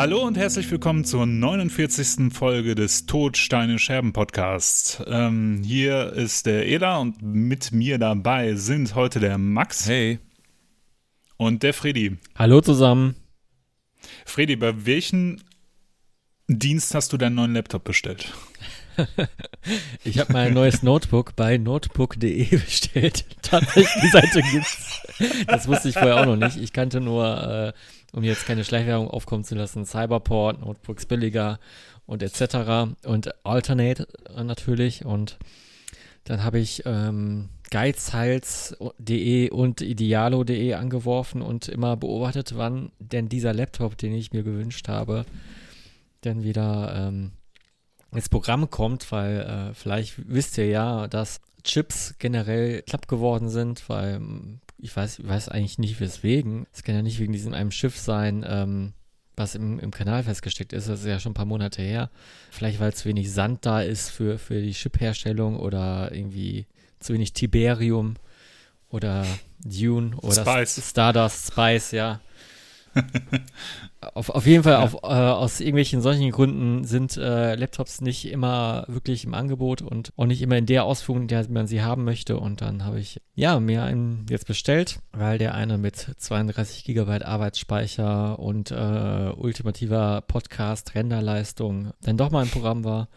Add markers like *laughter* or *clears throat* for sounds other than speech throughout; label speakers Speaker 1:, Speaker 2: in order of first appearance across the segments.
Speaker 1: Hallo und herzlich willkommen zur 49. Folge des Todsteine Scherben Podcasts. Ähm, hier ist der Ela und mit mir dabei sind heute der Max.
Speaker 2: Hey.
Speaker 1: Und der Freddy.
Speaker 3: Hallo zusammen.
Speaker 1: Freddy, bei welchem Dienst hast du deinen neuen Laptop bestellt? *laughs*
Speaker 3: ich habe mein neues Notebook bei notebook.de *laughs* bestellt. Tatsächlich, die Seite gibt's. Das wusste ich vorher auch noch nicht. Ich kannte nur, äh, um jetzt keine Schleichwerbung aufkommen zu lassen, Cyberport, Notebooks billiger und etc. Und Alternate natürlich. Und dann habe ich ähm, geizhals.de und idealo.de angeworfen und immer beobachtet, wann denn dieser Laptop, den ich mir gewünscht habe, denn wieder ähm, ins Programm kommt, weil äh, vielleicht wisst ihr ja, dass Chips generell klapp geworden sind, weil ich weiß, ich weiß eigentlich nicht weswegen. Es kann ja nicht wegen diesem einem Schiff sein, ähm, was im, im Kanal festgesteckt ist. Das ist ja schon ein paar Monate her. Vielleicht, weil zu wenig Sand da ist für, für die Chipherstellung oder irgendwie zu wenig Tiberium oder Dune oder
Speaker 1: Spice.
Speaker 3: Stardust, Spice, ja *laughs* auf, auf jeden Fall, ja. auf, äh, aus irgendwelchen solchen Gründen sind äh, Laptops nicht immer wirklich im Angebot und auch nicht immer in der Ausführung, in der man sie haben möchte. Und dann habe ich ja mir einen jetzt bestellt, weil der eine mit 32 Gigabyte Arbeitsspeicher und äh, ultimativer Podcast-Renderleistung dann doch mal im Programm war.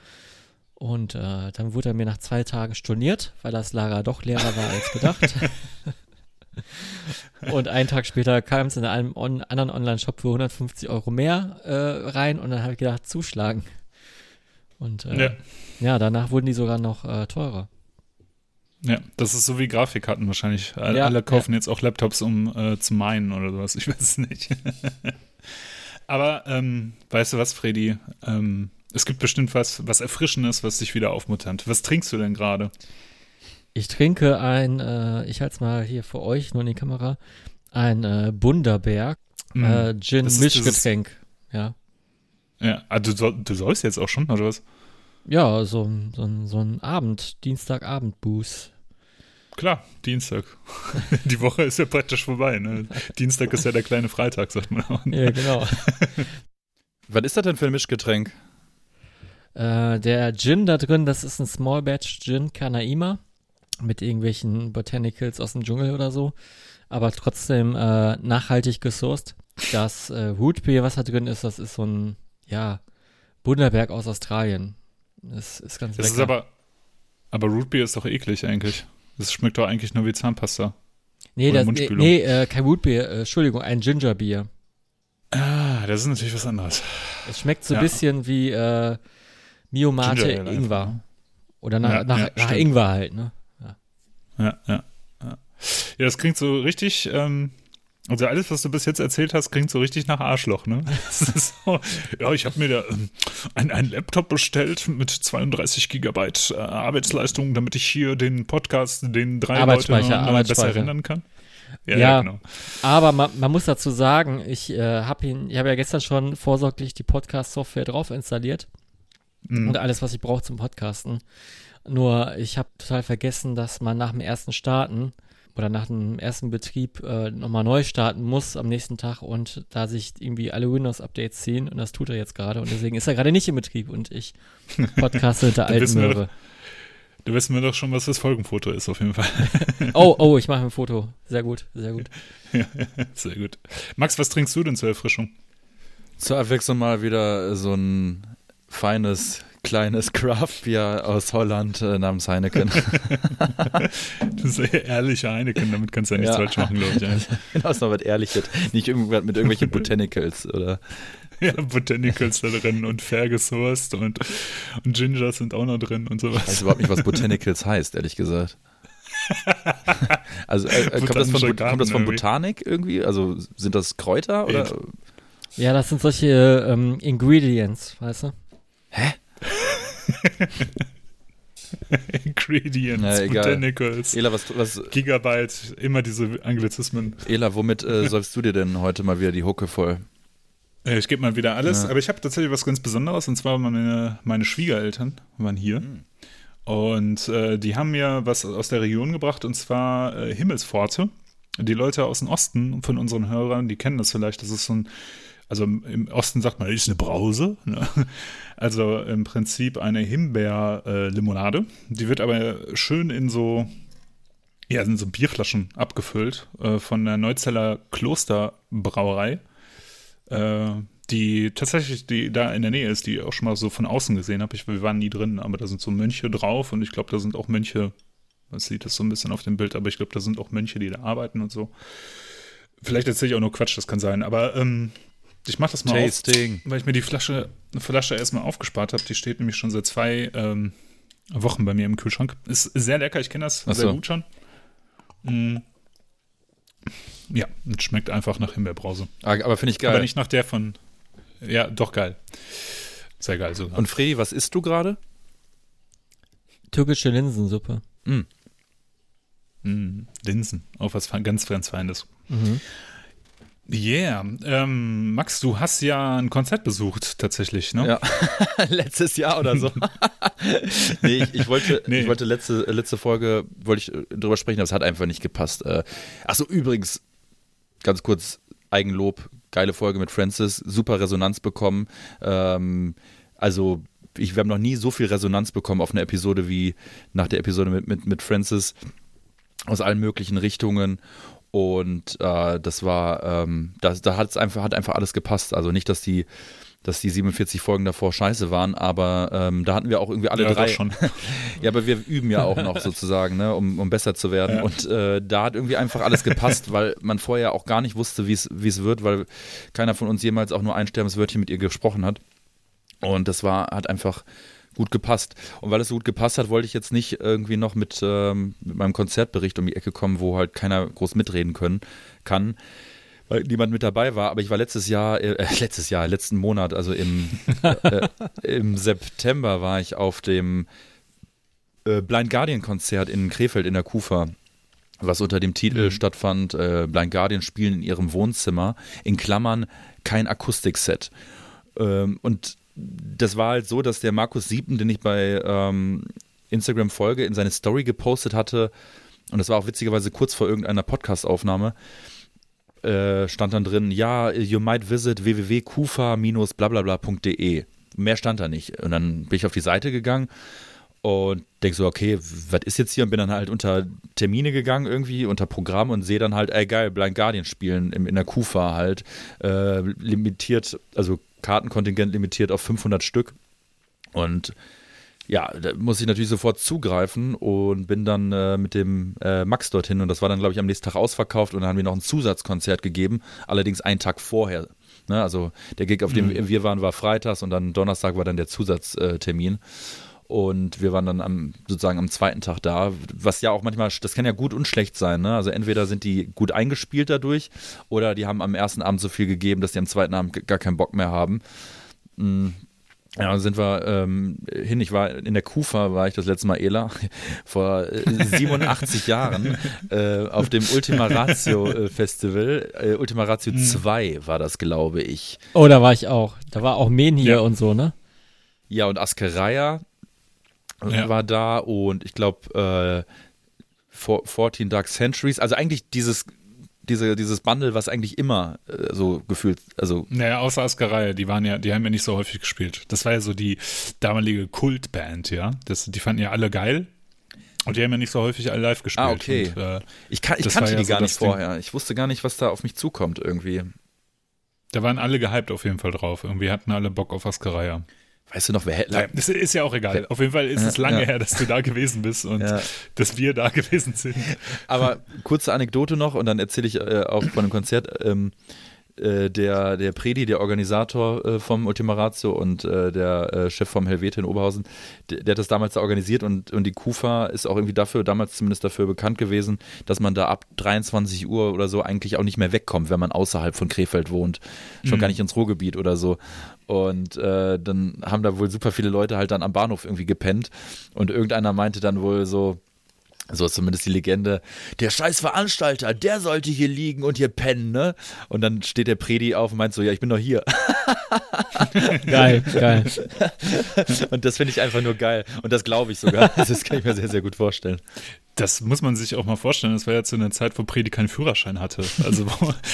Speaker 3: Und äh, dann wurde er mir nach zwei Tagen storniert, weil das Lager doch leerer war als gedacht. *laughs* Und einen Tag später kam es in einem on anderen Online-Shop für 150 Euro mehr äh, rein und dann habe ich gedacht, zuschlagen. Und äh, ja. ja. danach wurden die sogar noch äh, teurer.
Speaker 1: Ja, das ist so wie Grafikkarten wahrscheinlich. Alle, ja, alle kaufen ja. jetzt auch Laptops, um äh, zu meinen oder sowas. Ich weiß es nicht. *laughs* Aber ähm, weißt du was, Freddy? Ähm, es gibt bestimmt was, was Erfrischendes, was dich wieder aufmuttert. Was trinkst du denn gerade?
Speaker 3: Ich trinke ein, äh, ich halte es mal hier für euch, nur in die Kamera, ein äh, Bunderberg mm. äh, Gin-Mischgetränk. Ja.
Speaker 1: Ja, also du, du sollst jetzt auch schon, oder was?
Speaker 3: Ja, so, so, so ein Abend, Dienstagabend-Boost.
Speaker 1: Klar, Dienstag. *laughs* Die Woche ist ja praktisch vorbei. Ne? Dienstag ist ja der kleine Freitag, sagt man auch.
Speaker 3: Ja, genau. *laughs*
Speaker 2: Was ist das denn für ein Mischgetränk?
Speaker 3: Äh, der Gin da drin, das ist ein Small Batch Gin Kanaima mit irgendwelchen Botanicals aus dem Dschungel oder so, aber trotzdem äh, nachhaltig gesourced. Das äh, Rootbeer, was da drin ist, das ist so ein, ja, Bunderberg aus Australien. Das ist ganz
Speaker 1: das lecker. Ist aber, aber Rootbeer ist doch eklig eigentlich. Das schmeckt doch eigentlich nur wie Zahnpasta.
Speaker 3: Nee, das, nee, nee äh, kein Rootbeer, äh, Entschuldigung, ein Gingerbier.
Speaker 1: Ah, das ist natürlich was anderes.
Speaker 3: Es schmeckt so ein ja. bisschen wie äh, Miomate Ingwer. Ne? Oder nach, ja, nach, ja, nach Ingwer halt, ne?
Speaker 1: Ja, ja. Ja, ja das klingt so richtig, ähm, also alles, was du bis jetzt erzählt hast, klingt so richtig nach Arschloch, ne? *laughs* so, ja, ich habe mir da ähm, einen Laptop bestellt mit 32 Gigabyte äh, Arbeitsleistung, damit ich hier den Podcast den drei Leute äh, besser erinnern kann.
Speaker 3: Ja, ja, ja genau. aber man, man, muss dazu sagen, ich äh, habe habe ja gestern schon vorsorglich die Podcast-Software drauf installiert mhm. und alles, was ich brauche zum Podcasten. Nur ich habe total vergessen, dass man nach dem ersten Starten oder nach dem ersten Betrieb äh, nochmal neu starten muss am nächsten Tag und da sich irgendwie alle Windows-Updates ziehen und das tut er jetzt gerade und deswegen ist er gerade nicht im Betrieb und ich *laughs* podcaste der alten Möhre.
Speaker 1: Du wissen mir doch schon, was das Folgenfoto ist, auf jeden Fall. *laughs*
Speaker 3: oh, oh, ich mache ein Foto. Sehr gut, sehr gut. *laughs*
Speaker 1: ja, sehr gut. Max, was trinkst du denn zur Erfrischung?
Speaker 2: Zur Abwechslung mal wieder so ein feines kleines Craft-Bier aus Holland äh, namens Heineken. *laughs*
Speaker 1: das ist eher ehrliche Heineken, damit kannst du ja nichts ja. falsch machen, glaube ich. *laughs*
Speaker 2: Genau, ist noch was Ehrliches. Nicht irgendwas mit irgendwelchen Botanicals oder.
Speaker 1: Ja, Botanicals da drin und fair gesourced und, und Gingers sind auch noch drin und sowas.
Speaker 2: Ich weiß überhaupt nicht, was Botanicals heißt, ehrlich gesagt. *laughs* also äh, kommt, das von, kommt, das von, Botanik irgendwie? Also sind das Kräuter oder?
Speaker 3: Ja, das sind solche ähm, Ingredients, weißt du?
Speaker 2: Hä? *laughs*
Speaker 1: Ingredients, ja, Botanicals,
Speaker 2: Ela, was, was,
Speaker 1: Gigabyte, immer diese Anglizismen.
Speaker 2: Ela, womit äh, *laughs* säufst du dir denn heute mal wieder die Hucke voll?
Speaker 1: Ich gebe mal wieder alles, ja. aber ich habe tatsächlich was ganz Besonderes und zwar meine, meine Schwiegereltern waren hier. Mhm. Und äh, die haben mir was aus der Region gebracht und zwar äh, Himmelspforte. Die Leute aus dem Osten von unseren Hörern, die kennen das vielleicht. Das ist so ein also im Osten sagt man, ist eine Brause. Ne? Also im Prinzip eine Himbeer-Limonade. Die wird aber schön in so, ja, in so Bierflaschen abgefüllt äh, von der Neuzeller Klosterbrauerei. Äh, die tatsächlich die da in der Nähe ist, die ich auch schon mal so von außen gesehen habe. wir waren nie drin, aber da sind so Mönche drauf und ich glaube, da sind auch Mönche, man sieht das so ein bisschen auf dem Bild, aber ich glaube, da sind auch Mönche, die da arbeiten und so. Vielleicht erzähle ich auch nur Quatsch, das kann sein, aber ähm, ich mache das mal
Speaker 2: Tasting.
Speaker 1: auf, weil ich mir die Flasche, Flasche erstmal aufgespart habe. Die steht nämlich schon seit zwei ähm, Wochen bei mir im Kühlschrank. Ist sehr lecker, ich kenne das
Speaker 2: Ach
Speaker 1: sehr
Speaker 2: so.
Speaker 1: gut schon. Mm. Ja, und schmeckt einfach nach Himbeerbrause.
Speaker 2: Ah, Aber finde ich geil.
Speaker 1: Aber nicht nach der von. Ja, doch geil. Sehr geil sogar.
Speaker 2: Und Freddy, was isst du gerade?
Speaker 3: Türkische Linsensuppe.
Speaker 1: Mm, Linsen, auch was ganz, ganz Feines.
Speaker 3: Mhm.
Speaker 1: Yeah. Ähm, Max, du hast ja ein Konzert besucht, tatsächlich, ne?
Speaker 2: Ja. *laughs* Letztes Jahr oder so. *laughs* nee, ich, ich wollte,
Speaker 1: Nee.
Speaker 2: ich wollte letzte, letzte Folge, wollte ich äh, drüber sprechen, aber es hat einfach nicht gepasst. Äh, Achso, übrigens, ganz kurz, Eigenlob, geile Folge mit Francis, super Resonanz bekommen. Ähm, also, ich, wir haben noch nie so viel Resonanz bekommen auf eine Episode wie nach der Episode mit, mit, mit Francis aus allen möglichen Richtungen. Und äh, das war, ähm, das, da hat's einfach, hat einfach alles gepasst. Also nicht, dass die, dass die 47 Folgen davor scheiße waren, aber ähm, da hatten wir auch irgendwie alle
Speaker 1: ja,
Speaker 2: drei.
Speaker 1: Schon. *laughs*
Speaker 2: Ja, aber wir üben ja auch noch *laughs* sozusagen, ne, um, um besser zu werden.
Speaker 1: Ja.
Speaker 2: Und äh, da hat irgendwie einfach alles gepasst, weil man vorher auch gar nicht wusste, wie es wie es wird, weil keiner von uns jemals auch nur ein Sterbenswörtchen mit ihr gesprochen hat. Und das war, hat einfach gut gepasst. Und weil es so gut gepasst hat, wollte ich jetzt nicht irgendwie noch mit, ähm, mit meinem Konzertbericht um die Ecke kommen, wo halt keiner groß mitreden können kann. Weil niemand mit dabei war, aber ich war letztes Jahr, äh, *laughs* letztes Jahr, letzten Monat, also im, *laughs* äh, im September war ich auf dem äh, Blind Guardian Konzert in Krefeld in der Kufa, was unter dem Titel
Speaker 1: Mhm.
Speaker 2: stattfand, äh, Blind Guardian spielen in ihrem Wohnzimmer, in Klammern kein Akustikset. Ähm, und das war halt so, dass der Markus Sieben, den ich bei ähm, Instagram folge, in seine Story gepostet hatte, und das war auch witzigerweise kurz vor irgendeiner Podcast-Aufnahme, äh, stand dann drin, ja, you might visit www.kufa-blablabla.de. Mehr stand da nicht. Und dann bin ich auf die Seite gegangen und denke so, okay, was ist jetzt hier? Und bin dann halt unter Termine gegangen irgendwie, unter Programm und sehe dann halt, ey geil, Blind Guardian spielen im, in der Kufa halt, äh, limitiert, also Kartenkontingent limitiert auf 500 Stück. Und ja, da muss ich natürlich sofort zugreifen und bin dann äh, mit dem äh, Max dorthin und das war dann, glaube ich, am nächsten Tag ausverkauft und dann haben wir noch ein Zusatzkonzert gegeben, allerdings einen Tag vorher. Ne? Also der Gig, auf dem
Speaker 1: Mhm.
Speaker 2: wir waren, war freitags und dann Donnerstag war dann der Zusatztermin. Und wir waren dann am, sozusagen am zweiten Tag da, was ja auch manchmal, das kann ja gut und schlecht sein. Ne? Also entweder sind die gut eingespielt dadurch oder die haben am ersten Abend so viel gegeben, dass die am zweiten Abend gar keinen Bock mehr haben. Mm. Ja, dann sind wir ähm, hin. Ich war in der Kufa, war ich das letzte Mal Ela, *laughs* vor äh, 87 Jahren äh, auf dem Ultima Ratio äh, Festival. Äh, Ultima Ratio 2 war das, glaube ich.
Speaker 3: Oh, da war ich auch. Da war auch Men hier
Speaker 1: Ja.
Speaker 3: und so, ne?
Speaker 2: Ja, und Askeraya
Speaker 1: Ja.
Speaker 2: war da und ich glaube äh, For- 14 Dark Centuries. Also eigentlich dieses, diese, dieses Bundle, was eigentlich immer äh, so gefühlt, also
Speaker 1: Naja, außer Askerei, die waren ja, die haben ja nicht so häufig gespielt. Das war ja so die damalige Kultband, ja. Das, die fanden ja alle geil. Und die haben ja nicht so häufig alle live gespielt.
Speaker 2: Ah, okay.
Speaker 1: Und, äh,
Speaker 2: ich, kan ich kannte
Speaker 1: ja
Speaker 2: die
Speaker 1: so
Speaker 2: gar nicht
Speaker 1: Ding.
Speaker 2: vorher. Ich wusste gar nicht, was da auf mich zukommt irgendwie.
Speaker 1: da waren alle gehypt auf jeden Fall drauf. Irgendwie hatten alle Bock auf Askerei.
Speaker 2: Weißt du noch, wer hätte.
Speaker 1: Das ist ja auch egal. Auf jeden Fall ist es lange
Speaker 2: ja.
Speaker 1: her, dass du da gewesen bist und
Speaker 2: Ja.
Speaker 1: dass wir da *laughs* gewesen sind.
Speaker 2: Aber kurze Anekdote noch und dann erzähle ich äh, auch von dem Konzert. Ähm, äh, der, der Predi, der Organisator äh, vom Ultima Ratio und äh, der äh, Chef vom Helvete in Oberhausen, der, der hat das damals da organisiert und, und die Kufa ist auch irgendwie dafür, damals zumindest dafür bekannt gewesen, dass man da ab 23 Uhr oder so eigentlich auch nicht mehr wegkommt, wenn man außerhalb von Krefeld wohnt. Schon
Speaker 1: Mhm.
Speaker 2: gar nicht ins Ruhrgebiet oder so. Und äh, dann haben da wohl super viele Leute halt dann am Bahnhof irgendwie gepennt und irgendeiner meinte dann wohl so, so ist zumindest die Legende. Der scheiß Veranstalter, der sollte hier liegen und hier pennen, ne? Und dann steht der Predi auf und meint so, ja, ich bin doch hier. *laughs*
Speaker 3: Geil, geil.
Speaker 2: Und das finde ich einfach nur geil. Und das glaube ich sogar. *laughs* Das kann ich mir sehr, sehr gut vorstellen.
Speaker 1: Das muss man sich auch mal vorstellen. Das war ja zu einer Zeit, wo Predi keinen Führerschein hatte. Also,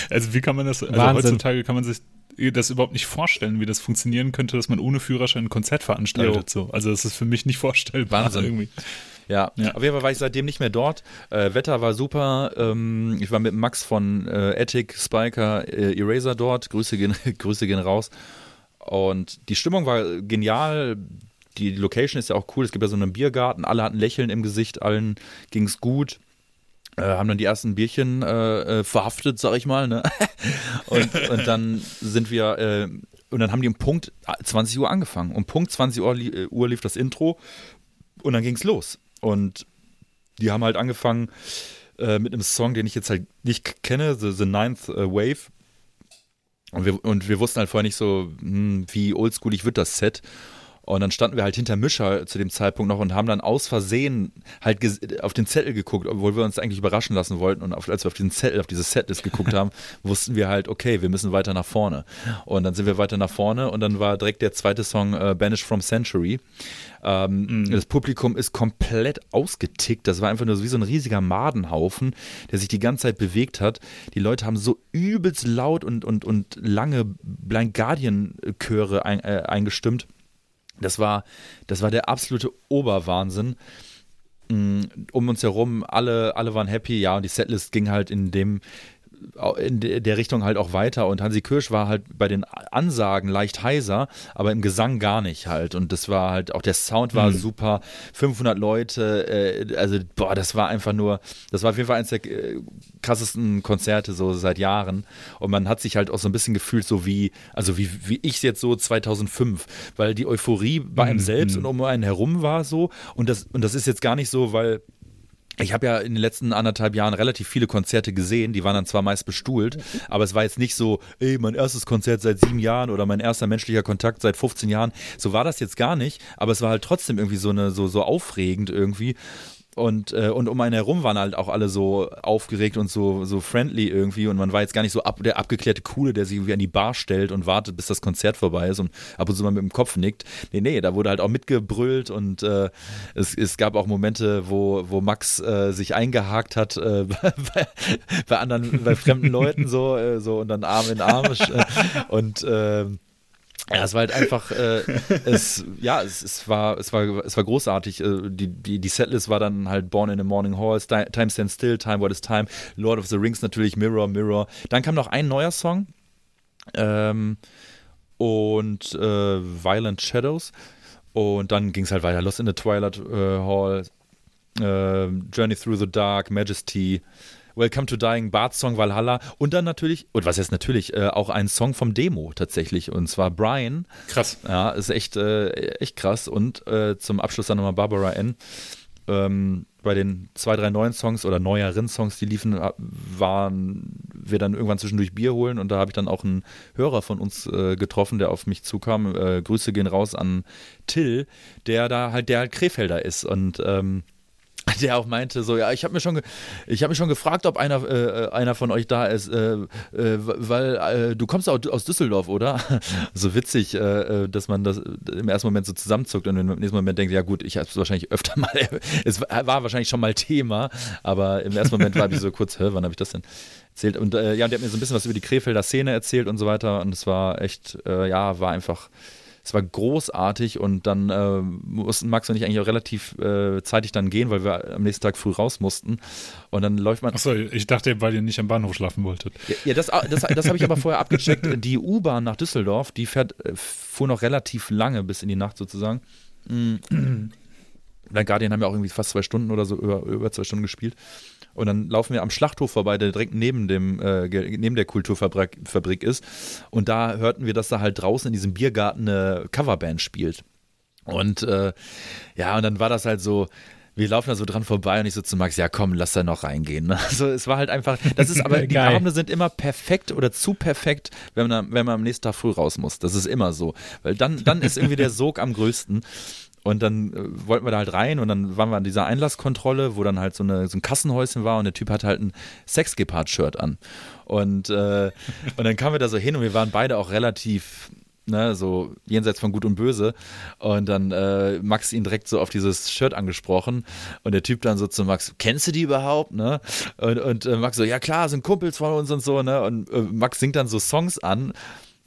Speaker 1: also wie kann man das, also
Speaker 3: Wahnsinn.
Speaker 1: heutzutage kann man sich, das überhaupt nicht vorstellen, wie das funktionieren könnte, dass man ohne Führerschein ein Konzert veranstaltet. So. Also das ist für mich nicht vorstellbar.
Speaker 2: Wahnsinn.
Speaker 1: Irgendwie.
Speaker 2: Ja, ja. auf jeden Fall war ich seitdem nicht mehr dort. Äh, Wetter war super. Ähm, ich war mit Max von äh, Ethic, Spiker, äh, Eraser dort. Grüße gehen, *laughs* Grüße gehen raus. Und die Stimmung war genial. Die Location ist ja auch cool. Es gibt ja so einen Biergarten. Alle hatten Lächeln im Gesicht. Allen ging es gut. Äh, haben dann die ersten Bierchen äh, äh verhaftet, sag ich mal. Ne? *laughs* und, und dann sind wir, äh, und dann haben die um Punkt 20 Uhr angefangen. Um Punkt 20 Uhr, li Uhr lief das Intro und dann ging es los. Und die haben halt angefangen äh, mit einem Song, den ich jetzt halt nicht kenne, The, the Ninth uh, Wave. Und wir, und wir wussten halt vorher nicht so, hm, wie oldschoolig wird das Set. Und dann standen wir halt hinter Mischer zu dem Zeitpunkt noch und haben dann aus Versehen halt auf den Zettel geguckt, obwohl wir uns eigentlich überraschen lassen wollten. Und auf, als wir auf diesen Zettel, auf dieses Setlist geguckt haben, *laughs* wussten wir halt, okay, wir müssen weiter nach vorne. Und dann sind wir weiter nach vorne und dann war direkt der zweite Song äh, Banish from Century. Ähm, mhm. Das Publikum ist komplett ausgetickt. Das war einfach nur so wie so ein riesiger Madenhaufen, der sich die ganze Zeit bewegt hat. Die Leute haben so übelst laut und, und, und lange Blind Guardian-Chöre ein, äh, eingestimmt. Das war, das war der absolute Oberwahnsinn. Mm, um uns herum, alle, alle waren happy, ja, und die Setlist ging halt in dem, in der Richtung halt auch weiter. Und Hansi Kirsch war halt bei den Ansagen leicht heiser, aber im Gesang gar nicht halt. Und das war halt auch der Sound war mhm. super, 500 Leute, äh, also boah, das war einfach nur, das war auf jeden Fall eines der äh, krassesten Konzerte so seit Jahren. Und man hat sich halt auch so ein bisschen gefühlt so wie, also wie, wie ich jetzt so 2005, weil die Euphorie bei einem mhm. selbst und um einen herum war so. Und das, und das ist jetzt gar nicht so, weil ich habe ja in den letzten anderthalb Jahren relativ viele Konzerte gesehen, die waren dann zwar meist bestuhlt, aber es war jetzt nicht so, ey, mein erstes Konzert seit sieben Jahren oder mein erster menschlicher Kontakt seit 15 Jahren. So war das jetzt gar nicht, aber es war halt trotzdem irgendwie so eine, so, so aufregend irgendwie. Und, äh, und um einen herum waren halt auch alle so aufgeregt und so, so friendly irgendwie. Und man war jetzt gar nicht so ab, der abgeklärte Coole, der sich irgendwie an die Bar stellt und wartet, bis das Konzert vorbei ist und ab und zu mal mit dem Kopf nickt. Nee, nee, da wurde halt auch mitgebrüllt und äh, es, es gab auch Momente, wo, wo Max äh, sich eingehakt hat äh, *laughs* bei, bei anderen, bei fremden Leuten so, äh, so und dann Arm in Arm. Äh, und ähm, ja, es war halt einfach, äh, *laughs* es, ja, es, es, war, es, war, es war großartig. Äh, die, die, die Setlist war dann halt Born in the Morning Halls, Time Stand Still, Time What is Time, Lord of the Rings natürlich, Mirror, Mirror. Dann kam noch ein neuer Song ähm, und äh, Violent Shadows. Und dann ging es halt weiter. Lost in the Twilight äh, Hall, äh, Journey Through the Dark, Majesty, Welcome to Dying, Bart Song Valhalla und dann natürlich, und was heißt natürlich, äh, auch ein Song vom Demo tatsächlich und zwar Brian.
Speaker 1: Krass.
Speaker 2: Ja, ist echt, äh, echt krass und äh, zum Abschluss dann nochmal Barbara N. Ähm, bei den zwei, drei neuen Songs oder neueren Songs, die liefen, äh, waren wir dann irgendwann zwischendurch Bier holen und da habe ich dann auch einen Hörer von uns äh, getroffen, der auf mich zukam. Äh, Grüße gehen raus an Till, der da halt, der halt Krefelder ist und ähm, *laughs* der auch meinte so, ja, ich habe mir schon, ich habe mich schon gefragt, ob einer, äh, einer von euch da ist, äh, äh, weil äh, du kommst aus, aus Düsseldorf, oder? *laughs* so witzig, äh, äh, dass man das im ersten Moment so zusammenzuckt und im nächsten Moment denkt, ja gut, ich habe es wahrscheinlich öfter mal, *laughs* es war wahrscheinlich schon mal Thema, aber im ersten Moment war ich so kurz, hä, wann habe ich das denn erzählt? Und ja, der hat mir so ein bisschen was über die Krefelder Szene erzählt und so weiter und es war echt, ja, war einfach es war großartig und dann äh, mussten Max und ich eigentlich auch relativ äh, zeitig dann gehen, weil wir am nächsten Tag früh raus mussten. Und dann läuft man.
Speaker 1: Achso, ich dachte, weil ihr nicht am Bahnhof schlafen wolltet.
Speaker 2: Ja, ja das, das, das habe ich aber vorher abgecheckt. *laughs* Die U-Bahn nach Düsseldorf, die fährt, äh, fuhr noch relativ lange bis in die Nacht sozusagen. *clears throat* Blind Guardian haben ja auch irgendwie fast zwei Stunden oder so, über, über zwei Stunden gespielt. Und dann laufen wir am Schlachthof vorbei, der direkt neben dem, äh, neben der Kulturfabrik Fabrik ist. Und da hörten wir, dass da halt draußen in diesem Biergarten eine Coverband spielt. Und äh, ja, und dann war das halt so, wir laufen da so dran vorbei und ich so zu Max, ja komm, lass da noch reingehen. *laughs* Also es war halt einfach, das ist aber, *laughs* die Abende sind immer perfekt oder zu perfekt, wenn man, wenn man am nächsten Tag früh raus muss. Das ist immer so. Weil dann, dann ist irgendwie der *laughs* Sog am größten. Und dann äh, wollten wir da halt rein und dann waren wir an dieser Einlasskontrolle, wo dann halt so, eine, so ein Kassenhäuschen war und der Typ hat halt ein Sexgepard-Shirt an. Und, äh, *laughs* und dann kamen wir da so hin und wir waren beide auch relativ, ne, so jenseits von Gut und Böse. Und dann äh, Max ihn direkt so auf dieses Shirt angesprochen und der Typ dann so zu Max, kennst du die überhaupt, ne? Und, und äh, Max so, ja klar, sind Kumpels von uns und so, ne? Und äh, Max singt dann so Songs an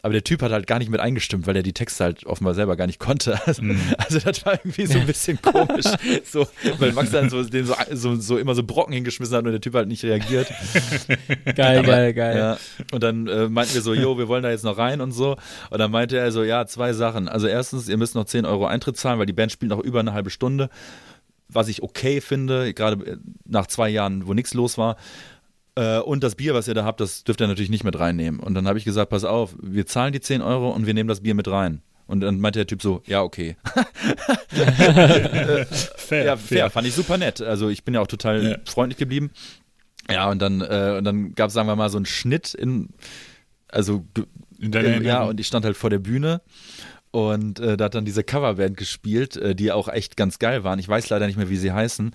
Speaker 2: aber der Typ hat halt gar nicht mit eingestimmt, weil er die Texte halt offenbar selber gar nicht konnte. *laughs* Also, mm. also das war irgendwie so ein bisschen komisch. *laughs* So, weil Max dann so, den so, so, so, immer so Brocken hingeschmissen hat und der Typ halt nicht reagiert. *laughs*
Speaker 3: Geil, aber, geil, geil.
Speaker 2: Ja, und dann äh, meinten wir so, jo, wir wollen da jetzt noch rein und so. Und dann meinte er so, ja, zwei Sachen. Also erstens, ihr müsst noch 10 Euro Eintritt zahlen, weil die Band spielt noch über eine halbe Stunde. Was ich okay finde, gerade äh, nach zwei Jahren, wo nichts los war. Äh, und das Bier, was ihr da habt, das dürft ihr natürlich nicht mit reinnehmen. Und dann habe ich gesagt, pass auf, wir zahlen die 10 Euro und wir nehmen das Bier mit rein. Und dann meinte der Typ so, ja, okay. *laughs* fair, ja, fair, fair. Fand ich super nett. Also ich bin ja auch total ja. freundlich geblieben. Ja, und dann, äh, dann gab es, sagen wir mal, so einen Schnitt in, also in in, ja, und ich stand halt vor der Bühne und äh, da hat dann diese Coverband gespielt, äh, die auch echt ganz geil waren. Ich weiß leider nicht mehr, wie sie heißen.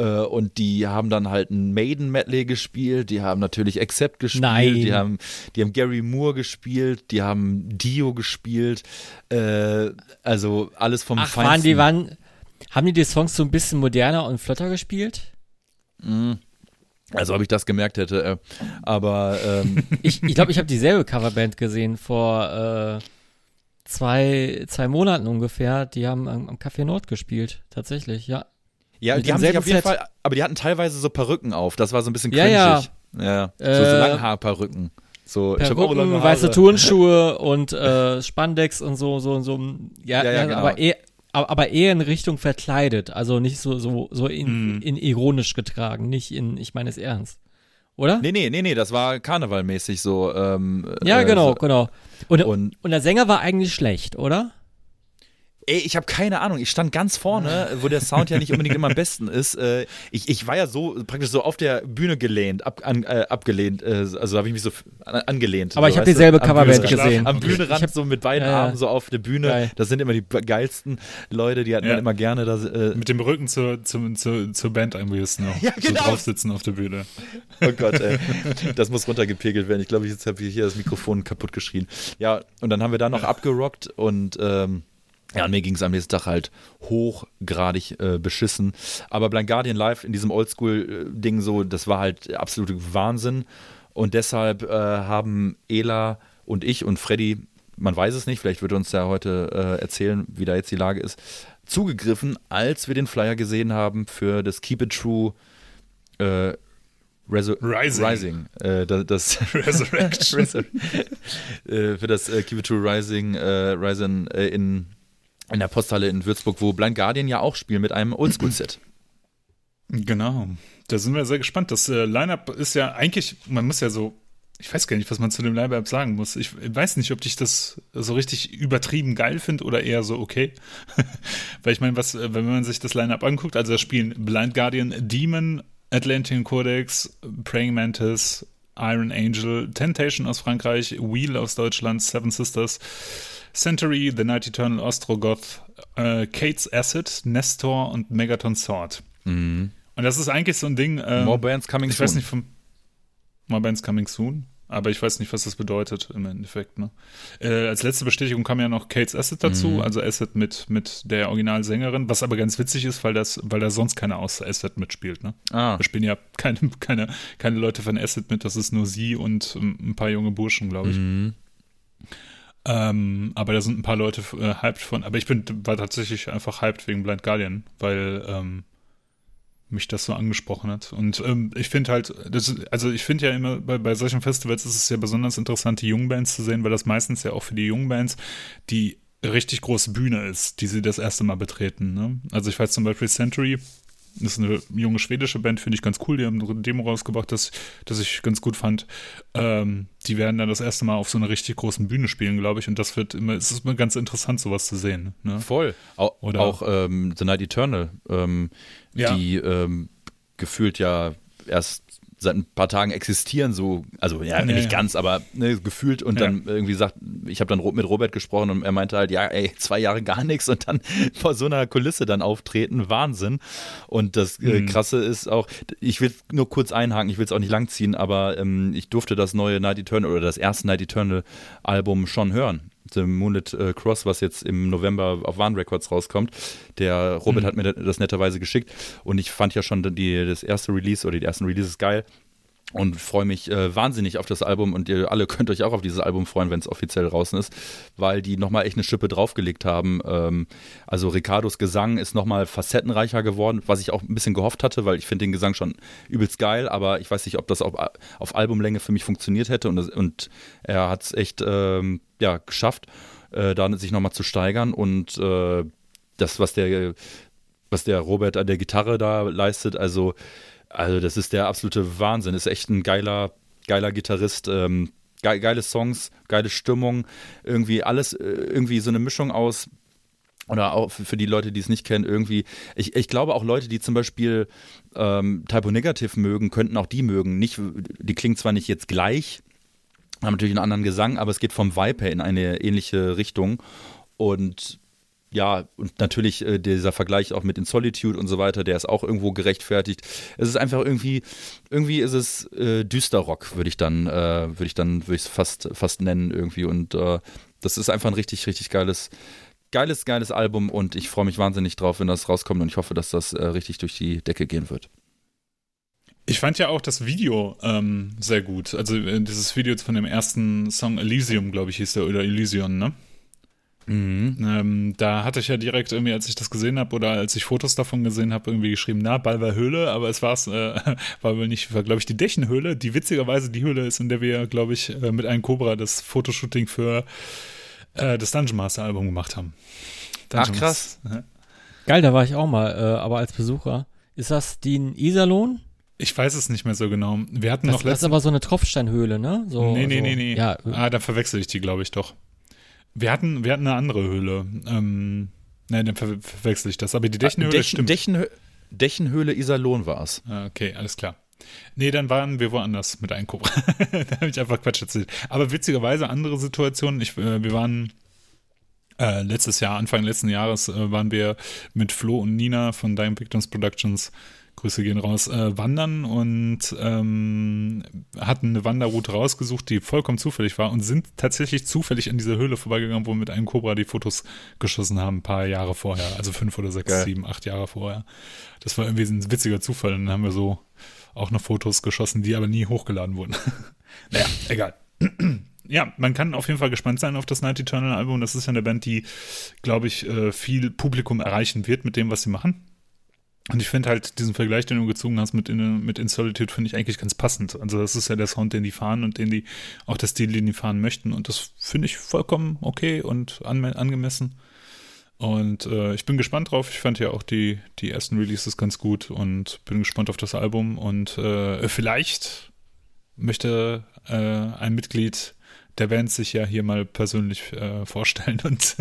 Speaker 2: Äh, und die haben dann halt ein Maiden-Medley gespielt, die haben natürlich Accept gespielt, Nein. Die, haben, die haben Gary Moore gespielt, die haben Dio gespielt, äh, also alles vom
Speaker 3: Ach, Feinsten. Waren die, waren, haben die die Songs so ein bisschen moderner und flotter gespielt?
Speaker 2: Mhm. Also ob ich das gemerkt hätte, äh, aber ähm. *laughs*
Speaker 3: ich glaube, ich, glaub, ich habe dieselbe Coverband gesehen vor äh, zwei, zwei Monaten ungefähr. Die haben am, am Café Nord gespielt, tatsächlich, ja.
Speaker 2: Ja, die haben sich auf jeden Set. Fall, aber die hatten teilweise so Perücken auf. Das war so ein bisschen cringig. Ja, ja. ja. So, so äh, Langhaarperücken. So,
Speaker 3: Perücken, ich auch lange weiße Turnschuhe und äh, Spandex und so, so, so. Ja, ja, ja genau. aber, eher, aber eher in Richtung verkleidet. Also nicht so, so, so in, mm. in ironisch getragen. Nicht in, ich meine es ernst. Oder?
Speaker 2: Nee, nee, nee, nee, das war karnevalmäßig so. Ähm,
Speaker 3: ja, genau, äh, so. genau. Und, und, und der Sänger war eigentlich schlecht, oder?
Speaker 2: Ey, ich habe keine Ahnung. Ich stand ganz vorne, wo der Sound ja nicht unbedingt immer am besten ist. Äh, ich, ich war ja so praktisch so auf der Bühne gelehnt, ab, an, äh, abgelehnt. Äh, also habe ich mich so an, angelehnt.
Speaker 3: Aber
Speaker 2: so,
Speaker 3: ich habe dieselbe Coverband gesehen.
Speaker 2: Am Bühnerand hab, so mit beiden ja, Armen so auf der Bühne. Geil. Das sind immer die geilsten Leute, die hatten ja. dann immer gerne das. Äh,
Speaker 1: mit dem Rücken zur, zur, zur, zur Band am besten noch. *laughs* Ja, genau. So draufsitzen auf der Bühne.
Speaker 2: Oh Gott, ey. Das muss runtergepegelt werden. Ich glaube, jetzt habe ich hier das Mikrofon kaputt geschrien. Ja, und dann haben wir da noch abgerockt und ähm, ja, und mir ging es am nächsten Tag halt hochgradig äh, beschissen. Aber Blind Guardian Live in diesem Oldschool-Ding so, das war halt absolute Wahnsinn. Und deshalb äh, haben Ela und ich und Freddy, man weiß es nicht, vielleicht wird uns ja heute äh, erzählen, wie da jetzt die Lage ist, zugegriffen, als wir den Flyer gesehen haben für das Keep It True äh, Resu
Speaker 1: Rising.
Speaker 2: Rising äh, das, das *laughs* Resurrection. *laughs* äh, für das äh, Keep It True Rising, äh, Rising äh, in in der Posthalle in Würzburg, wo Blind Guardian ja auch spielen mit einem Oldschool-Set.
Speaker 1: Genau. Da sind wir sehr gespannt. Das äh, Line-Up ist ja eigentlich, man muss ja so, ich weiß gar nicht, was man zu dem Line-Up sagen muss. Ich weiß nicht, ob ich das so richtig übertrieben geil finde oder eher so okay. *laughs* Weil ich meine, was, wenn man sich das Line-Up anguckt, also da spielen Blind Guardian, Demon, Atlantean Codex, Praying Mantis, Iron Angel, Temptation aus Frankreich, Wheel aus Deutschland, Seven Sisters, Century, The Night Eternal Ostrogoth, äh, Kate's Acid, Nestor und Megaton Sword. Mhm. Und das ist eigentlich so ein Ding.
Speaker 2: Ähm, More Bands Coming
Speaker 1: ich Soon. Ich weiß nicht vom. More Bands Coming Soon. Aber ich weiß nicht, was das bedeutet im Endeffekt. Ne? Äh, als letzte Bestätigung kam ja noch Kate's Acid dazu, mhm. also Acid mit, mit der Originalsängerin, was aber ganz witzig ist, weil das, weil da sonst keiner außer Acid mitspielt. Ne? Ah. Da spielen ja keine, keine, keine Leute von Acid mit, das ist nur sie und ähm, ein paar junge Burschen, glaube ich. Mhm. Ähm, aber da sind ein paar Leute äh, hyped von. Aber ich bin war tatsächlich einfach hyped wegen Blind Guardian, weil ähm, mich das so angesprochen hat. Und ähm, ich finde halt, das, also ich finde ja immer, bei, bei solchen Festivals ist es ja besonders interessant, die jungen Bands zu sehen, weil das meistens ja auch für die jungen Bands die richtig große Bühne ist, die sie das erste Mal betreten. Ne? Also ich weiß zum Beispiel Century, das ist eine junge schwedische Band, finde ich ganz cool. Die haben eine Demo rausgebracht, das, das ich ganz gut fand. Ähm, die werden dann das erste Mal auf so einer richtig großen Bühne spielen, glaube ich. Und das wird immer, es ist immer ganz interessant, sowas zu sehen. Ne?
Speaker 2: Voll. Auch, Oder, auch ähm, The Night Eternal, ähm, ja. die ähm, gefühlt ja erst seit ein paar Tagen existieren, so, also ja, nee, nicht ganz, aber ne, gefühlt und ja. dann irgendwie sagt, ich habe dann mit Robert gesprochen und er meinte halt, ja, ey, zwei Jahre gar nichts und dann *laughs* vor so einer Kulisse dann auftreten, Wahnsinn. Und das äh, mhm. Krasse ist auch, ich will nur kurz einhaken, ich will es auch nicht langziehen, aber ähm, ich durfte das neue Night Eternal oder das erste Night Eternal Album schon hören. The Moonlit äh, Cross, was jetzt im November auf Warn Records rauskommt. Der Robert mhm. hat mir das netterweise geschickt und ich fand ja schon die, das erste Release oder die ersten Releases geil. Und freue mich äh, wahnsinnig auf das Album. Und ihr alle könnt euch auch auf dieses Album freuen, wenn es offiziell draußen ist, weil die nochmal echt eine Schippe draufgelegt haben. Ähm, also Ricardos Gesang ist nochmal facettenreicher geworden, was ich auch ein bisschen gehofft hatte, weil ich finde den Gesang schon übelst geil, aber ich weiß nicht, ob das auf, auf Albumlänge für mich funktioniert hätte. Und, und er hat es echt ähm, ja, geschafft, äh, da sich nochmal zu steigern. Und äh, das, was der, was der Robert an der Gitarre da leistet, also also das ist der absolute Wahnsinn. Ist echt ein geiler, geiler Gitarrist. Ähm, ge geile Songs, geile Stimmung, irgendwie alles, äh, irgendwie so eine Mischung aus oder auch für die Leute, die es nicht kennen, irgendwie, ich, ich glaube auch Leute, die zum Beispiel ähm, Typo Negative mögen, könnten auch die mögen. Nicht, die klingen zwar nicht jetzt gleich, haben natürlich einen anderen Gesang, aber es geht vom Vibe her in eine ähnliche Richtung. Und ja, und natürlich äh, dieser Vergleich auch mit In Solitude und so weiter, der ist auch irgendwo gerechtfertigt. Es ist einfach irgendwie, irgendwie ist es äh, Düsterrock, würde ich dann, äh, würde ich dann, würde ich es fast, fast nennen irgendwie. Und äh, das ist einfach ein richtig, richtig geiles, geiles, geiles Album und ich freue mich wahnsinnig drauf, wenn das rauskommt und ich hoffe, dass das äh, richtig durch die Decke gehen wird.
Speaker 1: Ich fand ja auch das Video ähm, sehr gut. Also äh, dieses Video von dem ersten Song Elysium, glaube ich, hieß der, oder Elysion, ne? Mhm. Ähm, da hatte ich ja direkt irgendwie, als ich das gesehen habe oder als ich Fotos davon gesehen habe, irgendwie geschrieben, na, Ball war Höhle, aber es war's, äh, *laughs* war wohl nicht, war glaube ich die Dächenhöhle, die witzigerweise die Höhle ist, in der wir, glaube ich, äh, mit einem Cobra das Fotoshooting für äh, das Dungeon Master Album gemacht haben.
Speaker 2: Dungeon Ach krass.
Speaker 3: Ja. Geil, da war ich auch mal, äh, aber als Besucher. Ist das die in Iserlohn?
Speaker 1: Ich weiß es nicht mehr so genau. Wir hatten
Speaker 3: das,
Speaker 1: noch
Speaker 3: letzten. Das ist aber so eine Tropfsteinhöhle, ne? So,
Speaker 1: nee, nee,
Speaker 3: so,
Speaker 1: nee, nee.
Speaker 3: Ja.
Speaker 1: Ah, da verwechsel ich die, glaube ich, doch. Wir hatten, wir hatten eine andere Höhle. Ähm, nein, dann ver verwechsel ich das. Aber die ah, Dächenhöhle
Speaker 2: Dächen, stimmt. Dächenhö Dächenhöhle Iserlohn war es.
Speaker 1: Ah, okay, alles klar. Nee, dann waren wir woanders mit Cobra. *laughs* da habe ich einfach Quatsch erzählt. Aber witzigerweise andere Situationen. Ich, äh, wir waren äh, letztes Jahr, Anfang letzten Jahres, äh, waren wir mit Flo und Nina von Dying Victims Productions Grüße gehen raus, äh, wandern und ähm, hatten eine Wanderroute rausgesucht, die vollkommen zufällig war und sind tatsächlich zufällig an dieser Höhle vorbeigegangen, wo wir mit einem Cobra die Fotos geschossen haben, ein paar Jahre vorher, also fünf oder sechs, Geil. sieben, acht Jahre vorher. Das war irgendwie ein witziger Zufall und dann haben wir so auch noch Fotos geschossen, die aber nie hochgeladen wurden. *laughs* naja, egal. *clears throat* ja, man kann auf jeden Fall gespannt sein auf das Night Eternal Album. Das ist ja eine Band, die, glaube ich, äh, viel Publikum erreichen wird mit dem, was sie machen. Und ich finde halt diesen Vergleich, den du gezogen hast mit In, mit In Solitude, finde ich eigentlich ganz passend. Also das ist ja der Sound, den die fahren und den die, auch der Stil, den die fahren möchten. Und das finde ich vollkommen okay und an, angemessen. Und äh, ich bin gespannt drauf. Ich fand ja auch die, die ersten Releases ganz gut und bin gespannt auf das Album. Und äh, vielleicht möchte äh, ein Mitglied der Band sich ja hier mal persönlich äh, vorstellen *laughs* und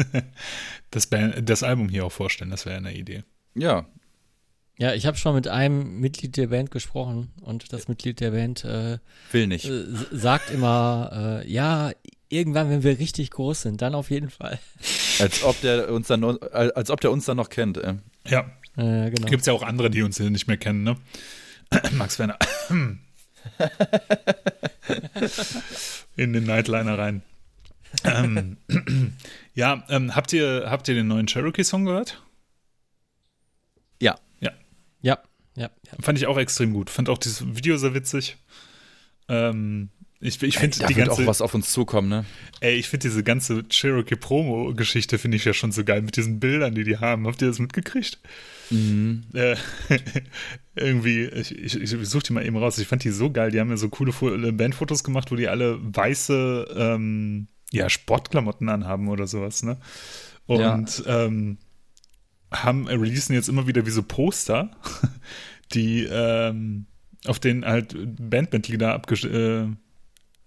Speaker 1: das, Band, das Album hier auch vorstellen. Das wäre eine Idee.
Speaker 2: Ja,
Speaker 3: ja, ich habe schon mit einem Mitglied der Band gesprochen und das Mitglied der Band äh,
Speaker 2: will nicht.
Speaker 3: Äh, sagt immer, äh, ja, irgendwann, wenn wir richtig groß sind, dann auf jeden Fall.
Speaker 2: Als ob der uns dann, als ob der uns dann noch kennt. Ey.
Speaker 1: Ja, äh, genau. Gibt es ja auch andere, die uns hier nicht mehr kennen, ne? *clears throat* Max Werner. *clears throat* In den Nightliner rein. ähm, *clears throat* ja, ähm, habt ihr habt ihr den neuen Cherokee Song gehört?
Speaker 2: Ja.
Speaker 3: Ja, ja, ja.
Speaker 1: Fand ich auch extrem gut. Fand auch dieses Video sehr witzig. Ähm, ich, ich finde
Speaker 2: die ganze auch was auf uns zukommen, ne?
Speaker 1: Ey, ich finde diese ganze Cherokee Promo Geschichte finde ich ja schon so geil mit diesen Bildern, die die haben. Habt ihr das mitgekriegt? Mhm. Äh, *laughs* irgendwie, ich, ich, ich suche die mal eben raus. Ich fand die so geil. Die haben ja so coole äh, Bandfotos gemacht, wo die alle weiße ähm, ja, Sportklamotten anhaben oder sowas, ne? Und ja. ähm, haben äh, releasen jetzt immer wieder wie so Poster, *laughs* die ähm, auf denen halt Bandmitglieder äh,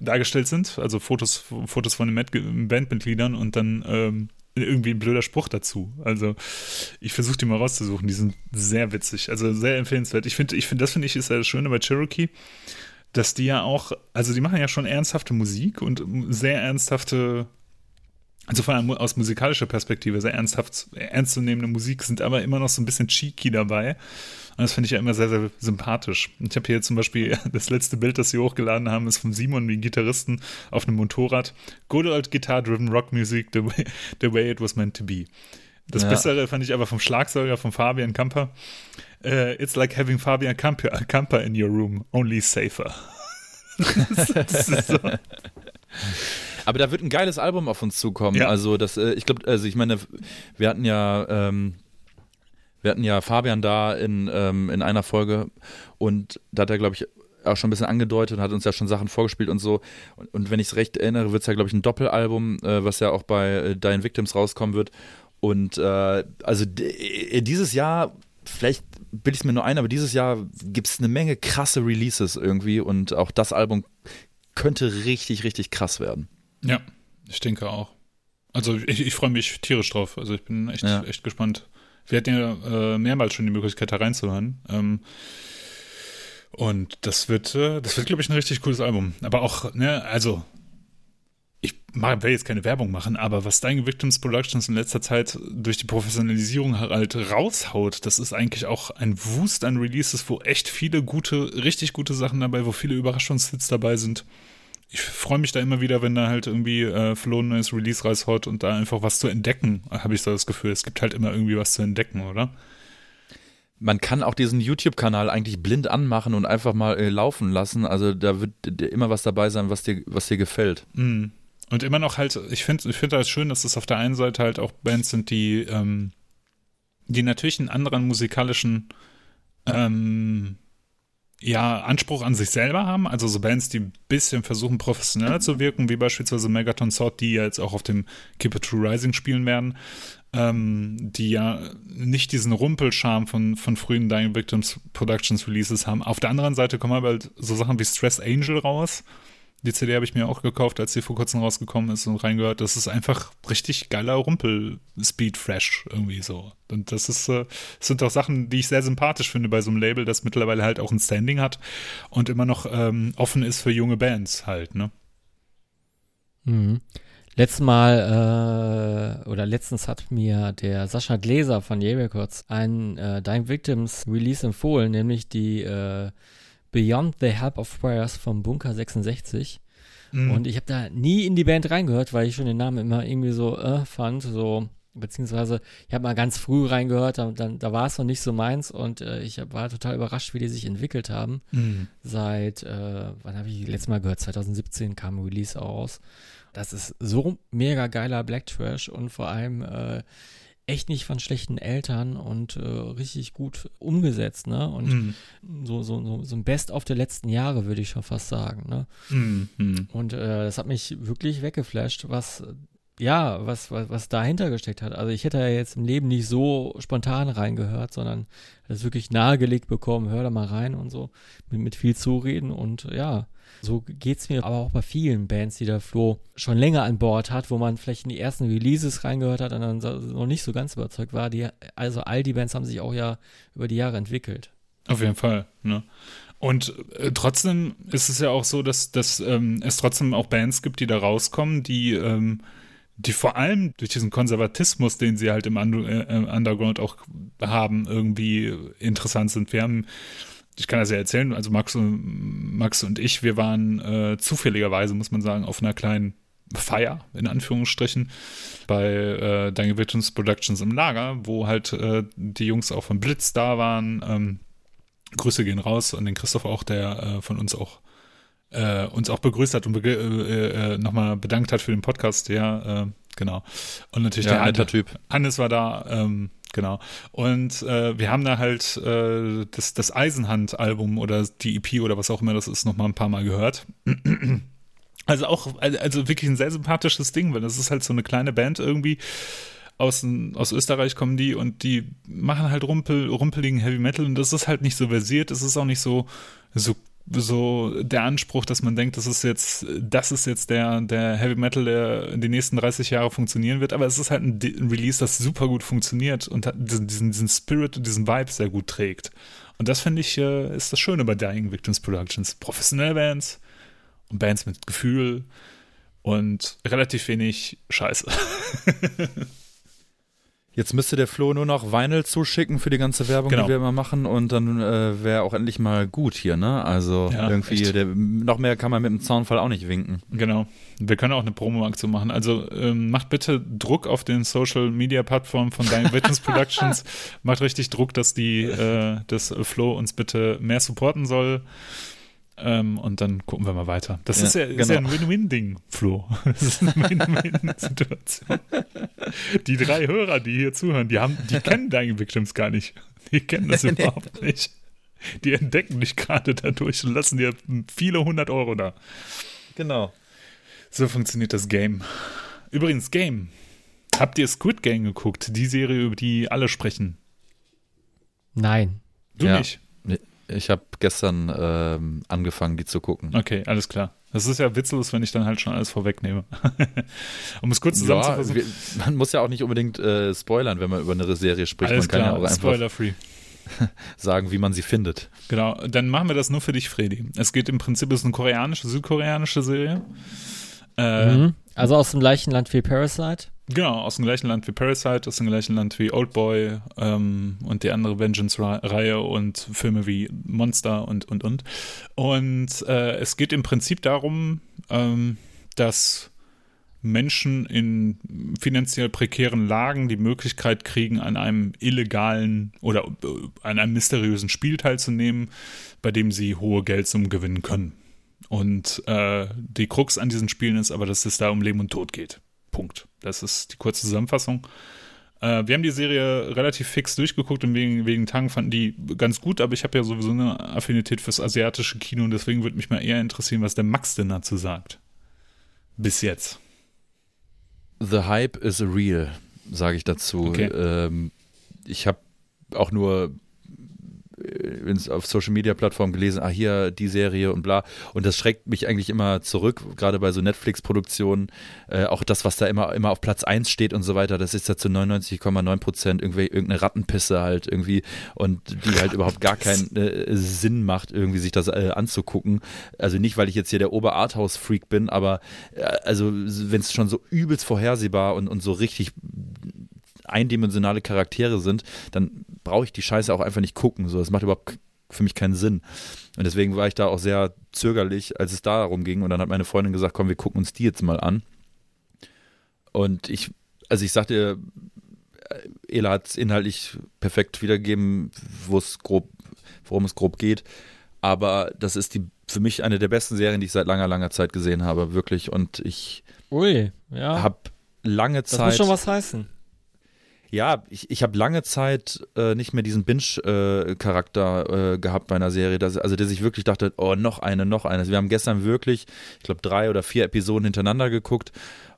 Speaker 1: dargestellt sind, also Fotos, Fotos von den Bandmitgliedern und dann ähm, irgendwie ein blöder Spruch dazu. Also ich versuche die mal rauszusuchen. Die sind sehr witzig, also sehr empfehlenswert. Ich finde, ich finde, das finde ich ist ja das Schöne bei Cherokee, dass die ja auch, also die machen ja schon ernsthafte Musik und sehr ernsthafte also vor allem aus musikalischer Perspektive sehr ernsthaft, ernstzunehmende Musik, sind aber immer noch so ein bisschen cheeky dabei. Und das finde ich ja immer sehr, sehr sympathisch. Ich habe hier zum Beispiel *laughs* das letzte Bild, das sie hochgeladen haben, ist von Simon, dem Gitarristen, auf einem Motorrad. Good old guitar-driven rock music, the way, the way it was meant to be. Das ja. Bessere fand ich aber vom Schlagzeuger, von Fabian Kamper. Uh, it's like having Fabian Kamper, Kamper in your room, only safer. *laughs*
Speaker 2: das ist so. *laughs* Aber da wird ein geiles Album auf uns zukommen. Ja. Also das, äh, ich glaube, also ich meine, wir hatten ja, ähm, wir hatten ja Fabian da in, ähm, in einer Folge und da hat er, glaube ich, auch schon ein bisschen angedeutet und hat uns ja schon Sachen vorgespielt und so. Und, und wenn ich es recht erinnere, wird es ja, glaube ich, ein Doppelalbum, äh, was ja auch bei äh, Dying Victims rauskommen wird. Und äh, also äh, dieses Jahr, vielleicht bilde ich es mir nur ein, aber dieses Jahr gibt es eine Menge krasse Releases irgendwie und auch das Album könnte richtig, richtig krass werden.
Speaker 1: Ja, ich denke auch. Also ich, ich freue mich tierisch drauf. Also ich bin echt, ja. echt gespannt. Wir hatten ja äh, mehrmals schon die Möglichkeit, da reinzuhören. Ähm, und das wird, äh, das wird, glaube ich, ein richtig cooles Album. Aber auch, ne, also, ich will jetzt keine Werbung machen, aber was Dying Victims Productions in letzter Zeit durch die Professionalisierung halt raushaut, das ist eigentlich auch ein Wust an Releases, wo echt viele gute, richtig gute Sachen dabei, wo viele Überraschungshits dabei sind ich freue mich da immer wieder, wenn da halt irgendwie äh, Flo ein neues Release raushaut und da einfach was zu entdecken, habe ich so das Gefühl. Es gibt halt immer irgendwie was zu entdecken, oder?
Speaker 2: Man kann auch diesen YouTube-Kanal eigentlich blind anmachen und einfach mal äh, laufen lassen. Also da wird immer was dabei sein, was dir, was dir gefällt.
Speaker 1: Mm. Und immer noch halt, ich finde ich find das schön, dass es auf der einen Seite halt auch Bands sind, die, ähm, die natürlich einen anderen musikalischen ähm, ja, Anspruch an sich selber haben, also so Bands, die ein bisschen versuchen, professioneller zu wirken, wie beispielsweise Megaton Sword, die jetzt auch auf dem Keep It True Rising spielen werden, ähm, die ja nicht diesen Rumpelscharm von, von frühen Dying Victims Productions Releases haben. Auf der anderen Seite kommen aber halt so Sachen wie Stress Angel raus, die CD habe ich mir auch gekauft, als sie vor kurzem rausgekommen ist und reingehört. Das ist einfach richtig geiler Rumpel-Speed-Fresh irgendwie so. Und das ist, äh, das sind auch Sachen, die ich sehr sympathisch finde bei so einem Label, das mittlerweile halt auch ein Standing hat und immer noch ähm, offen ist für junge Bands halt, ne?
Speaker 3: Mhm. Letztes Mal äh, oder letztens hat mir der Sascha Gläser von Ye Records ein äh, Dying Victims Release empfohlen, nämlich die äh, Beyond the Help of Prayers vom Bunker 66. Mhm. Und ich habe da nie in die Band reingehört, weil ich schon den Namen immer irgendwie so äh, fand, so beziehungsweise ich habe mal ganz früh reingehört, da, dann, da war es noch nicht so meins und äh, ich war total überrascht, wie die sich entwickelt haben. Mhm. Seit, äh, wann habe ich letztes Mal gehört? 2017 kam Release aus. Das ist so mega geiler Black Trash und vor allem äh, echt nicht von schlechten Eltern und äh, richtig gut umgesetzt, ne? Und mm. so, so, so, so ein Best-of der letzten Jahre, würde ich schon fast sagen, ne? Mm, Und äh, das hat mich wirklich weggeflasht, was ja, was, was, was dahinter gesteckt hat. Also ich hätte ja jetzt im Leben nicht so spontan reingehört, sondern das wirklich nahegelegt bekommen, hör da mal rein und so, mit, mit viel Zureden und ja, so geht es mir aber auch bei vielen Bands, die der Flo schon länger an Bord hat, wo man vielleicht in die ersten Releases reingehört hat und dann noch nicht so ganz überzeugt war. Die, also all die Bands haben sich auch ja über die Jahre entwickelt.
Speaker 1: Auf jeden Fall, ne? Und äh, trotzdem ist es ja auch so, dass, dass ähm, es trotzdem auch Bands gibt, die da rauskommen, die, ähm, die vor allem durch diesen Konservatismus, den sie halt im Under äh, Underground auch haben, irgendwie interessant sind. Wir haben ich kann das ja erzählen, also Max und, Max und ich, wir waren äh, zufälligerweise, muss man sagen, auf einer kleinen Feier, in Anführungsstrichen, bei äh, Daniel Victims Productions im Lager, wo halt äh, die Jungs auch von Blitz da waren. Ähm, Grüße gehen raus und den Christoph auch, der äh, von uns auch äh, uns auch begrüßt hat und be äh, äh, nochmal bedankt hat für den Podcast, ja, äh, genau. Und natürlich ja, der
Speaker 2: alter Typ.
Speaker 1: Hannes war da, ähm, Genau. Und äh, wir haben da halt äh, das, das Eisenhand-Album oder die EP oder was auch immer das ist, noch mal ein paar Mal gehört. Also auch, also wirklich ein sehr sympathisches Ding, weil das ist halt so eine kleine Band irgendwie. Aus, aus Österreich kommen die und die machen halt rumpel, rumpeligen Heavy Metal und das ist halt nicht so versiert, es ist auch nicht so, so so der Anspruch, dass man denkt, das ist jetzt, das ist jetzt der, der Heavy Metal, der in den nächsten 30 Jahren funktionieren wird, aber es ist halt ein, Release, das super gut funktioniert und diesen, diesen, diesen Spirit und diesen Vibe sehr gut trägt. Und das finde ich, äh, ist das Schöne bei Dying Victims Productions. Professionelle Bands und Bands mit Gefühl und relativ wenig Scheiße. *laughs*
Speaker 2: Jetzt müsste der Flo nur noch Vinyl zuschicken für die ganze Werbung, genau. die wir immer machen und dann äh, wäre auch endlich mal gut hier, ne? Also ja, irgendwie, der, noch mehr kann man mit dem Zaunfall auch nicht winken.
Speaker 1: Genau. Wir können auch eine Promo-Aktion machen. Also ähm, macht bitte Druck auf den Social-Media-Plattformen von Dying *laughs* Witness Productions. macht richtig Druck, dass die, äh, dass Flo uns bitte mehr supporten soll. Ähm, und dann gucken wir mal weiter. Das
Speaker 2: Ja,
Speaker 1: ist, ja, ist
Speaker 2: genau.
Speaker 1: ja ein Win-Win-Ding, Flo. Das ist eine Win-Win-Situation. Die drei Hörer, die hier zuhören, die, haben, die kennen Dying Victims gar nicht. Die kennen das
Speaker 2: Nee, nee.
Speaker 1: überhaupt nicht. Die entdecken dich gerade dadurch und lassen dir viele hundert Euro da.
Speaker 2: Genau.
Speaker 1: So funktioniert das Game. Übrigens, Game. Habt ihr Squid Game geguckt? Die Serie, über die alle sprechen.
Speaker 3: Nein.
Speaker 1: Du
Speaker 2: Ja.
Speaker 1: nicht?
Speaker 2: Ich habe gestern ähm, angefangen, die zu gucken.
Speaker 1: Okay, alles klar. Das ist ja witzlos, wenn ich dann halt schon alles vorwegnehme. *laughs* um es kurz
Speaker 2: Ja,
Speaker 1: zusammenzufassen.
Speaker 2: wir, man muss ja auch nicht unbedingt äh, spoilern, wenn man über eine Serie spricht.
Speaker 1: alles
Speaker 2: man kann
Speaker 1: klar,
Speaker 2: ja auch einfach
Speaker 1: spoiler-free. *laughs*
Speaker 2: sagen, wie man sie findet.
Speaker 1: Genau, dann machen wir das nur für dich, Freddy. Es geht im Prinzip, es ist eine koreanische, südkoreanische Serie. Äh,
Speaker 3: Mhm. Also aus dem gleichen Land wie Parasite.
Speaker 1: Genau, aus dem gleichen Land wie Parasite, aus dem gleichen Land wie Oldboy ähm, und die andere Vengeance-Reihe und Filme wie Monster und, und, und. Und äh, es geht im Prinzip darum, ähm, dass Menschen in finanziell prekären Lagen die Möglichkeit kriegen, an einem illegalen oder äh, an einem mysteriösen Spiel teilzunehmen, bei dem sie hohe Geldsummen gewinnen können. Und äh, die Krux an diesen Spielen ist aber, dass es da um Leben und Tod geht. Punkt. Das ist die kurze Zusammenfassung. Äh, wir haben die Serie relativ fix durchgeguckt und wegen, wegen Tagen fanden die ganz gut, aber ich habe ja sowieso eine Affinität fürs asiatische Kino und deswegen würde mich mal eher interessieren, was der Max denn dazu sagt. Bis jetzt.
Speaker 2: The Hype is real, sage ich dazu.
Speaker 1: Okay.
Speaker 2: Ähm, ich habe auch nur auf Social Media Plattformen gelesen, ah hier die Serie und bla. Und das schreckt mich eigentlich immer zurück, gerade bei so Netflix-Produktionen. Äh, auch das, was da immer, immer auf Platz 1 steht und so weiter, das ist ja zu 99,9 Prozent irgendeine Rattenpisse halt irgendwie und die halt überhaupt gar keinen äh, Sinn macht, irgendwie sich das äh, anzugucken. Also nicht, weil ich jetzt hier der Ober-Arthouse-Freak bin, aber äh, also wenn es schon so übelst vorhersehbar und, und so richtig eindimensionale Charaktere sind, dann brauche ich die Scheiße auch einfach nicht gucken. So, das macht überhaupt für mich keinen Sinn. Und deswegen war ich da auch sehr zögerlich, als es darum ging. Und dann hat meine Freundin gesagt, komm, wir gucken uns die jetzt mal an. Und ich, also ich sagte, äh, Ela hat es inhaltlich perfekt wiedergegeben, wo es grob, worum es grob geht. Aber das ist die für mich eine der besten Serien, die ich seit langer, langer Zeit gesehen habe, wirklich. Und ich habe lange
Speaker 3: das
Speaker 2: Zeit.
Speaker 3: muss schon was heißen.
Speaker 2: Ja, ich, ich habe lange Zeit äh, nicht mehr diesen Binge-Charakter äh, gehabt bei einer Serie, dass, also dass ich wirklich dachte, oh, noch eine, noch eine. Wir haben gestern wirklich, ich glaube, drei oder vier Episoden hintereinander geguckt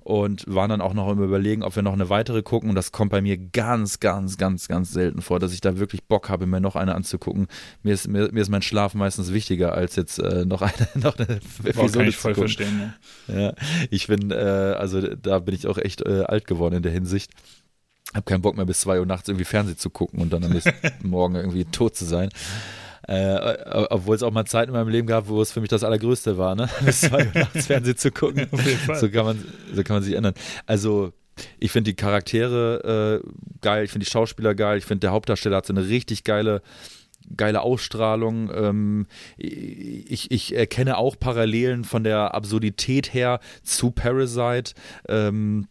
Speaker 2: und waren dann auch noch im Überlegen, ob wir noch eine weitere gucken. Und das kommt bei mir ganz, ganz, ganz, ganz selten vor, dass ich da wirklich Bock habe, mir noch eine anzugucken. Mir ist, mir, mir ist mein Schlaf meistens wichtiger, als jetzt äh, noch eine, *laughs* noch eine Episode
Speaker 1: kann ich voll
Speaker 2: gucken.
Speaker 1: verstehen. Ne?
Speaker 2: Ja, ich bin, äh, also da bin ich auch echt äh, alt geworden in der Hinsicht. Hab keinen Bock mehr bis zwei Uhr nachts irgendwie Fernsehen zu gucken und dann am nächsten *laughs* Morgen irgendwie tot zu sein. Äh, obwohl es auch mal Zeiten in meinem Leben gab, wo es für mich das Allergrößte war, ne? *laughs* bis zwei Uhr nachts Fernsehen zu gucken.
Speaker 1: Auf jeden Fall.
Speaker 2: So kann man, so kann man sich ändern. Also ich finde die Charaktere äh, geil, ich finde die Schauspieler geil, ich finde der Hauptdarsteller hat so eine richtig geile geile Ausstrahlung. Ähm, ich, ich erkenne auch Parallelen von der Absurdität her zu Parasite. Ähm,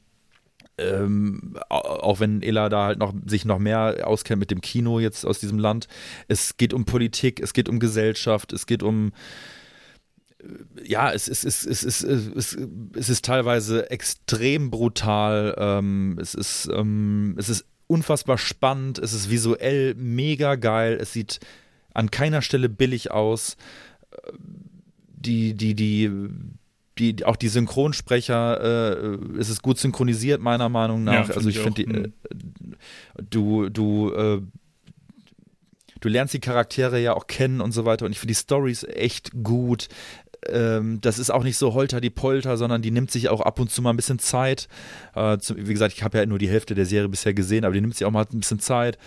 Speaker 2: ähm, au- auch wenn Ella da halt noch sich noch mehr auskennt mit dem Kino jetzt aus diesem Land. Es geht um Politik, es geht um Gesellschaft, es geht um äh, ja, es ist, es, ist, es, ist, es, ist, es ist teilweise extrem brutal. Ähm, es, ist, ähm, es ist unfassbar spannend. Es ist visuell mega geil. Es sieht an keiner Stelle billig aus. Äh, Die, die, die, die, auch die Synchronsprecher, äh, es ist gut synchronisiert, meiner Meinung nach.
Speaker 1: Ja,
Speaker 2: also ich
Speaker 1: find
Speaker 2: finde, äh, du, du, äh, du lernst die Charaktere ja auch kennen und so weiter. Und ich finde die Stories echt gut. Ähm, das ist auch nicht so holter die Polter, sondern die nimmt sich auch ab und zu mal ein bisschen Zeit. Äh, zu, wie gesagt, ich habe ja nur die Hälfte der Serie bisher gesehen, aber die nimmt sich auch mal ein bisschen Zeit.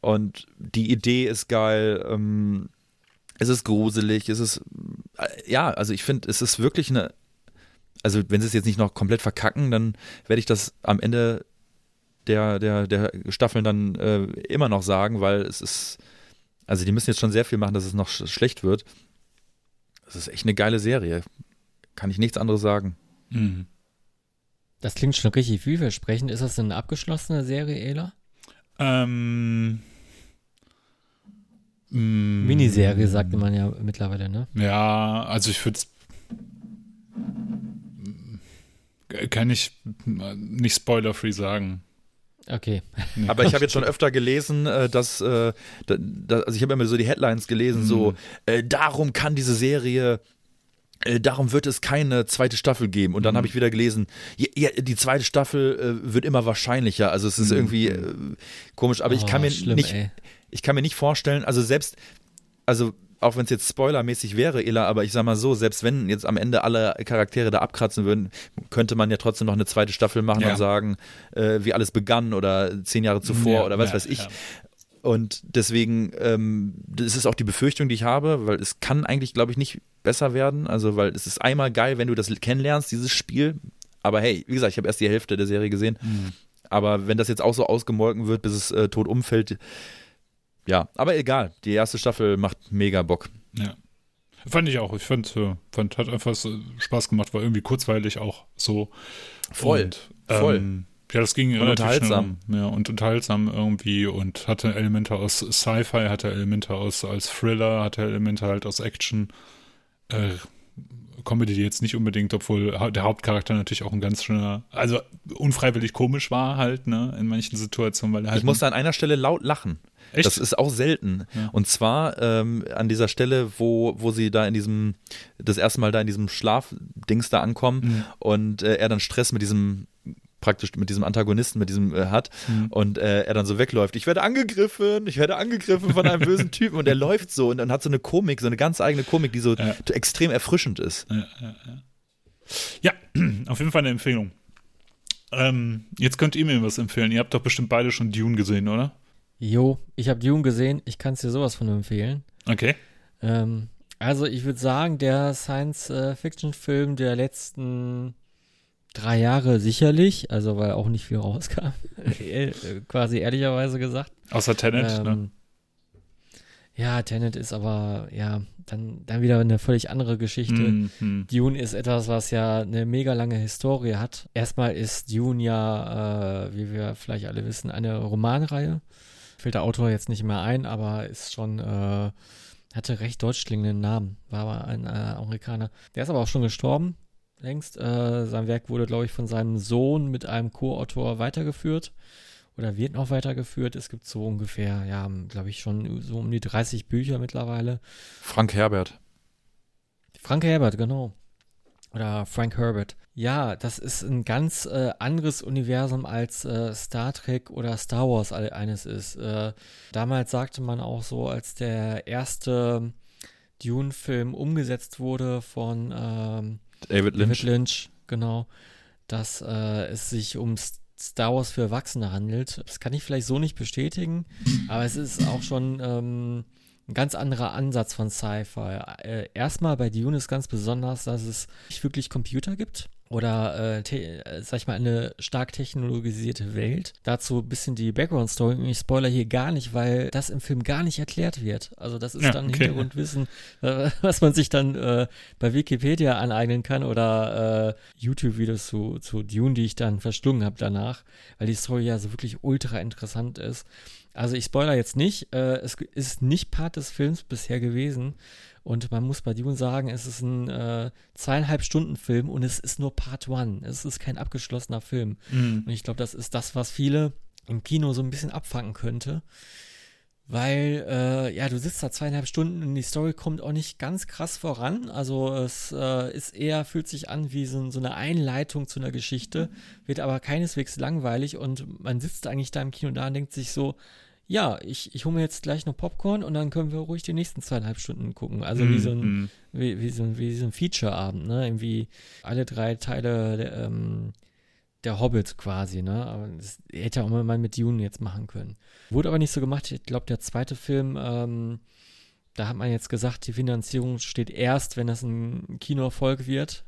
Speaker 2: Und die Idee ist geil. Ähm, es ist gruselig. Es ist, äh, ja, also ich finde, es ist wirklich eine. Also, wenn sie es jetzt nicht noch komplett verkacken, dann werde ich das am Ende der, der, der Staffeln dann äh, immer noch sagen, weil es ist. Also, die müssen jetzt schon sehr viel machen, dass es noch sch schlecht wird. Es ist echt eine geile Serie. Kann ich nichts anderes sagen.
Speaker 1: Mhm.
Speaker 3: Das klingt schon richtig vielversprechend. Ist das eine abgeschlossene Serie, Ela?
Speaker 1: Ähm, Mm,
Speaker 3: Miniserie, sagte man ja mittlerweile, ne?
Speaker 1: Ja, also ich würde kann ich nicht spoiler-free sagen.
Speaker 3: Okay.
Speaker 1: Nee.
Speaker 2: Aber ich habe jetzt schon öfter gelesen, äh, dass, äh, also ich habe immer so die Headlines gelesen,
Speaker 1: Mhm.
Speaker 2: so, äh, darum kann diese Serie, darum wird es keine zweite Staffel geben. Und dann
Speaker 1: Mhm.
Speaker 2: habe ich wieder gelesen, ja, ja, die zweite Staffel äh, wird immer wahrscheinlicher. Also es ist
Speaker 1: Mhm.
Speaker 2: irgendwie äh, komisch, aber ich
Speaker 3: Oh,
Speaker 2: kann mir
Speaker 3: schlimm,
Speaker 2: nicht,
Speaker 3: ey.
Speaker 2: Ich kann mir nicht vorstellen, also selbst, also auch wenn es jetzt spoilermäßig wäre, Ela, aber ich sag mal so, selbst wenn jetzt am Ende alle Charaktere da abkratzen würden, könnte man ja trotzdem noch eine zweite Staffel machen
Speaker 1: Ja.
Speaker 2: und sagen, äh, wie alles begann oder zehn Jahre zuvor
Speaker 1: Ja,
Speaker 2: oder was
Speaker 1: ja,
Speaker 2: weiß ich. Und deswegen, ähm, das ist auch die Befürchtung, die ich habe, weil es kann eigentlich, glaube ich, nicht besser werden. Also, weil es ist einmal geil, wenn du das kennenlernst, dieses Spiel. Aber hey, wie gesagt, ich habe erst die Hälfte der Serie gesehen.
Speaker 1: Mhm.
Speaker 2: Aber wenn das jetzt auch so ausgemolken wird, bis es äh, tot umfällt, ja, aber egal. Die erste Staffel macht mega Bock.
Speaker 1: Ja. Fand ich auch. Ich fand, äh, fand hat einfach so Spaß gemacht, war irgendwie kurzweilig auch so.
Speaker 2: Voll,
Speaker 1: Und,
Speaker 2: voll.
Speaker 1: Ähm, ja, das ging
Speaker 2: Und
Speaker 1: relativ
Speaker 2: unterhaltsam.
Speaker 1: Schnell, ja, und unterhaltsam irgendwie und hatte Elemente aus Sci-Fi, hatte Elemente aus als Thriller, hatte Elemente halt aus Action. Äh, Comedy jetzt nicht unbedingt, obwohl der Hauptcharakter natürlich auch ein ganz schöner, also unfreiwillig komisch war halt, ne, in manchen Situationen, weil er halt.
Speaker 2: Ich musste an einer Stelle laut lachen.
Speaker 1: Echt?
Speaker 2: Das ist auch selten.
Speaker 1: Ja.
Speaker 2: Und zwar ähm, an dieser Stelle, wo, wo sie da in diesem, das erste Mal da in diesem Schlafdings da ankommen
Speaker 1: Mhm.
Speaker 2: und äh, er dann Stress mit diesem praktisch mit diesem Antagonisten, mit diesem äh, hat
Speaker 1: Mhm.
Speaker 2: und äh, er dann so wegläuft. Ich werde angegriffen, ich werde angegriffen von einem bösen *laughs* Typen und er läuft so und, und hat so eine Komik, so eine ganz eigene Komik, die so
Speaker 1: Ja.
Speaker 2: extrem erfrischend ist.
Speaker 1: Ja, ja, ja. *clears throat* auf jeden Fall eine Empfehlung. Ähm, jetzt könnt ihr mir was empfehlen. Ihr habt doch bestimmt beide schon Dune gesehen, oder?
Speaker 3: Jo, ich habe Dune gesehen, ich kann es dir sowas von empfehlen.
Speaker 1: Okay.
Speaker 3: Ähm, also ich würde sagen, der Science-Fiction-Film der letzten drei Jahre sicherlich, also weil auch nicht viel rauskam, *laughs* äh, quasi ehrlicherweise gesagt.
Speaker 1: Außer Tenet, ne?
Speaker 3: Ähm, Ja, Tenet ist aber, ja, dann, dann wieder eine völlig andere Geschichte.
Speaker 1: Hm, hm.
Speaker 3: Dune ist etwas, was ja eine mega lange Historie hat. Erstmal ist Dune ja, äh, wie wir vielleicht alle wissen, eine Romanreihe. Fällt der Autor jetzt nicht mehr ein, aber ist schon, äh, hatte recht deutsch klingenden Namen. War aber ein äh, Amerikaner. Der ist aber auch schon gestorben, längst. Äh, sein Werk wurde, glaube ich, von seinem Sohn mit einem Co-Autor weitergeführt. Oder wird noch weitergeführt. Es gibt so ungefähr, ja, glaube ich, schon so um die 30 Bücher mittlerweile.
Speaker 2: Frank Herbert.
Speaker 3: Frank Herbert, genau. Oder Frank Herbert. Ja, das ist ein ganz äh, anderes Universum als äh, Star Trek oder Star Wars all- eines ist. Äh, damals sagte man auch so, als der erste Dune-Film umgesetzt wurde von ähm,
Speaker 2: David
Speaker 3: David
Speaker 2: Lynch.
Speaker 3: Lynch, genau, dass äh, es sich um Star Wars für Erwachsene handelt. Das kann ich vielleicht so nicht bestätigen, aber es ist auch schon ähm, ein ganz anderer Ansatz von Sci-Fi. Äh, erstmal bei Dune ist ganz besonders, dass es nicht wirklich Computer gibt oder, äh, äh, sag ich mal, eine stark technologisierte Welt. Dazu ein bisschen die Background-Story. Und Ich spoiler hier gar nicht, weil das im Film gar nicht erklärt wird. Also das ist
Speaker 1: Ja,
Speaker 3: dann
Speaker 1: okay.
Speaker 3: Hintergrundwissen, äh, *laughs* was man sich dann äh, bei Wikipedia aneignen kann oder äh, YouTube-Videos zu, zu Dune, die ich dann verschlungen habe danach, weil die Story ja so wirklich ultra interessant ist. Also ich spoiler jetzt nicht, äh, es ist nicht Part des Films bisher gewesen und man muss bei Dune sagen, es ist ein äh, zweieinhalb Stunden Film und es ist nur Part One. Es ist kein abgeschlossener Film.
Speaker 1: Hm.
Speaker 3: Und ich glaube, das ist das, was viele im Kino so ein bisschen abfangen könnte. Weil, äh, ja, du sitzt da zweieinhalb Stunden und die Story kommt auch nicht ganz krass voran. Also es äh, ist eher, fühlt sich an wie so, so eine Einleitung zu einer Geschichte, wird aber keineswegs langweilig und man sitzt eigentlich da im Kino da und denkt sich so, ja, ich, ich hole mir jetzt gleich noch Popcorn und dann können wir ruhig die nächsten zweieinhalb Stunden gucken. Also wie so ein,
Speaker 1: Hm,
Speaker 3: wie, wie, so, ein- wie so ein Feature-Abend, ne? Irgendwie alle drei Teile der, ähm, der Hobbit quasi, ne? Aber das hätte auch mal mit Dune jetzt machen können. Wurde aber nicht so gemacht. Ich glaube, der zweite Film, ähm, da hat man jetzt gesagt, die Finanzierung steht erst, wenn das ein Kinoerfolg wird.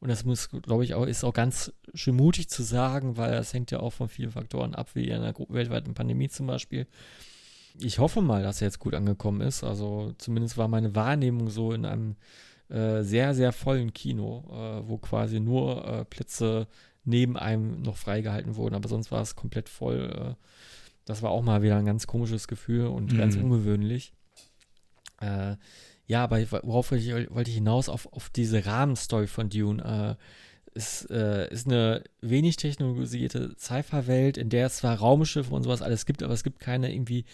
Speaker 3: Und das muss, glaube ich, auch, ist auch ganz schön mutig zu sagen, weil das hängt ja auch von vielen Faktoren ab, wie einer gro- weltweiten Pandemie zum Beispiel. Ich hoffe mal, dass er jetzt gut angekommen ist. Also zumindest war meine Wahrnehmung so in einem äh, sehr, sehr vollen Kino, äh, wo quasi nur äh, Plätze neben einem noch freigehalten wurden, aber sonst war es komplett voll. Äh, das war auch mal wieder ein ganz komisches Gefühl und ganz
Speaker 1: Mhm.
Speaker 3: ungewöhnlich. Äh, ja, aber worauf wollte ich, wollte ich hinaus? Auf, auf diese Rahmenstory von Dune. Äh, es äh, ist eine wenig technologisierte Sci-Fi-Welt, in der es zwar Raumschiffe und sowas alles gibt, aber es gibt keine irgendwie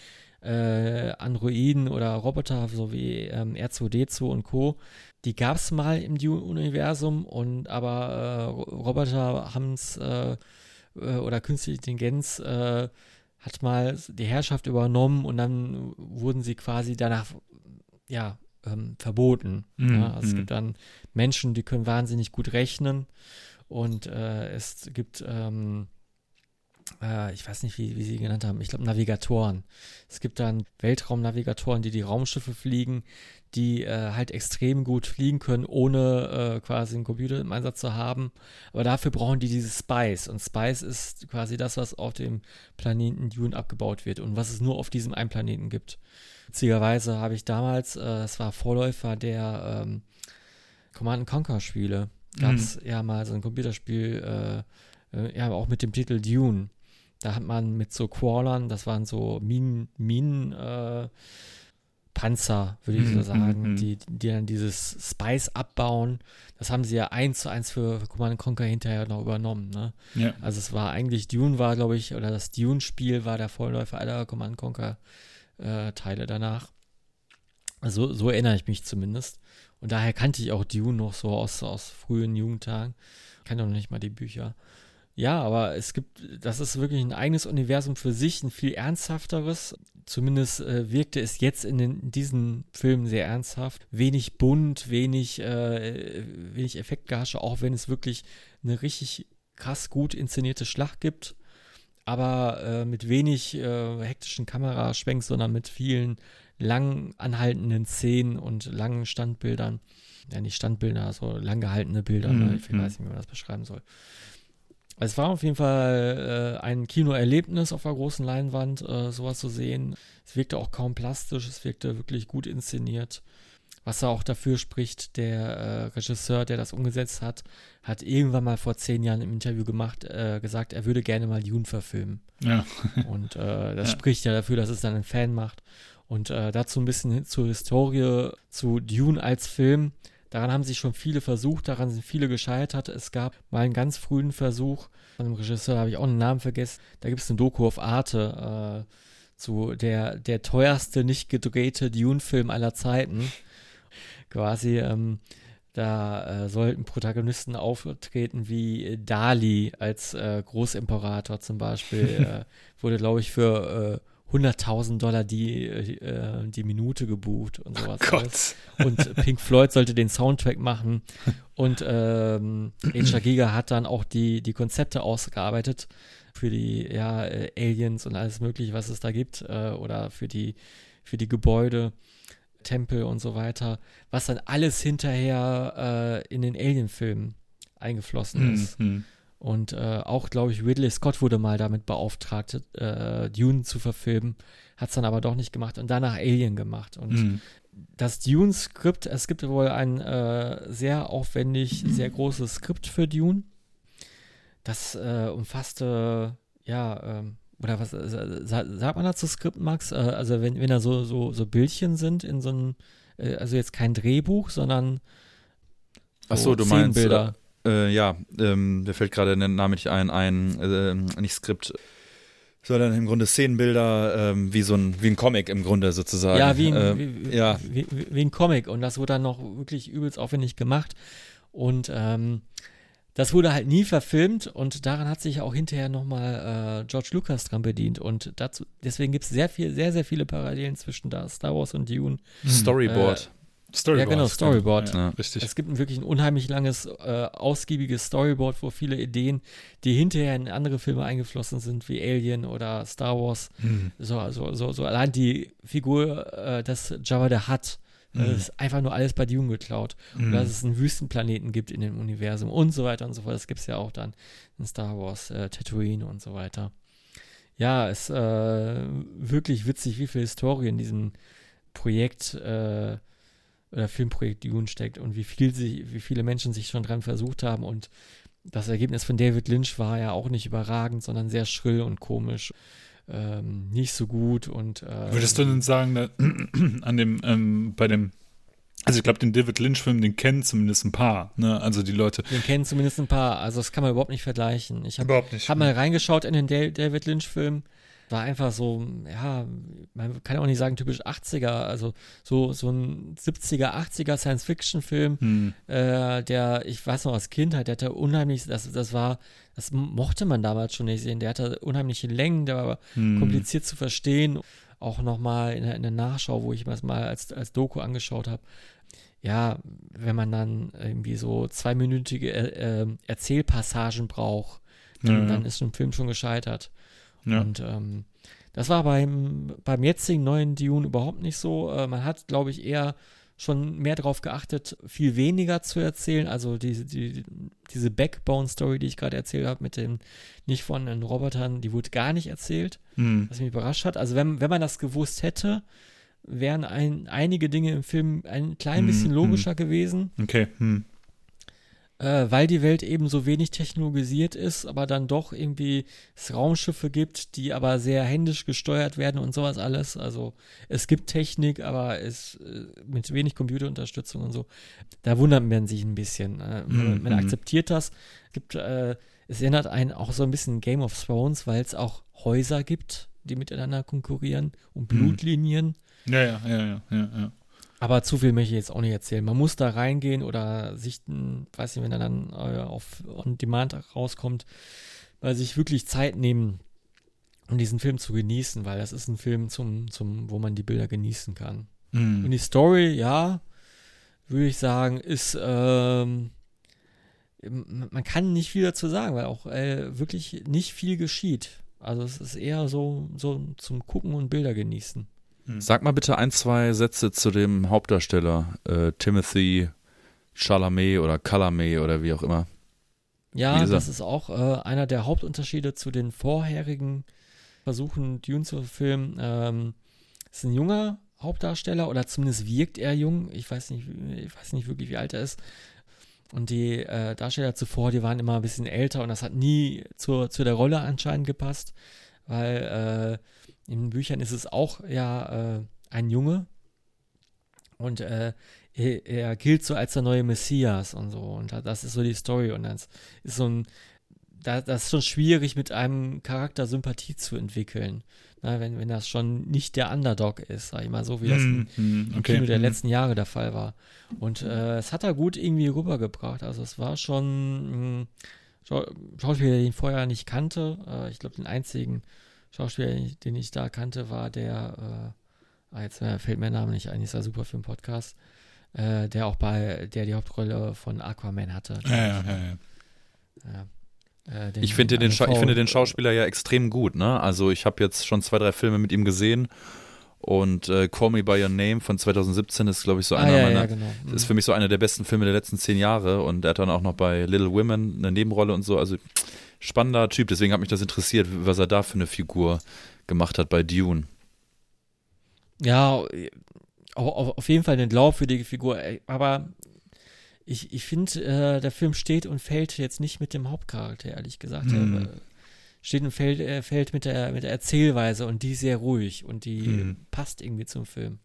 Speaker 3: äh, Androiden oder Roboter, so wie ähm, R2D2 und Co. Die gab es mal im Dune-Universum und aber äh, Roboter haben es äh, äh, oder künstliche Intelligenz äh, hat mal die Herrschaft übernommen und dann wurden sie quasi danach ja ähm, verboten. Mm, ja, also. Es mhm. gibt dann Menschen, die können wahnsinnig gut rechnen und äh, es gibt ähm, äh, ich weiß nicht, wie, wie sie genannt haben, ich glaube Navigatoren. Es gibt dann Weltraumnavigatoren, die die Raumschiffe fliegen, die äh, halt extrem gut fliegen können, ohne äh, quasi einen Computer im Einsatz zu haben. Aber dafür brauchen die dieses Spice. Und Spice ist quasi das, was auf dem Planeten Dune abgebaut wird und was es nur auf diesem einen Planeten gibt. Witzigerweise habe ich damals, äh, das war Vorläufer der ähm, Command Conquer Spiele, gab es mhm. ja mal so ein Computerspiel, äh, äh, ja, auch mit dem Titel Dune. Da hat man mit so Crawlern, das waren so Minen, Minen, äh, Panzer, würde ich so mhm, sagen, mm, die, die dann dieses Spice abbauen. Das haben sie ja eins zu eins für, für Command Conquer hinterher noch übernommen. Ne? Ja. Also es war eigentlich, Dune war, glaube ich, oder das Dune-Spiel war der Vorläufer aller Command Conquer äh, Teile danach. Also so erinnere ich mich zumindest. Und daher kannte ich auch Dune noch so aus, aus frühen Jugendtagen. Ich kenne noch nicht mal die Bücher. Ja, aber es gibt, das ist wirklich ein eigenes Universum für sich, ein viel ernsthafteres. Zumindest äh, wirkte es jetzt in, den, in diesen Filmen sehr ernsthaft. Wenig bunt, wenig, äh, wenig Effektgehasche, auch wenn es wirklich eine richtig krass gut inszenierte Schlacht gibt. Aber äh, mit wenig äh, hektischen Kameraschwenks, sondern mit vielen lang anhaltenden Szenen und langen Standbildern. Ja, nicht Standbilder, so lang gehaltene Bilder. Mhm. Ne? Ich weiß nicht, wie man das beschreiben soll. Es war auf jeden Fall äh, ein Kinoerlebnis auf der großen Leinwand, äh, sowas zu sehen. Es wirkte auch kaum plastisch, es wirkte wirklich gut inszeniert. Was auch dafür spricht, der äh, Regisseur, der das umgesetzt hat, hat irgendwann mal vor zehn Jahren im Interview gemacht, äh, gesagt, er würde gerne mal Dune verfilmen. Ja. *laughs* Und äh, das ja. spricht ja dafür, dass es dann ein Fan macht. Und äh, dazu ein bisschen zur Historie zu Dune als Film. Daran haben sich schon viele versucht, daran sind viele gescheitert. Es gab mal einen ganz frühen Versuch von einem Regisseur, habe ich auch einen Namen vergessen. Da gibt es eine Doku auf Arte äh, zu der, der teuerste nicht gedrehte Dune-Film aller Zeiten. Quasi, ähm, da äh, sollten Protagonisten auftreten wie Dali als äh, Großimperator zum Beispiel. *laughs* äh, wurde, glaube ich, für äh, 100.000 Dollar die, äh, die Minute gebucht und sowas. Oh Gott. Und Pink Floyd sollte den Soundtrack machen. Und ähm, H.R. Giga hat dann auch die, die Konzepte ausgearbeitet für die ja, äh, Aliens und alles mögliche, was es da gibt. Äh, oder für die, für die Gebäude, Tempel und so weiter. Was dann alles hinterher äh, in den Alien-Filmen eingeflossen ist. Mhm. Und äh, auch, glaube ich, Ridley Scott wurde mal damit beauftragt, äh, Dune zu verfilmen, hat es dann aber doch nicht gemacht und danach Alien gemacht. Und mhm. das Dune-Skript, es gibt wohl ein äh, sehr aufwendig, sehr großes Skript für Dune. Das äh, umfasste, ja, ähm, oder was äh, sagt man dazu Skript, Max? Äh, also wenn, wenn da so, so, so Bildchen sind in so einem, also jetzt kein Drehbuch, sondern
Speaker 2: so Ach so, du meinst äh, ja, ähm, mir fällt gerade der Name nicht ein, ein, äh, nicht Skript, sondern im Grunde Szenenbilder, ähm, wie so ein, wie ein Comic im Grunde sozusagen.
Speaker 3: Ja, wie ein, äh, wie, ja. Wie, wie, wie, ein Comic und das wurde dann noch wirklich übelst aufwendig gemacht und ähm, das wurde halt nie verfilmt und daran hat sich auch hinterher nochmal äh, George Lucas dran bedient und dazu, deswegen gibt es sehr viel, sehr, sehr viele Parallelen zwischen da Star Wars und Dune.
Speaker 2: Storyboard.
Speaker 3: Äh, Storyboard. Ja, genau, Storyboard. Ja, richtig. Es gibt ein wirklich ein unheimlich langes, äh, ausgiebiges Storyboard, wo viele Ideen, die hinterher in andere Filme eingeflossen sind, wie Alien oder Star Wars, mhm. so, so, so, so, allein die Figur, äh, das Jabba der Hutt, mhm. das ist einfach nur alles bei Dune geklaut. Mhm. Und dass es einen Wüstenplaneten gibt in dem Universum und so weiter und so fort. Das gibt es ja auch dann in Star Wars, äh, Tatooine und so weiter. Ja, es ist äh, wirklich witzig, wie viel Historie in diesem Projekt äh, oder Filmprojekt Dune steckt und wie viel sie, wie viele Menschen sich schon dran versucht haben und das Ergebnis von David Lynch war ja auch nicht überragend, sondern sehr schrill und komisch. Ähm, nicht so gut und äh,
Speaker 1: Würdest du denn sagen, da, *clears throat* an dem, ähm, bei dem, also ich glaube, den David Lynch-Film, den kennen zumindest ein paar, ne? Also die Leute.
Speaker 3: Den kennen zumindest ein paar. Also das kann man überhaupt nicht vergleichen. Ich habe
Speaker 1: Überhaupt nicht.
Speaker 3: hab mal reingeschaut in den Da- David Lynch-Film. War einfach so, ja, man kann auch nicht sagen typisch 80er, also so, so ein 70er, 80er Science-Fiction-Film,
Speaker 1: Hm.
Speaker 3: äh, der, ich weiß noch als Kindheit, der hatte unheimlich, das, das war, das mochte man damals schon nicht sehen, der hatte unheimliche Längen, der war
Speaker 1: Hm.
Speaker 3: kompliziert zu verstehen. Auch nochmal in, der- in der Nachschau, wo ich mir das mal als, als Doku angeschaut habe. Ja, wenn man dann irgendwie so zweiminütige äh, äh, Erzählpassagen braucht, dann,
Speaker 1: Ja, ja.
Speaker 3: dann ist ein Film schon gescheitert.
Speaker 1: Ja.
Speaker 3: Und ähm, das war beim, beim jetzigen neuen Dune überhaupt nicht so. Äh, man hat, glaube ich, eher schon mehr darauf geachtet, viel weniger zu erzählen. Also diese, die, diese Backbone-Story, die ich gerade erzählt habe, mit den nicht vorhandenen Robotern, die wurde gar nicht erzählt,
Speaker 1: Hm.
Speaker 3: was mich überrascht hat. Also wenn, wenn man das gewusst hätte, wären ein, einige Dinge im Film ein klein
Speaker 1: Hm,
Speaker 3: bisschen
Speaker 1: hm.
Speaker 3: logischer gewesen,
Speaker 1: Okay. Hm.
Speaker 3: Äh, weil die Welt eben so wenig technologisiert ist, aber dann doch irgendwie es Raumschiffe gibt, die aber sehr händisch gesteuert werden und sowas alles. Also es gibt Technik, aber es äh, mit wenig Computerunterstützung und so. Da wundert man sich ein bisschen. Äh, man, man
Speaker 1: mhm.
Speaker 3: akzeptiert das. Es gibt, äh, es erinnert einen auch so ein bisschen Game of Thrones, weil es auch Häuser gibt, die miteinander konkurrieren und
Speaker 1: Mhm.
Speaker 3: Blutlinien.
Speaker 1: Ja, ja, ja, ja, ja, ja.
Speaker 3: Aber zu viel möchte ich jetzt auch nicht erzählen. Man muss da reingehen oder sichten, weiß nicht, wenn er dann äh, auf On Demand rauskommt, weil sich wirklich Zeit nehmen, um diesen Film zu genießen, weil das ist ein Film zum, zum, wo man die Bilder genießen kann. Und
Speaker 1: Hm.
Speaker 3: die Story, ja, würde ich sagen, ist, ähm, man kann nicht viel dazu sagen, weil auch äh, wirklich nicht viel geschieht. Also es ist eher so, so zum Gucken und Bilder genießen.
Speaker 2: Sag mal bitte ein, zwei Sätze zu dem Hauptdarsteller, äh, Timothy Chalamet oder Chalamet oder wie auch immer.
Speaker 3: Ja,
Speaker 2: ist
Speaker 3: das ist auch äh, einer der Hauptunterschiede zu den vorherigen Versuchen, Dune zu filmen. Ähm, ist ein junger Hauptdarsteller oder zumindest wirkt er jung. Ich weiß nicht, ich weiß nicht wirklich, wie alt er ist. Und die äh, Darsteller zuvor, die waren immer ein bisschen älter und das hat nie zur, zu der Rolle anscheinend gepasst, weil äh, in den Büchern ist es auch ja äh, ein Junge und äh, er, er gilt so als der neue Messias und so und da- das ist so die Story und das ist so ein da, das ist schon schwierig mit einem Charakter Sympathie zu entwickeln, na, wenn, wenn das schon nicht der Underdog ist, sag ich mal so, wie das in,
Speaker 1: hm,
Speaker 3: im
Speaker 1: okay.
Speaker 3: Kino der
Speaker 1: Hm.
Speaker 3: letzten Jahre der Fall war. Und äh, es hat er gut irgendwie rübergebracht. Also es war schon Schau Schauspieler, den ich vorher nicht kannte. Äh, ich glaube, den einzigen Schauspieler, den ich, den ich da kannte, war der, äh, ah, jetzt äh, fällt mir der Name nicht ein, ist ja super für einen Podcast, äh, der auch bei, der die Hauptrolle von Aquaman hatte.
Speaker 1: Ja, ja, ja, ja.
Speaker 3: Ja. Äh, den-
Speaker 2: Ich finde den, ich
Speaker 3: Frau-
Speaker 2: finde den Schauspieler ja extrem gut, ne? Also ich habe jetzt schon zwei, drei Filme mit ihm gesehen und äh, Call Me By Your Name von 2017 ist, glaube ich, so
Speaker 3: Ah,
Speaker 2: einer
Speaker 3: ja,
Speaker 2: meiner,
Speaker 3: ja, genau.
Speaker 2: ist für mich so einer der besten Filme der letzten zehn Jahre und er hat dann auch noch bei Little Women eine Nebenrolle und so, also spannender Typ, deswegen hat mich das interessiert, was er da für eine Figur gemacht hat bei Dune.
Speaker 3: Ja, auf, auf jeden Fall eine glaubwürdige Figur. Aber ich, ich finde, äh, der Film steht und fällt jetzt nicht mit dem Hauptcharakter, ehrlich gesagt. Er, äh, steht und fällt, äh, fällt mit, der, mit der Erzählweise und die ist sehr ruhig und die
Speaker 1: Mhm.
Speaker 3: passt irgendwie zum Film.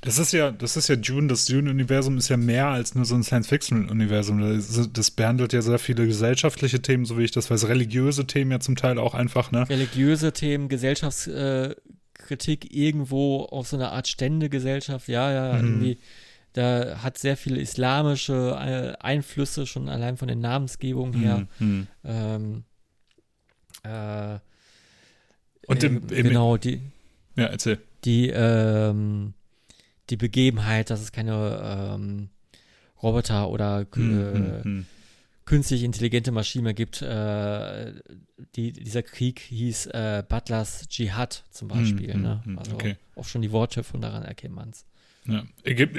Speaker 1: Das ist ja, das ist ja Dune, das Dune-Universum ist ja mehr als nur so ein Science-Fiction-Universum. Das, das behandelt ja sehr viele gesellschaftliche Themen, so wie ich das weiß, religiöse Themen ja zum Teil auch einfach, ne?
Speaker 3: Religiöse Themen, Gesellschaftskritik, äh, irgendwo auf so eine Art Ständegesellschaft, ja, ja,
Speaker 1: Mhm.
Speaker 3: irgendwie. Da hat sehr viele islamische äh, Einflüsse schon allein von den Namensgebungen her.
Speaker 1: Hm, hm.
Speaker 3: Ähm, äh,
Speaker 1: Und
Speaker 3: äh,
Speaker 1: im- im-
Speaker 3: genau, die,
Speaker 1: Ja, erzähl.
Speaker 3: die, ähm, die Begebenheit, dass es keine ähm, Roboter oder
Speaker 1: Hm,
Speaker 3: äh,
Speaker 1: hm, hm.
Speaker 3: künstlich intelligente Maschinen mehr gibt. Äh, die, dieser Krieg hieß äh, Butlers Dschihad zum Beispiel.
Speaker 1: hm,
Speaker 3: ne?
Speaker 1: hm,
Speaker 3: Also
Speaker 1: okay.
Speaker 3: auch schon die Wortschöpfung daran erkennt man es.
Speaker 1: Ja.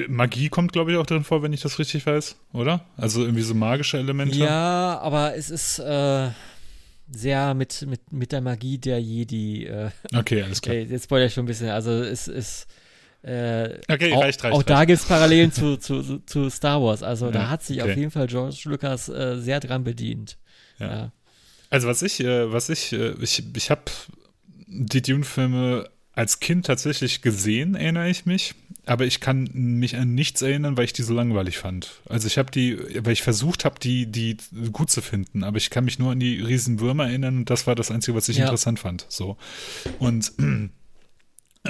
Speaker 1: Magie kommt, glaube ich, auch drin vor, wenn ich das richtig weiß, oder? Also irgendwie so magische Elemente.
Speaker 3: Ja, aber es ist äh, sehr mit, mit, mit der Magie der Jedi. Äh,
Speaker 1: Okay, alles klar.
Speaker 3: okay, *laughs* jetzt spoilere ich schon ein bisschen. Also es ist äh,
Speaker 1: Okay,
Speaker 3: auch,
Speaker 1: reicht, reicht.
Speaker 3: auch da gibt es Parallelen zu, zu, zu Star Wars. Also
Speaker 1: Ja,
Speaker 3: da hat sich
Speaker 1: okay.
Speaker 3: auf jeden Fall George Lucas äh, sehr dran bedient.
Speaker 1: Ja.
Speaker 3: Ja.
Speaker 1: Also was ich, äh, was ich, äh, ich, ich habe die Dune-Filme als Kind tatsächlich gesehen, erinnere ich mich. Aber ich kann mich an nichts erinnern, weil ich die so langweilig fand. Also ich habe die, weil ich versucht habe, die, die gut zu finden. Aber ich kann mich nur an die Riesenwürmer erinnern und das war das Einzige, was ich interessant fand. So. Und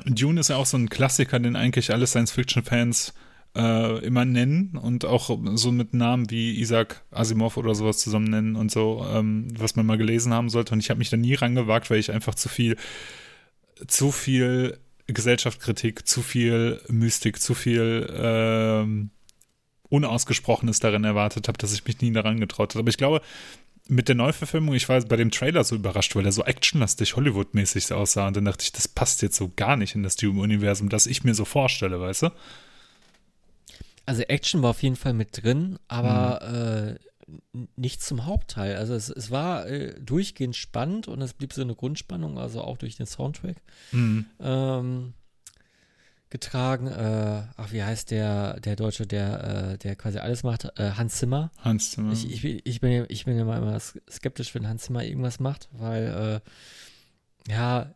Speaker 1: Dune ist ja auch so ein Klassiker, den eigentlich alle Science-Fiction-Fans äh, immer nennen und auch so mit Namen wie Isaac Asimov oder sowas zusammen nennen und so, ähm, was man mal gelesen haben sollte. Und ich habe mich da nie rangewagt, weil ich einfach zu viel, zu viel Gesellschaftskritik, zu viel Mystik, zu viel ähm, Unausgesprochenes darin erwartet habe, dass ich mich nie daran getraut habe. Aber ich glaube, mit der Neuverfilmung, ich war bei dem Trailer so überrascht, weil er so actionlastig Hollywood-mäßig aussah und dann dachte ich, das passt jetzt so gar nicht in das Dune-Universum, das ich mir so vorstelle, weißt du?
Speaker 3: Also Action war auf jeden Fall mit drin, aber äh, n- nicht zum Hauptteil. Also es, es war äh, durchgehend spannend und es blieb so eine Grundspannung, also auch durch den Soundtrack
Speaker 1: Mhm.
Speaker 3: ähm, getragen. Äh, ach, wie heißt der, der Deutsche, der, äh, der quasi alles macht? Äh, Hans Zimmer.
Speaker 1: Hans Zimmer.
Speaker 3: Ich, ich, bin- ich, bin, ja- ich bin ja immer, immer skeptisch, wenn Hans Zimmer irgendwas macht, weil, äh, ja,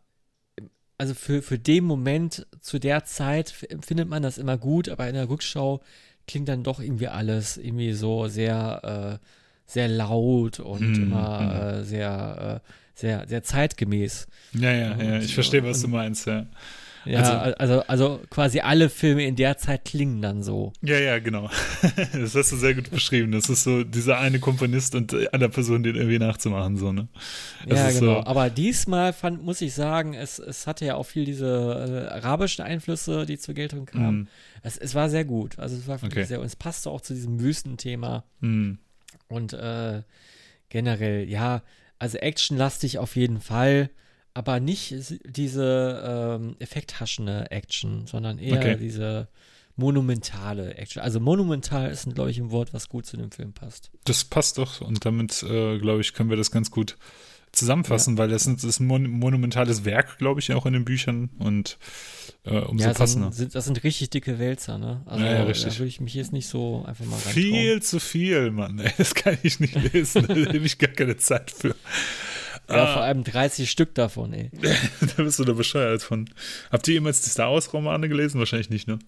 Speaker 3: also für, für den Moment, zu der Zeit empfindet man das immer gut, aber in der Rückschau klingt dann doch irgendwie alles irgendwie so sehr, äh, sehr laut und
Speaker 1: Mm,
Speaker 3: immer
Speaker 1: mm.
Speaker 3: sehr, sehr, sehr zeitgemäß.
Speaker 1: ja, ja, ja,
Speaker 3: Und-
Speaker 1: ich verstehe, was du
Speaker 3: und-
Speaker 1: meinst, ja.
Speaker 3: Ja, also, also, also quasi alle Filme in der Zeit klingen dann so.
Speaker 1: Ja, ja, genau. *laughs* Das hast du sehr gut beschrieben. Das ist so dieser eine Komponist und einer Person, den irgendwie nachzumachen, so, ne? Das
Speaker 3: ja, genau.
Speaker 1: so-
Speaker 3: Aber diesmal fand, muss ich sagen, es, es hatte ja auch viel diese äh, arabischen Einflüsse, die zur Geltung kamen.
Speaker 1: Mhm.
Speaker 3: Es, es war sehr gut. Also es war
Speaker 1: Okay.
Speaker 3: sehr, und es passte auch zu diesem Wüstenthema.
Speaker 1: Mhm.
Speaker 3: Und äh, generell, ja, also actionlastig auf jeden Fall, aber nicht diese ähm, effekthaschende Action, sondern eher
Speaker 1: Okay.
Speaker 3: diese monumentale Action. Also monumental ist, glaube ich, ein Wort, was gut zu dem Film passt.
Speaker 1: Das passt doch und damit, äh, glaube ich, können wir das ganz gut zusammenfassen, weil das, ist ein mon monumentales Werk, glaube ich, auch in den Büchern und äh, umso
Speaker 3: ja, das
Speaker 1: passender.
Speaker 3: sind, das sind richtig dicke Wälzer, ne? Also
Speaker 1: Ja, ja, richtig.
Speaker 3: da würde ich mich jetzt nicht so einfach mal rantrauen.
Speaker 1: Viel zu viel, Mann. ey. Das kann ich nicht lesen. Da *laughs* habe ich gar keine Zeit für.
Speaker 3: Ja,
Speaker 1: Ah.
Speaker 3: vor allem 30 Stück davon, ey. *laughs*
Speaker 1: Da bist du da bescheuert von. Habt ihr jemals die Star Wars-Romane gelesen? Wahrscheinlich nicht, ne?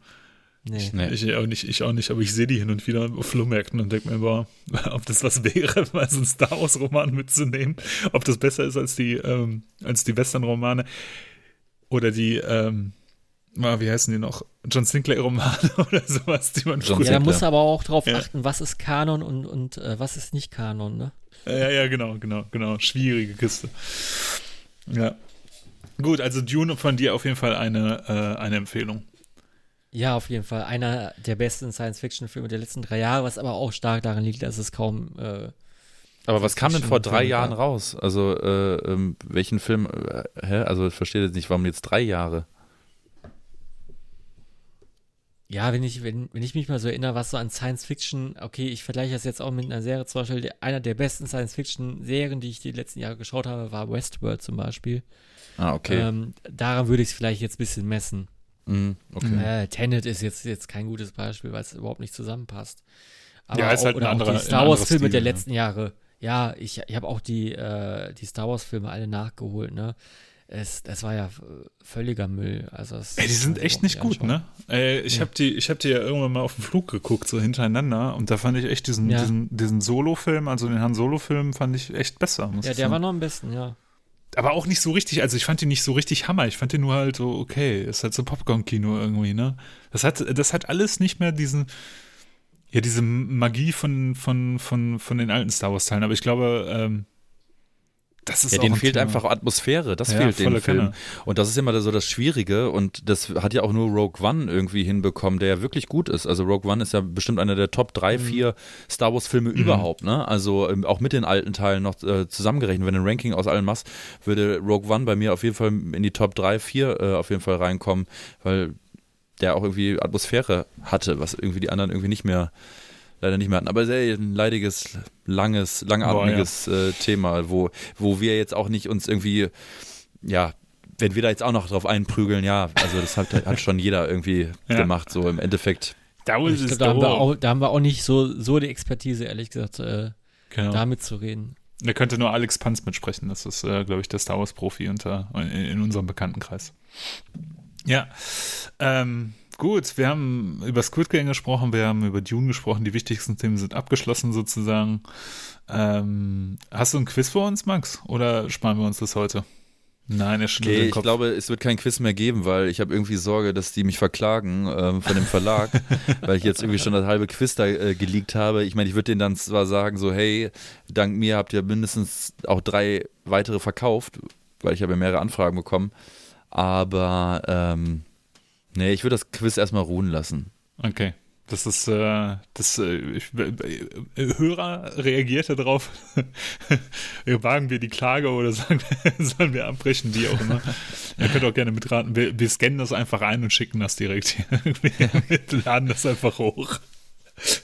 Speaker 3: Nee.
Speaker 2: Nee.
Speaker 1: Ich auch nicht, ich auch nicht, aber ich sehe die hin und wieder auf Flohmärkten und denke mir, boah, *laughs* ob das was wäre, *laughs* mal so einen Star Wars-Roman mitzunehmen, ob das besser ist als die, ähm, als die Western-Romane oder die, ähm, ah, wie heißen die noch? John Sinclair-Romane oder sowas, die man
Speaker 2: John
Speaker 1: früher.
Speaker 3: Ja, da du aber auch drauf
Speaker 1: Ja.
Speaker 3: achten, was ist Kanon und, und äh, was ist nicht Kanon, ne?
Speaker 1: Ja, ja, genau, genau, genau. Schwierige Kiste. Ja. Gut, also Dune von dir auf jeden Fall eine, äh, eine Empfehlung.
Speaker 3: Ja, auf jeden Fall. Einer der besten Science-Fiction-Filme der letzten drei Jahre, was aber auch stark daran liegt, dass es kaum. Äh,
Speaker 2: Aber was kam denn vor drei
Speaker 3: Filme
Speaker 2: Jahren
Speaker 3: gab.
Speaker 2: raus? Also, äh, ähm, welchen Film, äh, hä? Also, ich verstehe jetzt nicht, warum jetzt drei Jahre?
Speaker 3: Ja, wenn ich, wenn, wenn ich mich mal so erinnere, was so an Science-Fiction, okay, ich vergleiche das jetzt auch mit einer Serie, zum Beispiel, einer der besten Science-Fiction-Serien, die ich die letzten Jahre geschaut habe, war Westworld zum Beispiel.
Speaker 2: Ah, okay.
Speaker 3: Ähm, daran würde ich es vielleicht jetzt ein bisschen messen.
Speaker 2: Mhm, okay.
Speaker 3: Äh, Tenet ist jetzt, jetzt kein gutes Beispiel, weil es überhaupt nicht zusammenpasst. Aber
Speaker 1: Ja, ist
Speaker 3: auch,
Speaker 1: halt ein
Speaker 3: oder
Speaker 1: anderer-
Speaker 3: auch die Star
Speaker 1: ein
Speaker 3: Wars-Filme der
Speaker 1: ja.
Speaker 3: letzten Jahre. Ja, ich, ich habe auch die, äh, die Star Wars-Filme alle nachgeholt, ne? Es, das war ja völliger Müll. Also es,
Speaker 1: Ey, die sind echt nicht gut,
Speaker 3: anschauen.
Speaker 1: ne? Äh, ich
Speaker 3: Nee.
Speaker 1: habe die, ich hab die ja irgendwann mal auf dem Flug geguckt, so hintereinander. Und da fand ich echt diesen,
Speaker 3: Ja.
Speaker 1: diesen, diesen Solo-Film, also den Han Solo-Film, fand ich echt besser.
Speaker 3: Ja, der war noch am besten, ja.
Speaker 1: aber auch nicht so richtig, also ich fand den nicht so richtig Hammer. Ich fand den nur halt so, okay, ist halt so Popcorn-Kino irgendwie, ne? Das hat, das hat alles nicht mehr diesen, ja, diese Magie von, von, von, von den alten Star Wars-Teilen. Aber ich glaube, ähm, das ist
Speaker 2: Ja, denen fehlt
Speaker 1: Thema.
Speaker 2: einfach Atmosphäre, das
Speaker 1: Ja,
Speaker 2: fehlt dem
Speaker 1: volle
Speaker 2: Film.
Speaker 1: Kanne.
Speaker 2: Und das ist immer so das Schwierige und das hat ja auch nur Rogue One irgendwie hinbekommen, der ja wirklich gut ist. Also Rogue One ist ja bestimmt einer der Top 3, 4 Star Wars Filme überhaupt, ne? Also ähm, auch mit den alten Teilen noch äh, zusammengerechnet. Wenn du ein Ranking aus allen machst, würde Rogue One bei mir auf jeden Fall in die Top 3, 4 äh, auf jeden Fall reinkommen, weil der auch irgendwie Atmosphäre hatte, was irgendwie die anderen irgendwie nicht mehr leider nicht mehr hatten. Aber sehr ein leidiges, langes, langatmiges äh, Thema, wo, wo wir jetzt auch nicht uns irgendwie, ja, wenn wir da jetzt auch noch drauf einprügeln, ja, also das hat, hat schon jeder irgendwie
Speaker 1: Ja.
Speaker 2: gemacht, so im Endeffekt.
Speaker 1: Ist
Speaker 3: glaub, da, haben auch, da haben wir auch nicht so, so die Expertise, ehrlich gesagt, äh,
Speaker 1: Genau.
Speaker 3: damit zu reden.
Speaker 1: Da könnte nur Alex Panz mitsprechen. Das ist, äh, glaube ich, der Star Wars-Profi unter in, in unserem Bekanntenkreis. Ja. Ähm, gut, wir haben über Squid Game gesprochen, wir haben über Dune gesprochen. Die wichtigsten Themen sind abgeschlossen sozusagen. Ähm, hast du ein Quiz für uns, Max? Oder sparen wir uns das heute? Nein, er schüttelt
Speaker 2: Okay,
Speaker 1: den
Speaker 2: ich
Speaker 1: Kopf.
Speaker 2: glaube, es wird kein Quiz mehr geben, weil ich habe irgendwie Sorge, dass die mich verklagen ähm, von dem Verlag, *laughs* weil ich jetzt irgendwie schon das halbe Quiz da äh, geleakt habe. Ich meine, ich würde denen dann zwar sagen, so, hey, dank mir habt ihr mindestens auch drei weitere verkauft, weil ich habe ja mehrere Anfragen bekommen. Aber ähm, nee, ich würde das Quiz erstmal ruhen lassen.
Speaker 1: Okay. Das ist, äh, das, äh, ich, äh, Hörer reagierte darauf. *laughs* Wagen wir die Klage oder sagen, *laughs* sollen wir abbrechen, wie auch immer. Ihr könnt auch gerne mitraten. Wir, wir scannen das einfach ein und schicken das direkt hier. *laughs* Wir laden das einfach hoch.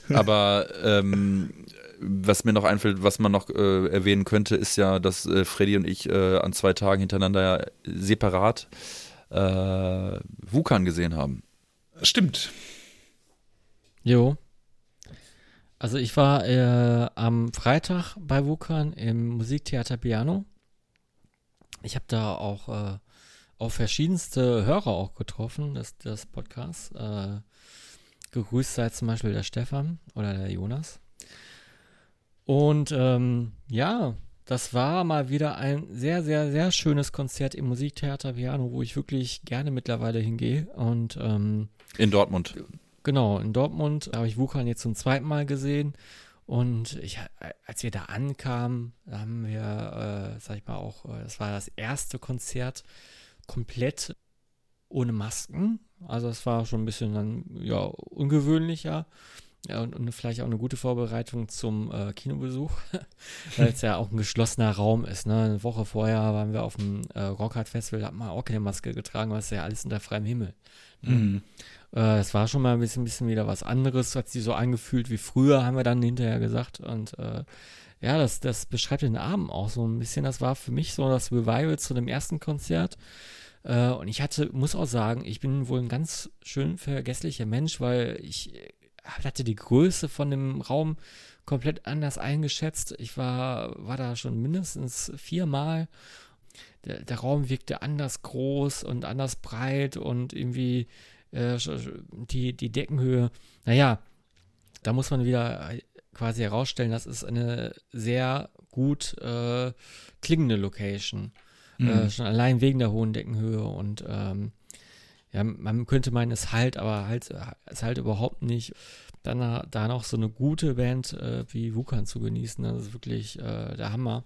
Speaker 2: Aber ähm, was mir noch einfällt, was man noch äh, erwähnen könnte, ist ja, dass äh, Freddy und ich äh, an zwei Tagen hintereinander ja separat äh, Wukan gesehen haben.
Speaker 1: Stimmt.
Speaker 3: Jo. Also ich war äh, am Freitag bei Wukan im Musiktheater Piano. Ich habe da auch äh, auf verschiedenste Hörer auch getroffen, des, des Podcasts. Äh, gegrüßt sei zum Beispiel der Stefan oder der Jonas. Und ähm, ja, das war mal wieder ein sehr, sehr, sehr schönes Konzert im Musiktheater Piano, wo ich wirklich gerne mittlerweile hingehe. Und ähm,
Speaker 2: In Dortmund.
Speaker 3: Genau, in Dortmund habe ich Wukan jetzt zum zweiten Mal gesehen. Und ich, als wir da ankamen, haben wir, äh, sag ich mal auch, äh, das war das erste Konzert komplett ohne Masken. Also es war schon ein bisschen dann, ja, ungewöhnlicher. Ja, und, und vielleicht auch eine gute Vorbereitung zum äh, Kinobesuch, *laughs* weil es ja auch ein geschlossener Raum ist. Ne? Eine Woche vorher waren wir auf dem äh, Rockhard Festival, da hat man auch keine Maske getragen, weil es ja alles unter freiem Himmel.
Speaker 1: Mhm.
Speaker 3: Äh, es war schon mal ein bisschen, bisschen wieder was anderes, hat sich so angefühlt wie früher, haben wir dann hinterher gesagt. Und äh, ja, das, das beschreibt den Abend auch so ein bisschen. Das war für mich so das Revival zu dem ersten Konzert. Äh, und ich hatte, muss auch sagen, ich bin wohl ein ganz schön vergesslicher Mensch, weil ich hatte die Größe von dem Raum komplett anders eingeschätzt. Ich war, war da schon mindestens viermal. Der, der Raum wirkte anders groß und anders breit und irgendwie äh, die, die Deckenhöhe. Naja, da muss man wieder quasi herausstellen, das ist eine sehr gut äh, klingende Location.
Speaker 1: Mhm.
Speaker 3: Äh, schon allein wegen der hohen Deckenhöhe und ähm, ja, man könnte meinen, es halt, aber halt, es halt überhaupt nicht. Dann da noch so eine gute Band äh, wie Wukan zu genießen, das ist wirklich äh, der Hammer.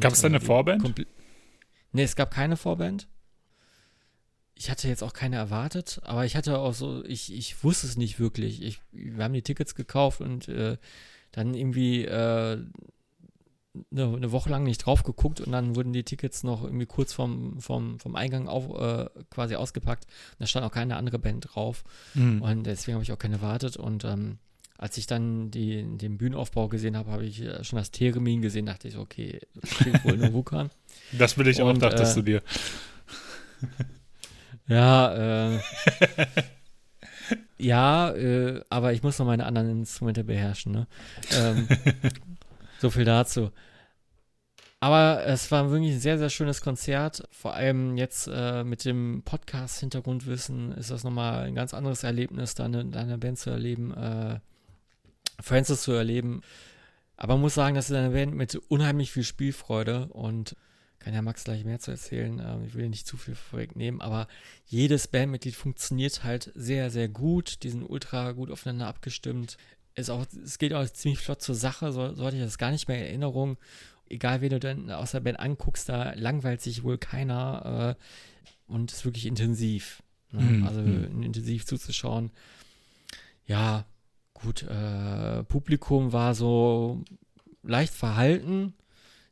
Speaker 1: Gab es da eine Vorband?
Speaker 3: Ne, es gab keine Vorband. Ich hatte jetzt auch keine erwartet, aber ich hatte auch so, ich, ich wusste es nicht wirklich. Ich, wir haben die Tickets gekauft und äh, dann irgendwie äh, eine, eine, Woche lang nicht drauf geguckt und dann wurden die Tickets noch irgendwie kurz vom, vom, vom Eingang auf, äh, quasi ausgepackt. Und da stand auch keine andere Band drauf. Mhm. Und deswegen habe ich auch keine erwartet. Und ähm, als ich dann die, den Bühnenaufbau gesehen habe, habe ich schon das Theremin gesehen, dachte ich, okay, das spielt wohl nur Wukan. *laughs*
Speaker 1: Das will ich auch, und, dachtest äh, du dir. *laughs*
Speaker 3: Ja, äh. *laughs* ja, äh, aber ich muss noch meine anderen Instrumente beherrschen, ne? Ähm, so viel dazu. Aber es war wirklich ein sehr, sehr schönes Konzert. Vor allem jetzt äh, mit dem Podcast-Hintergrundwissen ist das nochmal ein ganz anderes Erlebnis, da eine, eine Band zu erleben, äh, Francis zu erleben. Aber man muss sagen, das ist eine Band mit unheimlich viel Spielfreude und kann ja Max gleich mehr zu erzählen. Ähm, ich will nicht zu viel vorwegnehmen, aber jedes Bandmitglied funktioniert halt sehr, sehr gut. Die sind ultra gut aufeinander abgestimmt. Ist auch, es geht auch ziemlich flott zur Sache, so, so hatte ich das gar nicht mehr in Erinnerung. Egal, wen du dann aus der Band anguckst, da langweilt sich wohl keiner äh, und ist wirklich intensiv. Ne? Mhm. Also intensiv zuzuschauen. Ja, gut, äh, Publikum war so leicht verhalten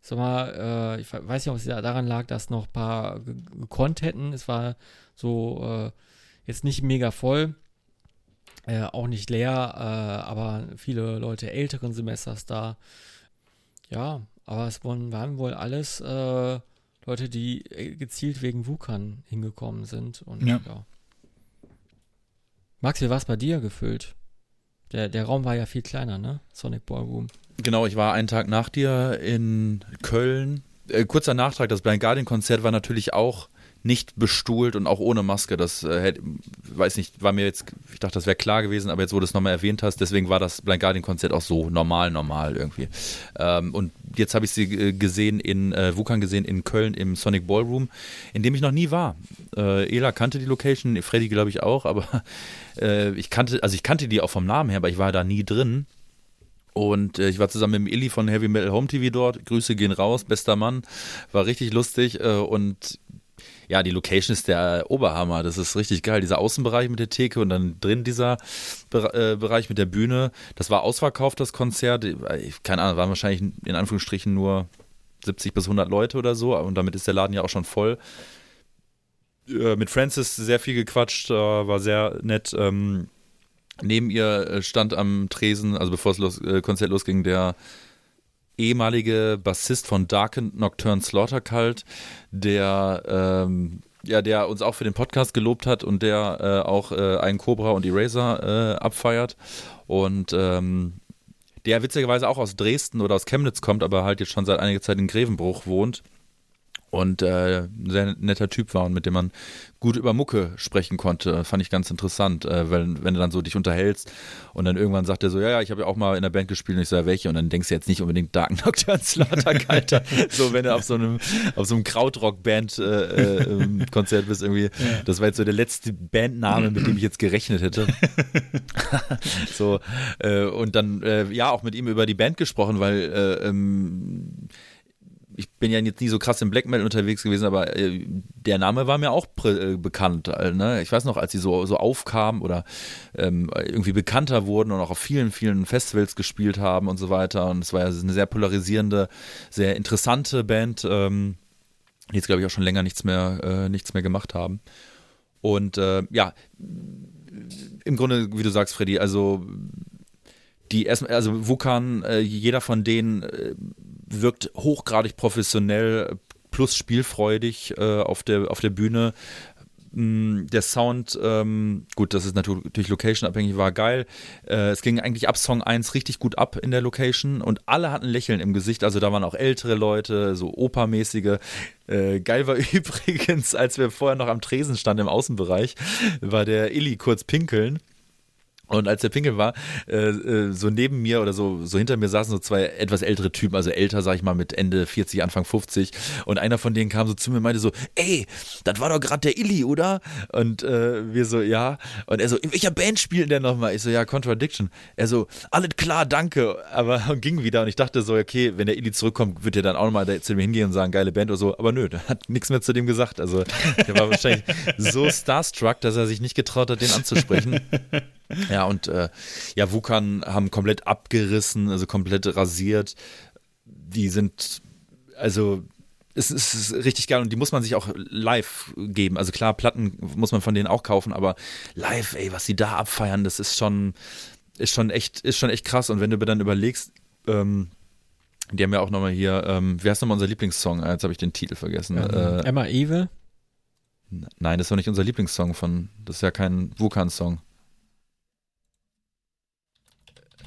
Speaker 3: sag mal, äh, ich weiß nicht, ob es daran lag, dass noch ein paar gekonnt hätten. Es war so äh, jetzt nicht mega voll, äh, auch nicht leer, äh, aber viele Leute älteren Semesters da. Ja, aber es waren, wohl alles äh, Leute, die äh, gezielt wegen Wukan hingekommen sind. Und ja. ja. Max, wie war es bei dir gefüllt? Der, der Raum war ja viel kleiner, ne? Sonic Ballroom.
Speaker 2: Genau, ich war einen Tag nach dir in Köln. Äh, kurzer Nachtrag, das Blind Guardian Konzert war natürlich auch nicht bestuhlt und auch ohne Maske. Das äh, weiß nicht, war mir jetzt, ich dachte, das wäre klar gewesen, aber jetzt, wo du es nochmal erwähnt hast, deswegen war das Blind Guardian Konzert auch so normal, normal irgendwie. Ähm, und jetzt habe ich sie äh, gesehen in, äh, Wukan gesehen in Köln im Sonic Ballroom, in dem ich noch nie war. Äh, Ela kannte die Location, Freddy glaube ich auch, aber *laughs* äh, ich kannte, also ich kannte die auch vom Namen her, aber ich war da nie drin. Und äh, ich war zusammen mit dem Illy von Heavy Metal Home TV dort. Grüße gehen raus, bester Mann. War richtig lustig. Äh, und ja, die Location ist der Oberhammer. Das ist richtig geil. Dieser Außenbereich mit der Theke und dann drin dieser Be äh, Bereich mit der Bühne. Das war ausverkauft, das Konzert. Keine Ahnung, waren wahrscheinlich in Anführungsstrichen nur 70 bis 100 Leute oder so. Und damit ist der Laden ja auch schon voll. Äh, mit Francis sehr viel gequatscht, äh, war sehr nett. Ähm, neben ihr äh, stand am Tresen, also bevor das äh, Konzert losging, der ehemalige Bassist von Darkened Nocturne Slaughter Cult, der ähm, ja, der uns auch für den Podcast gelobt hat und der äh, auch äh, einen Cobra und Eraser äh, abfeiert. Und ähm, der witzigerweise auch aus Dresden oder aus Chemnitz kommt, aber halt jetzt schon seit einiger Zeit in Grevenbruch wohnt und äh, ein sehr netter Typ war und mit dem man gut über Mucke sprechen konnte. Fand ich ganz interessant, äh, weil wenn du dann so dich unterhältst und dann irgendwann sagt er so, ja, ja, ich habe ja auch mal in der Band gespielt und ich so, ja, welche? Und dann denkst du jetzt nicht unbedingt Dark Nocturne Slaughter, Alter. so, wenn du auf so einem, auf so einem Krautrock-Band-Konzert äh, äh, bist irgendwie. Ja. Das war jetzt so der letzte Bandname, mit dem ich jetzt gerechnet hätte. *laughs* so, äh, und dann, äh, ja, auch mit ihm über die Band gesprochen, weil äh, ähm, ich bin ja jetzt nie so krass im Black Metal unterwegs gewesen, aber äh, der Name war mir auch äh, bekannt. Äh, ne? Ich weiß noch, als sie so, so aufkamen oder ähm, irgendwie bekannter wurden und auch auf vielen, vielen Festivals gespielt haben und so weiter. Und es war ja eine sehr polarisierende, sehr interessante Band, ähm, die jetzt, glaube ich, auch schon länger nichts mehr, äh, nichts mehr gemacht haben. Und äh, ja, im Grunde, wie du sagst, Freddy, also die erstmal, also Wukan, äh, jeder von denen wirkt hochgradig professionell plus spielfreudig äh, auf, der, auf der Bühne. Mm, der Sound, ähm, gut, das ist natürlich location-abhängig, war geil. Äh, es ging eigentlich ab Song 1 richtig gut ab in der Location und alle hatten Lächeln im Gesicht. Also da waren auch ältere Leute, so Opermäßige. Äh, geil war *laughs* übrigens, als wir vorher noch am Tresen standen im Außenbereich, war der Illy kurz pinkeln. Und als der Pinkel war, äh, äh, so neben mir oder so, so hinter mir saßen so zwei etwas ältere Typen, also älter, sag ich mal, mit Ende 40, Anfang 50. Und einer von denen kam so zu mir und meinte so, ey, das war doch gerade der Illy, oder? Und äh, wir so, ja. Und er so, in welcher Band spielt der nochmal? Ich so, ja, Contradiction. Er so, alles klar, danke. Aber *laughs* und ging wieder. Und ich dachte so, okay, wenn der Illy zurückkommt, wird er dann auch nochmal zu mir hingehen und sagen, geile Band oder so. Aber nö, der hat nichts mehr zu dem gesagt. Also der war wahrscheinlich *laughs* so starstruck, dass er sich nicht getraut hat, den anzusprechen. *laughs* *laughs* Ja, und äh, ja, Wukan haben komplett abgerissen, also komplett rasiert. Die sind, also es ist richtig geil und die muss man sich auch live geben. Also klar, Platten muss man von denen auch kaufen, aber live, ey, was die da abfeiern, das ist schon, ist schon echt, ist schon echt krass. Und wenn du dann überlegst, ähm, die haben ja auch nochmal hier, ähm, wie heißt nochmal unser Lieblingssong? Jetzt habe ich den Titel vergessen. Ähm,
Speaker 3: äh, Emma Evil?
Speaker 2: Nein, das ist doch nicht unser Lieblingssong von, das ist ja kein Wukan-Song.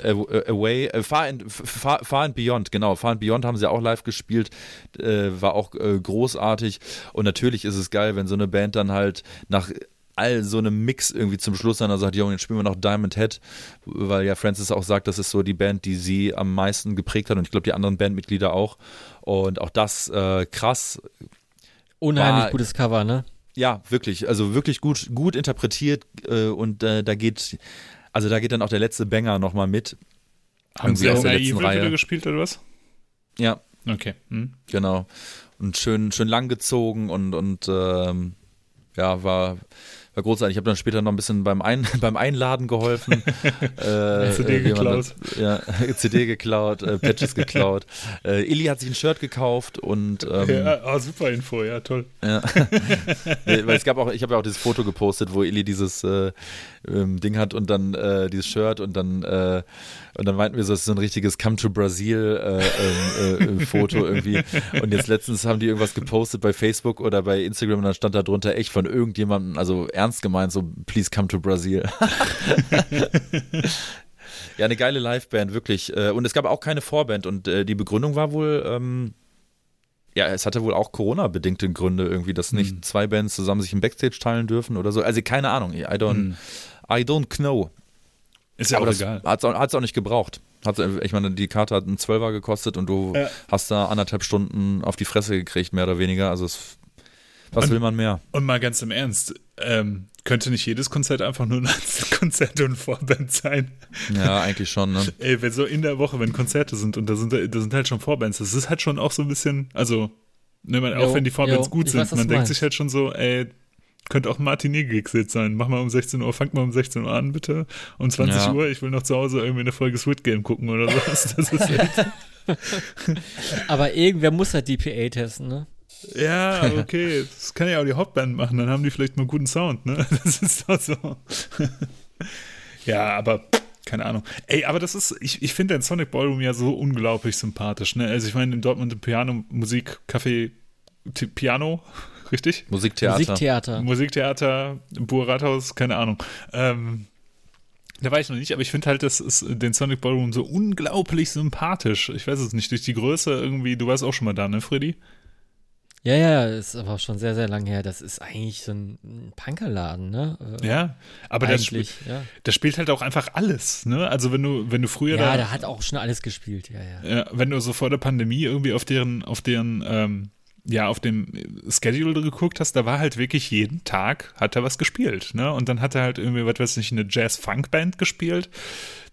Speaker 2: Away, äh, Far, and, Far, Far and Beyond, genau. Far and Beyond haben sie auch live gespielt, äh, war auch äh, großartig. Und natürlich ist es geil, wenn so eine Band dann halt nach all so einem Mix irgendwie zum Schluss dann sagt, Junge, jetzt spielen wir noch Diamond Head, weil ja Francis auch sagt, das ist so die Band, die sie am meisten geprägt hat und ich glaube die anderen Bandmitglieder auch. Und auch das äh, krass.
Speaker 3: Unheimlich war, gutes Cover, ne?
Speaker 2: Ja, wirklich. Also wirklich gut, gut interpretiert äh, und äh, da geht also da geht dann auch der letzte Banger nochmal mit.
Speaker 1: Haben sie auch Evil wieder gespielt oder was?
Speaker 2: Ja.
Speaker 1: Okay. Hm.
Speaker 2: Genau. Und schön, schön lang gezogen und, und ähm, ja, war, war großartig. Ich habe dann später noch ein bisschen beim, Ein *laughs* beim Einladen geholfen. *laughs*
Speaker 1: äh, CD geklaut.
Speaker 2: Das, ja, *laughs* CD geklaut, äh, Patches geklaut. Äh, Illy hat sich ein Shirt gekauft und ähm,
Speaker 1: ja, oh, super Info, ja, toll.
Speaker 2: Ja. Weil es gab auch, ich habe ja auch dieses Foto gepostet, wo Illy dieses äh, ähm, Ding hat und dann äh, dieses Shirt und dann äh, und dann meinten wir so, es ist so ein richtiges Come to Brazil äh, ähm, äh, Foto irgendwie. Und jetzt letztens haben die irgendwas gepostet bei Facebook oder bei Instagram und dann stand da drunter echt von irgendjemandem, also ernst gemeint, so please come to Brazil. *laughs* Ja, eine geile Liveband, wirklich. Äh, und es gab auch keine Vorband. Und äh, die Begründung war wohl, ähm, ja, es hatte wohl auch Corona-bedingte Gründe irgendwie, dass nicht
Speaker 1: Hm.
Speaker 2: zwei Bands zusammen sich im Backstage teilen dürfen oder so. Also keine Ahnung. I don't,
Speaker 1: Hm.
Speaker 2: I don't know.
Speaker 1: Ist ja
Speaker 2: Aber
Speaker 1: auch
Speaker 2: das
Speaker 1: egal.
Speaker 2: hat es auch nicht gebraucht. Hat's, ich meine, die Karte hat einen Zwölfer gekostet und du
Speaker 1: Ja.
Speaker 2: hast da anderthalb Stunden auf die Fresse gekriegt, mehr oder weniger. Also es, was
Speaker 1: Und-
Speaker 2: will man mehr?
Speaker 1: Und mal ganz im Ernst, ähm, könnte nicht jedes Konzert einfach nur ein *laughs* Konzert und Vorband sein?
Speaker 2: Ja, eigentlich schon. Ne? *laughs*
Speaker 1: Ey, wenn so in der Woche, wenn Konzerte sind und da sind, da sind halt schon Vorbands, das ist halt schon auch so ein bisschen, also, ne, man, auch wenn die Vorbands
Speaker 3: jo,
Speaker 1: gut sind,
Speaker 3: weiß,
Speaker 1: man denkt
Speaker 3: meinst.
Speaker 1: sich halt schon so, ey, könnte auch ein Matinee-Gig jetzt sein. Mach mal um 16 Uhr, fangt mal um 16 Uhr an, bitte. Um 20
Speaker 2: Ja.
Speaker 1: Uhr, ich will noch zu Hause irgendwie eine Folge Squid Game gucken oder sowas. Das ist *laughs* echt,
Speaker 3: Aber irgendwer muss halt DPA testen, ne?
Speaker 1: Ja, *laughs* okay, das kann ja auch die Hauptband machen, dann haben die vielleicht mal einen guten Sound, ne? *laughs* Das ist doch so. *laughs* ja, aber keine Ahnung. Ey, aber das ist, ich, ich finde den Sonic Ballroom ja so unglaublich sympathisch, ne? Also ich meine, in Dortmund im Piano, Musik, Café, Piano, richtig?
Speaker 2: Musiktheater.
Speaker 3: Musiktheater.
Speaker 1: Musiktheater, Burrathaus, keine Ahnung. Ähm, da war ich noch nicht, aber ich finde halt, das ist den Sonic Ballroom so unglaublich sympathisch. Ich weiß es nicht, durch die Größe irgendwie, du warst auch schon mal da, ne, Freddy?
Speaker 3: Ja, ja, ist aber schon sehr, sehr lang her. Das ist eigentlich so ein Punkerladen, ne? Äh,
Speaker 1: Ja, aber das, sp
Speaker 3: ja.
Speaker 1: das spielt halt auch einfach alles, ne? Also wenn du, wenn du früher
Speaker 3: Ja,
Speaker 1: da,
Speaker 3: der hat auch schon alles gespielt, ja, ja.
Speaker 1: ja, wenn du so vor der Pandemie irgendwie auf deren, auf deren, ähm, ja, auf dem Schedule geguckt hast, da war halt wirklich jeden Tag hat er was gespielt, ne? Und dann hat er halt irgendwie, was weiß ich, eine Jazz-Funk-Band gespielt,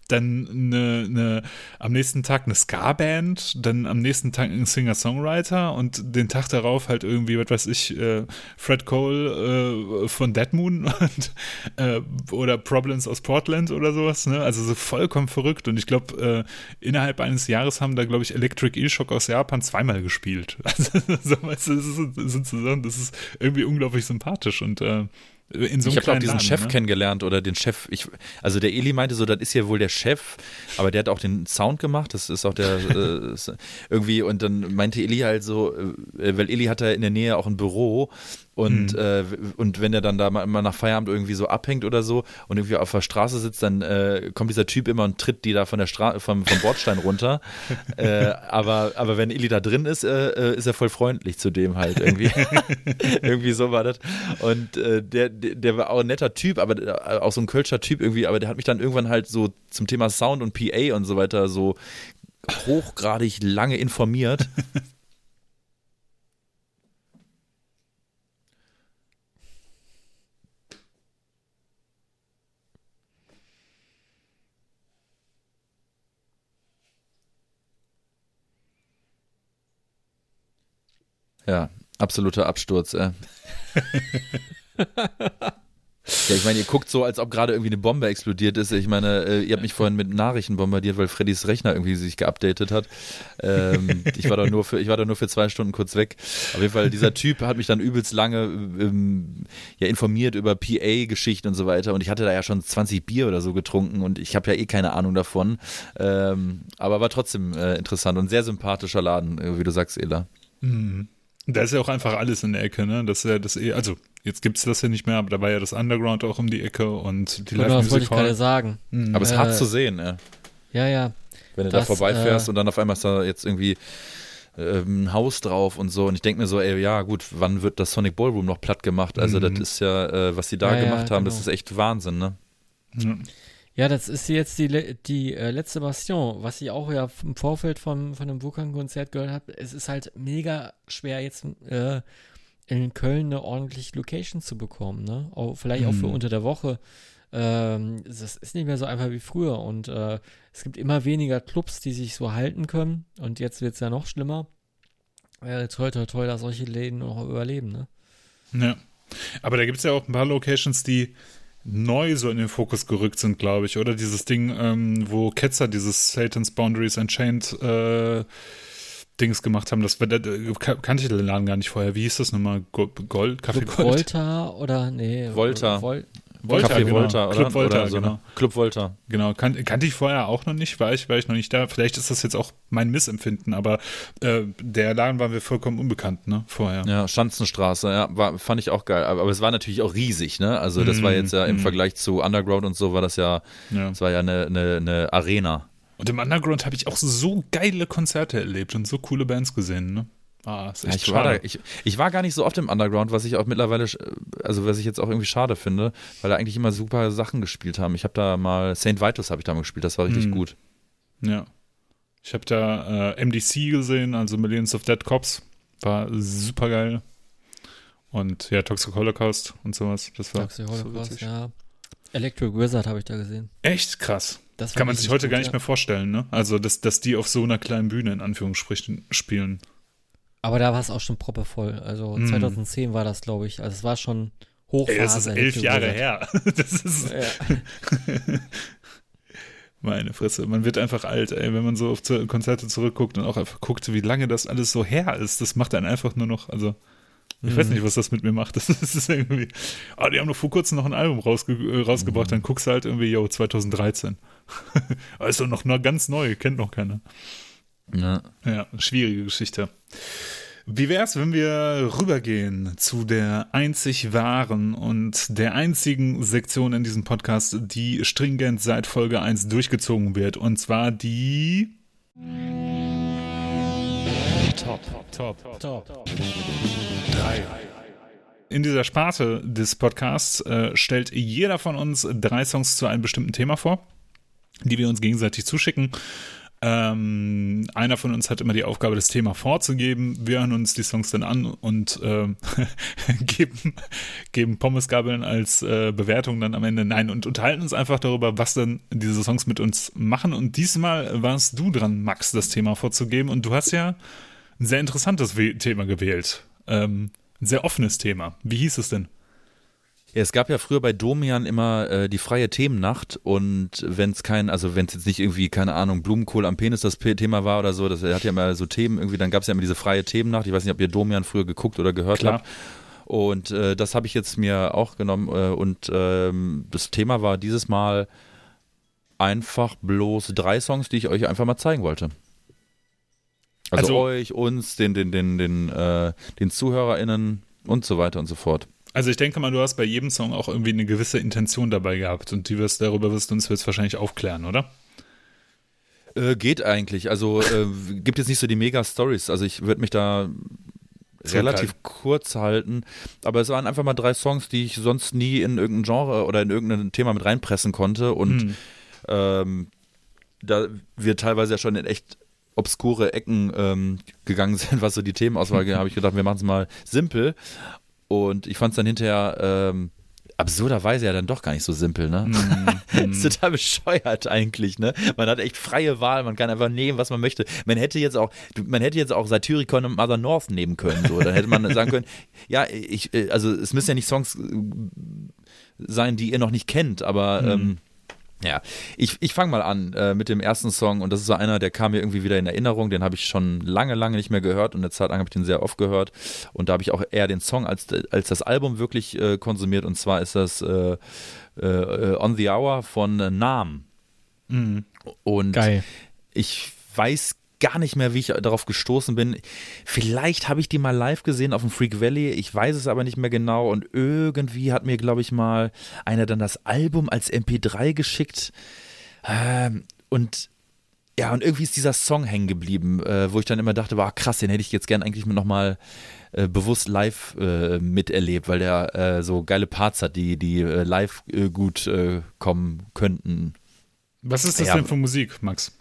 Speaker 1: dann eine, eine, am nächsten Tag eine Ska-Band, dann am nächsten Tag ein Singer-Songwriter und den Tag darauf halt irgendwie, was weiß ich, äh, Fred Cole äh, von Dead Moon *laughs* und, äh, oder Problems aus Portland oder sowas, ne? Also so vollkommen verrückt und ich glaube, äh, innerhalb eines Jahres haben da, glaube ich, Electric E-Shock aus Japan zweimal gespielt. *laughs* Also, so, weißt du, das ist, das ist, das ist irgendwie unglaublich sympathisch und äh, in so
Speaker 2: ich habe auch diesen
Speaker 1: Laden,
Speaker 2: Chef
Speaker 1: ne?
Speaker 2: kennengelernt oder den Chef. Ich, also der Eli meinte so, das ist ja wohl der Chef, aber der hat auch den Sound gemacht. Das ist auch der äh, *laughs* irgendwie. Und dann meinte Eli halt so, äh, weil Eli hatte in der Nähe auch ein Büro und
Speaker 1: Mhm.
Speaker 2: äh, und wenn er dann da mal, mal nach Feierabend irgendwie so abhängt oder so und irgendwie auf der Straße sitzt, dann äh, kommt dieser Typ immer und tritt die da von der Stra vom, vom Bordstein runter. *laughs* äh, aber aber wenn Eli da drin ist, äh, äh, ist er voll freundlich zu dem halt irgendwie. *laughs* *laughs* irgendwie so war das. Und äh, der, der, der war auch ein netter Typ, aber auch so ein Kölscher Typ irgendwie, aber der hat mich dann irgendwann halt so zum Thema Sound und PA und so weiter so hochgradig lange informiert. Ja, absoluter Absturz. Äh. *laughs* Ja, ich meine, ihr guckt so, als ob gerade irgendwie eine Bombe explodiert ist. Ich meine, äh, ihr habt mich vorhin mit Nachrichten bombardiert, weil Freddys Rechner irgendwie sich geupdatet hat. Ähm, ich war da nur für, ich war da nur für zwei Stunden kurz weg. Auf jeden Fall, dieser Typ hat mich dann übelst lange ähm, ja, informiert über PA-Geschichten und so weiter. Und ich hatte da ja schon 20 Bier oder so getrunken und ich habe ja eh keine Ahnung davon. Ähm, aber war trotzdem äh, interessant und sehr sympathischer Laden, äh, wie du sagst, Ela.
Speaker 1: Mhm. Da ist ja auch einfach alles in der Ecke, ne? Das ist ja das eh, also jetzt gibt's das ja nicht mehr, aber da war ja das Underground auch um die Ecke und die
Speaker 3: Genau,
Speaker 1: Live
Speaker 3: das wollte ich gerade sagen.
Speaker 1: Mhm.
Speaker 2: Aber es ist
Speaker 3: Äh,
Speaker 2: hart zu sehen, äh.
Speaker 3: Ja, ja.
Speaker 2: Wenn du
Speaker 3: Das,
Speaker 2: da vorbeifährst
Speaker 3: äh,
Speaker 2: und dann auf einmal ist da jetzt irgendwie ähm, ein Haus drauf und so. Und ich denke mir so, ey, ja, gut, wann wird das Sonic Ballroom noch platt gemacht? Also,
Speaker 1: Mhm.
Speaker 2: das ist ja, äh, was sie da
Speaker 3: Ja, ja,
Speaker 2: gemacht haben, das
Speaker 3: genau.
Speaker 2: ist echt Wahnsinn, ne?
Speaker 1: Ja.
Speaker 3: Ja, das ist jetzt die, die äh, letzte Bastion, was ich auch ja im Vorfeld von, von einem Vulkan-Konzert gehört habe. Es ist halt mega schwer, jetzt äh, in Köln eine ordentliche Location zu bekommen, ne? Auch, vielleicht auch für
Speaker 1: Mhm.
Speaker 3: unter der Woche. Ähm, das ist nicht mehr so einfach wie früher und äh, es gibt immer weniger Clubs, die sich so halten können und jetzt wird es ja noch schlimmer. Äh, toll, toll, toll, dass solche Läden noch überleben, ne?
Speaker 1: Ja. Aber da gibt's ja auch ein paar Locations, die neu so in den Fokus gerückt sind, glaube ich, oder? Dieses Ding, ähm, wo Ketzer dieses Satan's Boundaries Unchained äh, Dings gemacht haben, das war, das, äh, kan- kannte ich den Laden gar nicht vorher. Wie hieß das nochmal? Go- Gold? Café Gold?
Speaker 3: Volta oder nee.
Speaker 2: Volta.
Speaker 3: Vol
Speaker 1: Volta,
Speaker 2: Café
Speaker 1: genau.
Speaker 2: Volta, oder?
Speaker 1: Club Volta,
Speaker 2: oder so,
Speaker 1: genau.
Speaker 2: ne? Club Volta.
Speaker 1: Genau, kan kannte ich vorher auch noch nicht, war ich, war ich noch nicht da. Vielleicht ist das jetzt auch mein Missempfinden, aber äh, der Laden war mir vollkommen unbekannt, ne, vorher.
Speaker 2: Ja, Schanzenstraße, ja, war, fand ich auch geil. Aber, aber es war natürlich auch riesig, ne? Also das war jetzt ja im
Speaker 1: Mm.
Speaker 2: Vergleich zu Underground und so war das ja,
Speaker 1: Ja.
Speaker 2: das war ja eine, eine, eine Arena.
Speaker 1: Und im Underground habe ich auch so geile Konzerte erlebt und so coole Bands gesehen, ne? Ah, ist
Speaker 2: Ja,
Speaker 1: echt
Speaker 2: ich, war da,
Speaker 1: schade.
Speaker 2: ich, ich war gar nicht so oft im Underground, was ich auch mittlerweile, sch- also was ich jetzt auch irgendwie schade finde, weil da eigentlich immer super Sachen gespielt haben. Ich habe da mal St. Vitus habe ich da mal gespielt, das war richtig
Speaker 1: Mhm.
Speaker 2: gut.
Speaker 1: Ja. Ich habe da äh, MDC gesehen, also Millions of Dead Cops. War super geil. Und ja, Toxic Holocaust und sowas. Das war
Speaker 3: Toxic
Speaker 1: so
Speaker 3: Holocaust,
Speaker 1: witzig.
Speaker 3: ja. Electric Wizard habe ich da gesehen.
Speaker 1: echt krass.
Speaker 3: Das
Speaker 1: Kann man sich heute
Speaker 3: gut,
Speaker 1: gar nicht
Speaker 3: ja.
Speaker 1: mehr vorstellen, ne? Also, dass, dass die auf so einer kleinen Bühne in Anführungsstrichen spielen.
Speaker 3: Aber da war es auch schon proppevoll. Also
Speaker 1: Mhm.
Speaker 3: 2010 war das, glaube ich. Also es war schon Hochphase.
Speaker 1: Ey, das ist elf Jahre her. *laughs* Das ist
Speaker 3: Ja. *laughs*
Speaker 1: meine Fresse. Man wird einfach alt, ey, wenn man so auf Konzerte zurückguckt und auch einfach guckt, wie lange das alles so her ist. Das macht einen einfach nur noch, also ich weiß
Speaker 3: Mhm.
Speaker 1: nicht, was das mit mir macht. Das *laughs* ist, das ist irgendwie, ah, die haben doch vor kurzem noch ein Album rausge äh, rausgebracht,
Speaker 3: Mhm.
Speaker 1: dann guckst du halt irgendwie, yo, 2013. also noch, noch ganz neu, kennt noch keiner.
Speaker 2: Ja.
Speaker 1: Ja, schwierige Geschichte. Wie wär's, wenn wir rübergehen zu der einzig wahren und der einzigen Sektion in diesem Podcast, die stringent seit Folge 1 durchgezogen wird, und zwar die
Speaker 3: Top.
Speaker 1: Top
Speaker 3: Top.
Speaker 1: 3. In dieser Sparte des Podcasts äh, stellt jeder von uns drei Songs zu einem bestimmten Thema vor, die wir uns gegenseitig zuschicken. Ähm, einer von uns hat immer die Aufgabe, das Thema vorzugeben. Wir hören uns die Songs dann an und ähm, *laughs* geben, geben Pommesgabeln als äh, Bewertung dann am Ende. Nein, und unterhalten uns einfach darüber, was dann diese Songs mit uns machen. Und diesmal warst du dran, Max, das Thema vorzugeben. Und du hast ja ein sehr interessantes Thema gewählt. Ähm, ein sehr offenes Thema. Wie hieß es denn?
Speaker 2: Ja, es gab ja früher bei Domian immer äh, die freie Themennacht und wenn es kein, also wenn es jetzt nicht irgendwie, keine Ahnung, Blumenkohl am Penis das Thema war oder so, das er hat ja immer so Themen irgendwie, dann gab es ja immer diese freie Themennacht. Ich weiß nicht, ob ihr Domian früher geguckt oder gehört
Speaker 1: Klar.
Speaker 2: habt. Und äh, das habe ich jetzt mir auch genommen äh, und ähm, das Thema war dieses Mal einfach bloß drei Songs, die ich euch einfach mal zeigen wollte. Also,
Speaker 1: Also-
Speaker 2: euch, uns, den, den, den, den, äh, den ZuhörerInnen und so weiter und so fort.
Speaker 1: Also ich denke mal, du hast bei jedem Song auch irgendwie eine gewisse Intention dabei gehabt und die wirst, darüber wirst du uns jetzt wahrscheinlich aufklären, oder?
Speaker 2: Äh, geht eigentlich. Also äh, gibt jetzt nicht so die Mega-Stories. Also ich würde mich da relativ kurz halten. Aber es waren einfach mal drei Songs, die ich sonst nie in irgendein Genre oder in irgendein Thema mit reinpressen konnte. Und
Speaker 1: Hm.
Speaker 2: ähm, da wir teilweise ja schon in echt obskure Ecken ähm, gegangen *laughs* sind, was so die Themenauswahl geht, habe ich gedacht, wir machen es mal simpel. Und ich fand es dann hinterher ähm, absurderweise ja dann doch gar nicht so simpel, ne? *laughs*
Speaker 1: Hm.
Speaker 2: ist total bescheuert eigentlich, ne? Man hat echt freie Wahl, man kann einfach nehmen, was man möchte. Man hätte jetzt auch, man hätte jetzt auch Satyricon und Mother North nehmen können, so. Dann hätte man sagen können, *laughs* ja, ich, äh, also es müssen ja nicht Songs äh, sein, die ihr noch nicht kennt, aber ähm, ja, ich, ich fange mal an äh, mit dem ersten Song und das ist so einer, der kam mir irgendwie wieder in Erinnerung, den habe ich schon lange, lange nicht mehr gehört und eine Zeit lang habe ich den sehr oft gehört und da habe ich auch eher den Song als, als das Album wirklich äh, konsumiert und zwar ist das äh, äh, On the Hour von Nam
Speaker 1: Hm.
Speaker 2: und
Speaker 3: Geil.
Speaker 2: ich weiß gar nicht mehr, wie ich darauf gestoßen bin. Vielleicht habe ich die mal live gesehen auf dem Freak Valley, ich weiß es aber nicht mehr genau. Und irgendwie hat mir, glaube ich, mal einer dann das Album als MP3 geschickt. Ähm, und ja, und irgendwie ist dieser Song hängen geblieben, äh, wo ich dann immer dachte, war krass, den hätte ich jetzt gern eigentlich nochmal äh, bewusst live äh, miterlebt, weil der äh, so geile Parts hat, die, die äh, live äh, gut äh, kommen könnten.
Speaker 1: Was ist das
Speaker 2: Ja.
Speaker 1: denn für Musik, Max?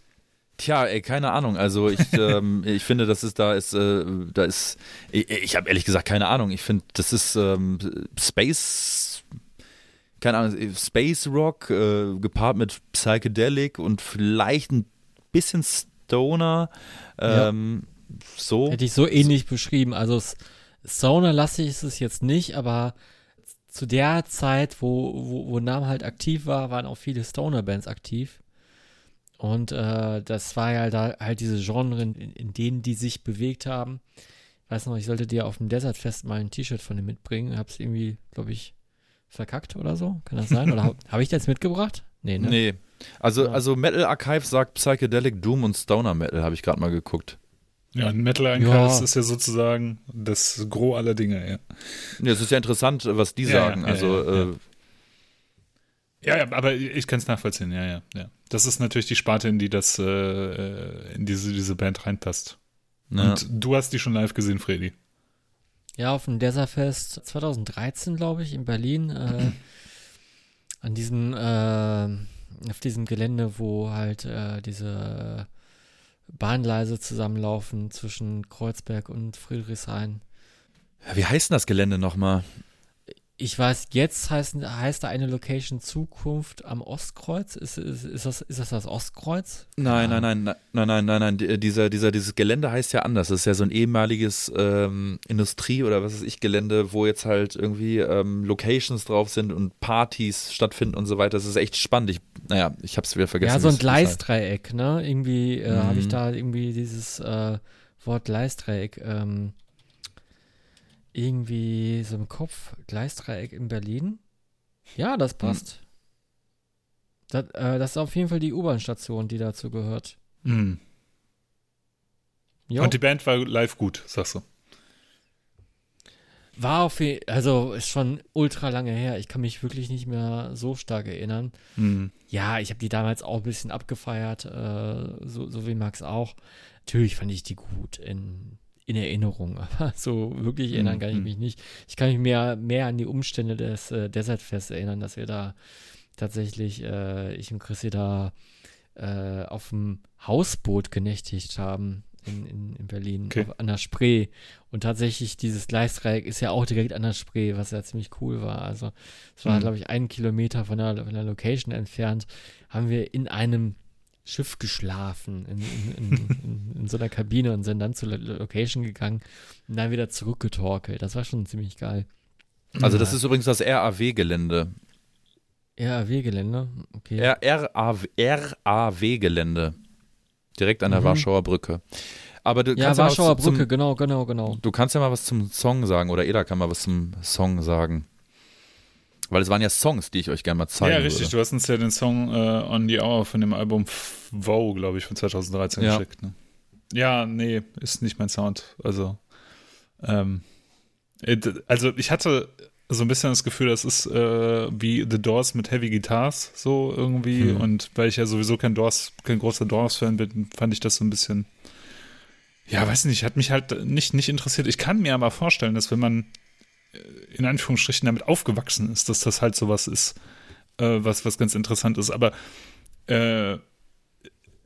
Speaker 2: Tja, ey, keine Ahnung. Also ich, *laughs* ähm, ich finde, das ist da ist, äh, da ist. Ich, ich habe ehrlich gesagt keine Ahnung. Ich finde, das ist ähm, Space, keine Ahnung, Space Rock äh, gepaart mit Psychedelic und vielleicht ein bisschen Stoner. Ähm, So.
Speaker 3: Hätte ich so ähnlich beschrieben. Also S- Stoner-lastig ist es jetzt nicht, aber zu der Zeit, wo, wo, wo Nam halt aktiv war, waren auch viele Stoner-Bands aktiv. Und äh, das war ja da halt diese Genre, in, in denen die sich bewegt haben. Ich weiß noch, ich sollte dir auf dem Desert Fest mal ein T-Shirt von dem mitbringen. Hab's irgendwie, glaube ich, verkackt oder so? Kann das sein? Oder habe *laughs* hab ich das mitgebracht? Nee, ne?
Speaker 2: Nee. Also,
Speaker 3: Ja.
Speaker 2: also Metal Archive sagt Psychedelic Doom und Stoner Metal, habe ich gerade mal geguckt.
Speaker 1: Ja, ein Metal Archive
Speaker 3: Ja.
Speaker 1: ist ja sozusagen das Gros aller Dinge, ja.
Speaker 2: Ja, es ist ja interessant, was die
Speaker 1: Ja,
Speaker 2: sagen. also,
Speaker 1: ja, ja.
Speaker 2: Äh,
Speaker 1: Ja, ja, aber ich kann es nachvollziehen, ja, ja, ja. Das ist natürlich die Sparte, in die das, äh, in diese, diese Band reinpasst.
Speaker 2: ne.
Speaker 1: Und du hast die schon live gesehen, Freddy.
Speaker 3: Ja, auf dem Desertfest 2013, glaube ich, in Berlin. Äh, *clears throat* an diesem, äh, auf diesem Gelände, wo halt äh, diese Bahngleise zusammenlaufen zwischen Kreuzberg und Friedrichshain.
Speaker 2: Ja, wie heißt denn das Gelände nochmal?
Speaker 3: Ich weiß, jetzt heißt, heißt da eine Location Zukunft am Ostkreuz. Ist, ist, ist, das, ist das das Ostkreuz?
Speaker 2: Nein,
Speaker 3: Ja.
Speaker 2: nein, nein, nein, nein, nein, nein, die- dieser, dieser, dieses Gelände heißt ja anders. Das ist ja so ein ehemaliges ähm, Industrie- oder was weiß ich, Gelände, wo jetzt halt irgendwie ähm, Locations drauf sind und Partys stattfinden und so weiter. Das ist echt spannend. Ich, naja, ich hab's wieder vergessen.
Speaker 3: Ja, so ein
Speaker 2: heißt.
Speaker 3: Gleisdreieck, ne? Irgendwie äh, habe ich
Speaker 2: Mhm.
Speaker 3: da irgendwie dieses äh, Wort Gleisdreieck ähm, irgendwie so im Kopf. Gleisdreieck in Berlin. Ja, das passt. Das, äh, das ist auf jeden Fall die U-Bahn-Station, die dazu gehört. Jo.
Speaker 1: Und die Band war live gut, sagst du.
Speaker 3: War auf jeden also ist schon ultra lange her. Ich kann mich wirklich nicht mehr so stark erinnern.
Speaker 1: Mhm.
Speaker 3: Ja, ich habe die damals auch ein bisschen abgefeiert, äh, so, so wie Max auch. Natürlich fand ich die gut in, in Erinnerung, *laughs* aber so wirklich erinnern kann ich
Speaker 1: Mhm.
Speaker 3: mich nicht. Ich kann mich mehr, mehr an die Umstände des äh, Desertfests erinnern, dass wir da tatsächlich, äh, ich und Chrissy da äh, auf dem Hausboot genächtigt haben in, in, in Berlin,
Speaker 1: Okay.
Speaker 3: auf, an der Spree. Und tatsächlich, dieses Gleisdreieck ist ja auch direkt an der Spree, was ja ziemlich cool war. Also, es war,
Speaker 1: Mhm.
Speaker 3: glaube ich, einen Kilometer von der, von der Location entfernt, haben wir in einem Schiff geschlafen, in, in, in, in, so einer Kabine und sind dann zur Lo- Location gegangen und dann wieder zurückgetorkelt. Das war schon ziemlich geil.
Speaker 2: Also, das ist übrigens das RAW-Gelände.
Speaker 3: RAW-Gelände, okay.
Speaker 2: RAW-Gelände. Direkt an der
Speaker 3: Mhm.
Speaker 2: Warschauer Brücke. Aber du
Speaker 3: ja, Warschauer Brücke, genau, genau, genau.
Speaker 2: Du kannst ja mal was zum Song sagen oder Eda kann mal was zum Song sagen. Weil es waren ja Songs, die ich euch gerne mal zeigen
Speaker 1: Ja, richtig.
Speaker 2: würde.
Speaker 1: Du hast uns ja den Song äh, On the Hour von dem Album Wow, glaube ich, von 2013
Speaker 2: Ja.
Speaker 1: geschickt. Ne? Ja, nee, ist nicht mein Sound. Also, ähm, äh, also ich hatte so ein bisschen das Gefühl, das ist äh, wie The Doors mit Heavy Guitars, so irgendwie.
Speaker 2: Hm.
Speaker 1: Und weil ich ja sowieso kein Doors, kein großer Doors-Fan bin, fand ich das so ein bisschen. Ja, weiß nicht, hat mich halt nicht, nicht interessiert. Ich kann mir aber vorstellen, dass wenn man in Anführungsstrichen damit aufgewachsen ist, dass das halt sowas ist, äh, was, was ganz interessant ist. Aber äh,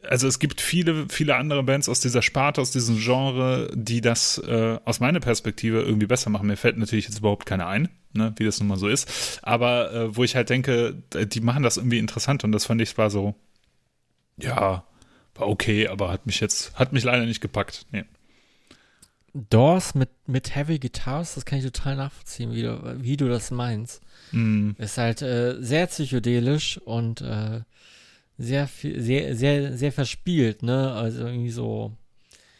Speaker 1: also es gibt viele, viele andere Bands aus dieser Sparte, aus diesem Genre, die das äh, aus meiner Perspektive irgendwie besser machen. Mir fällt natürlich jetzt überhaupt keine ein, ne, wie das nun mal so ist. Aber äh, wo ich halt denke, die machen das irgendwie interessant und das fand ich war so, ja, war okay, aber hat mich jetzt, hat mich leider nicht gepackt. Nee.
Speaker 3: Doors mit, mit Heavy Guitars, das kann ich total nachvollziehen, wie du, wie du das meinst.
Speaker 1: Mm,
Speaker 3: Ist halt äh, sehr psychedelisch und äh, sehr viel, sehr, sehr, sehr verspielt, ne? Also irgendwie so.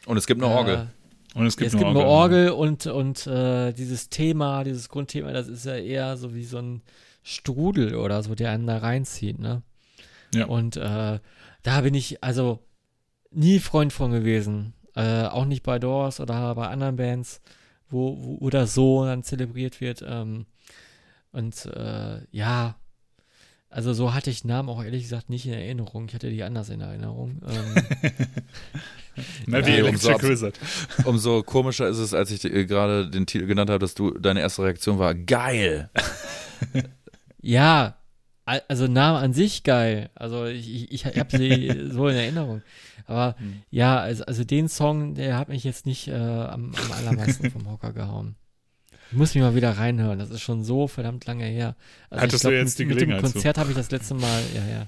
Speaker 2: Und es gibt eine Orgel.
Speaker 3: Äh,
Speaker 1: und es gibt,
Speaker 3: es
Speaker 1: eine
Speaker 3: gibt eine
Speaker 1: Orgel.
Speaker 3: Orgel und, und äh, dieses Thema, dieses Grundthema, das ist ja eher so wie so ein Strudel oder so, der einen da reinzieht, ne?
Speaker 1: Ja.
Speaker 3: Und äh, da bin ich also nie Freund von gewesen. Äh, auch nicht bei Doors oder bei anderen Bands, wo, wo, das so dann zelebriert wird. Ähm, und äh, ja, also so hatte ich Namen auch ehrlich gesagt nicht in Erinnerung. Ich hatte die anders in Erinnerung. Ähm, *laughs*
Speaker 1: Na, wie
Speaker 2: Ja,
Speaker 1: Electric
Speaker 2: umso. *laughs* Umso komischer ist es, als ich äh, gerade den Titel genannt habe, dass du deine erste Reaktion war, geil. *laughs*
Speaker 3: Ja, al- also Name an sich geil. Also ich, ich, ich habe sie so in Erinnerung. Aber
Speaker 2: Hm.
Speaker 3: ja, also, also den Song, der hat mich jetzt nicht äh, am, am allermeisten vom Hocker gehauen. Ich muss mich mal wieder reinhören. Das ist schon so verdammt lange her. Also
Speaker 1: Hattest
Speaker 3: ich glaub,
Speaker 1: du jetzt die
Speaker 3: mit, mit dem
Speaker 1: Gelegenheit?
Speaker 3: Konzert habe ich das letzte Mal, ja, ja.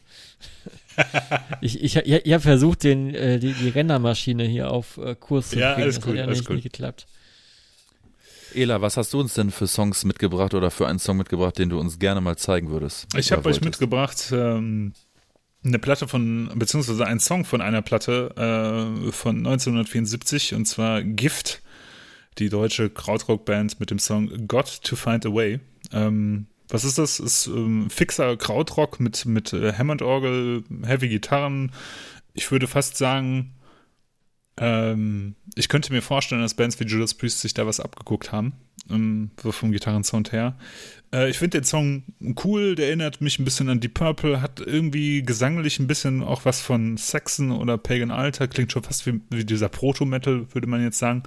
Speaker 3: *laughs* ich ich, ich, ich habe versucht, den, äh, die, die Rendermaschine hier auf äh, Kurs zu
Speaker 1: Ja,
Speaker 3: kriegen.
Speaker 1: alles
Speaker 3: das
Speaker 1: cool,
Speaker 3: hat ja
Speaker 1: alles
Speaker 3: nicht,
Speaker 1: cool.
Speaker 3: nicht geklappt.
Speaker 2: Ela, was hast du uns denn für Songs mitgebracht oder für einen Song mitgebracht, den du uns gerne mal zeigen würdest?
Speaker 1: Ich habe euch mitgebracht ähm, eine Platte von, beziehungsweise einen Song von einer Platte äh, von 1974 und zwar Gift, die deutsche Krautrock-Band mit dem Song Got to Find a Way. Ähm, was ist das? Ist ähm, fixer Krautrock mit, mit äh, Hammond-Orgel, Heavy Gitarren. Ich würde fast sagen, ähm, ich könnte mir vorstellen, dass Bands wie Judas Priest sich da was abgeguckt haben, ähm, vom Gitarrensound her. Äh, ich finde den Song cool, der erinnert mich ein bisschen an Deep Purple, hat irgendwie gesanglich ein bisschen auch was von Saxon oder Pagan Alter, klingt schon fast wie, wie dieser Proto-Metal, würde man jetzt sagen.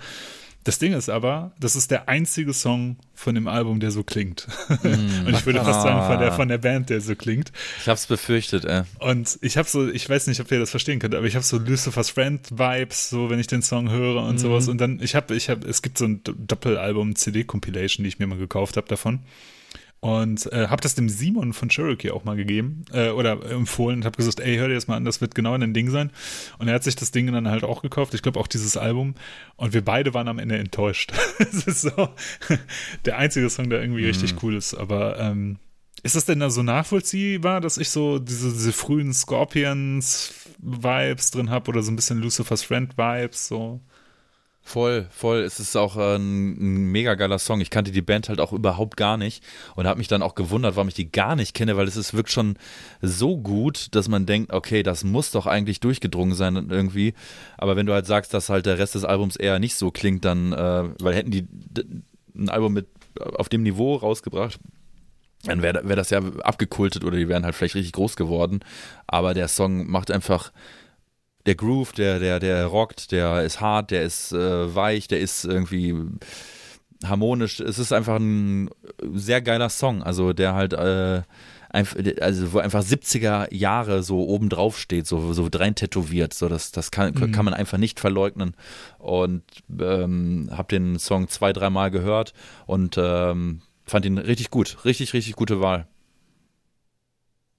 Speaker 1: Das Ding ist aber, das ist der einzige Song von dem Album, der so klingt. *laughs* Mm. Und ich würde fast sagen, von der, von der Band, der so klingt.
Speaker 2: Ich hab's befürchtet, ey.
Speaker 1: Und ich habe so, ich weiß nicht, ob ihr das verstehen könnt, aber ich habe so Lucifer's Friend-Vibes, so wenn ich den Song höre und mm. sowas. Und dann, ich habe, ich habe, es gibt so ein Doppelalbum-CD-Compilation, die ich mir mal gekauft habe davon. Und äh, habe das dem Simon von Cherokee auch mal gegeben äh, oder empfohlen und habe gesagt, ey, hör dir das mal an, das wird genau ein Ding sein. Und er hat sich das Ding dann halt auch gekauft, ich glaube auch dieses Album. Und wir beide waren am Ende enttäuscht. *laughs* Es ist so *laughs* der einzige Song, der irgendwie mhm. richtig cool ist. Aber ähm, ist das denn da so nachvollziehbar, dass ich so diese, diese frühen Scorpions-Vibes drin habe oder so ein bisschen Lucifer's Friend-Vibes? So?
Speaker 2: Voll, voll. Es ist auch äh, ein, ein, mega geiler Song. Ich kannte die Band halt auch überhaupt gar nicht und habe mich dann auch gewundert, warum ich die gar nicht kenne, weil es ist wirklich schon so gut, dass man denkt, okay, das muss doch eigentlich durchgedrungen sein irgendwie. Aber wenn du halt sagst, dass halt der Rest des Albums eher nicht so klingt, dann, äh, weil hätten die ein Album mit auf dem Niveau rausgebracht, dann wäre wär das ja abgekultet oder die wären halt vielleicht richtig groß geworden. Aber der Song macht einfach der Groove, der, der, der rockt, der ist hart, der ist äh, weich, der ist irgendwie harmonisch. Es ist einfach ein sehr geiler Song, also der halt äh, also wo einfach 70er Jahre so oben drauf steht, so, so rein tätowiert. So, das, das kann, mhm. kann man einfach nicht verleugnen. Und ähm, habe den Song zwei, dreimal gehört und ähm, fand ihn richtig gut. Richtig, richtig gute Wahl.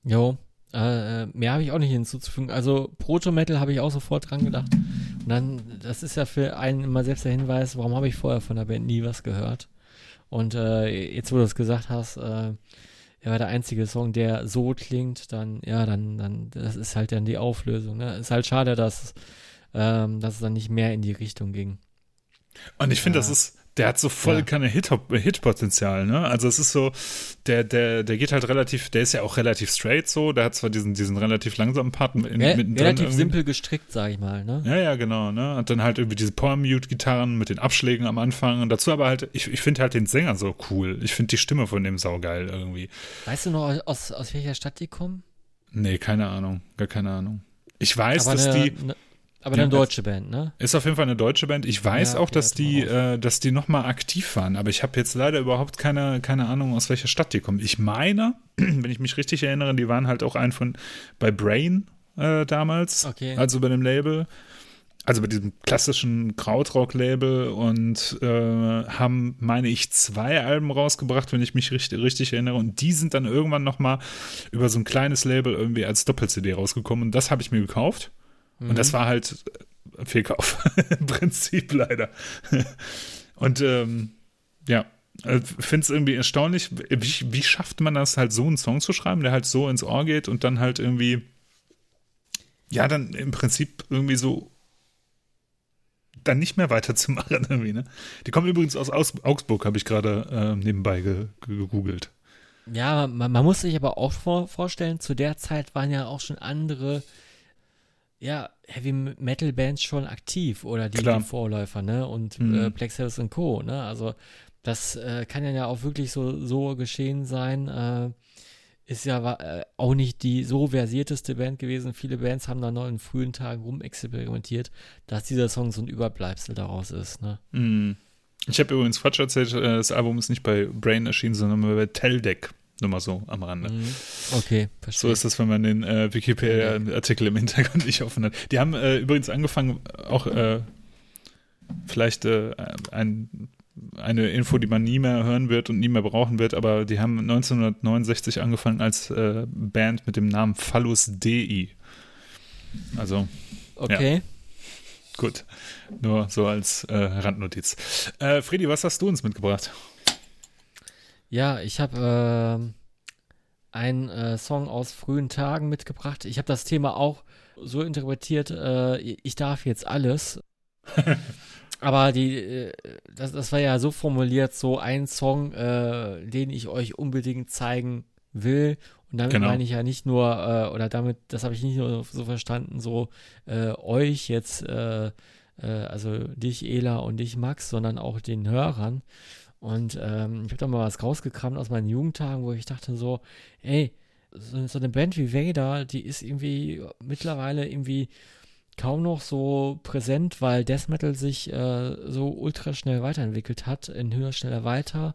Speaker 3: Jo, äh, mehr habe ich auch nicht hinzuzufügen. Also Proto-Metal habe ich auch sofort dran gedacht. Und dann, das ist ja für einen immer selbst der Hinweis, warum habe ich vorher von der Band nie was gehört. Und äh, jetzt, wo du es gesagt hast, äh, war der einzige Song, der so klingt, dann, ja, dann, dann, das ist halt dann die Auflösung. Ne? Ist halt schade, dass, ähm, dass es dann nicht mehr in die Richtung ging.
Speaker 1: Und ich finde, das ist, der hat so voll ja. keine Hit-Potenzial, ne? Also es ist so, der, der, der geht halt relativ, der ist ja auch relativ straight so, der hat zwar diesen, diesen relativ langsamen Part in,
Speaker 3: Re mittendrin. Relativ irgendwie. simpel gestrickt, sag ich mal, ne?
Speaker 1: Ja, ja, genau, ne? Und dann halt irgendwie diese Power-Mute-Gitarren mit den Abschlägen am Anfang und dazu aber halt, ich, ich finde halt den Sänger so cool. Ich finde die Stimme von dem saugeil irgendwie.
Speaker 3: Weißt du noch, aus, aus welcher Stadt die kommen?
Speaker 1: Nee, keine Ahnung, gar keine Ahnung. Ich weiß, aber dass eine, die.
Speaker 3: Ne aber eine deutsche Band, ne?
Speaker 1: Ist auf jeden Fall eine deutsche Band. Ich weiß ja, okay, auch, dass die, äh, dass die nochmal aktiv waren, aber ich habe jetzt leider überhaupt keine, keine Ahnung, aus welcher Stadt die kommen. Ich meine, *clears throat* wenn ich mich richtig erinnere, die waren halt auch ein von bei Brain äh, damals, okay. also bei dem Label, also bei diesem klassischen Krautrock-Label und äh, haben, meine ich, zwei Alben rausgebracht, wenn ich mich richtig, richtig erinnere. Und die sind dann irgendwann nochmal über so ein kleines Label irgendwie als Doppel-CD rausgekommen. Und das habe ich mir gekauft. Und das mhm. war halt Fehlkauf *laughs* im Prinzip leider. *laughs* Und ähm, ja, äh, finde es irgendwie erstaunlich, wie, wie schafft man das halt so einen Song zu schreiben, der halt so ins Ohr geht und dann halt irgendwie, ja, dann im Prinzip irgendwie so dann nicht mehr weiterzumachen *laughs* irgendwie, ne? Die kommen übrigens aus, aus Augsburg, habe ich gerade äh, nebenbei ge gegoogelt.
Speaker 3: Ja, man, man, muss sich aber auch vor, vorstellen, zu der Zeit waren ja auch schon andere ja, Heavy Metal Bands schon aktiv oder die, die Vorläufer, ne? Und mhm. äh, Black Sabbath und Co., ne? Also das äh, kann ja auch wirklich so, so geschehen sein. Äh, ist ja äh, auch nicht die so versierteste Band gewesen. Viele Bands haben da noch in frühen Tagen rumexperimentiert, dass dieser Song so ein Überbleibsel daraus ist, ne?
Speaker 1: Mhm. Ich habe übrigens Quatsch erzählt, äh, das Album ist nicht bei Brain erschienen, sondern bei Teldeck. Nur mal so am Rande. Mhm.
Speaker 3: Okay,
Speaker 1: verstehe. So ist das, wenn man den äh, Wikipedia-Artikel im Hintergrund *laughs* nicht offen hat. Die haben äh, übrigens angefangen, auch äh, vielleicht äh, ein, eine Info, die man nie mehr hören wird und nie mehr brauchen wird, aber die haben 1969 angefangen als äh, Band mit dem Namen Phallus Dei. Also.
Speaker 3: Okay. Ja.
Speaker 1: Gut. Nur so als äh, Randnotiz. Fredi, was hast du uns mitgebracht?
Speaker 3: Ja, ich habe äh, einen äh, Song aus frühen Tagen mitgebracht. Ich habe das Thema auch so interpretiert, äh, ich darf jetzt alles. *laughs* aber die, äh, das, das war ja so formuliert, so ein Song, äh, den ich euch unbedingt zeigen will. Und damit
Speaker 1: Genau.
Speaker 3: meine ich ja nicht nur, äh, oder damit, das habe ich nicht nur so verstanden, so äh, euch jetzt, äh, äh, also dich, Ela und dich, Max, sondern auch den Hörern. Und ähm, ich habe da mal was rausgekramt aus meinen Jugendtagen, wo ich dachte so, ey, so, so eine Band wie Vader, die ist irgendwie mittlerweile irgendwie kaum noch so präsent, weil Death Metal sich äh, so ultra schnell weiterentwickelt hat, in höher, schneller, weiter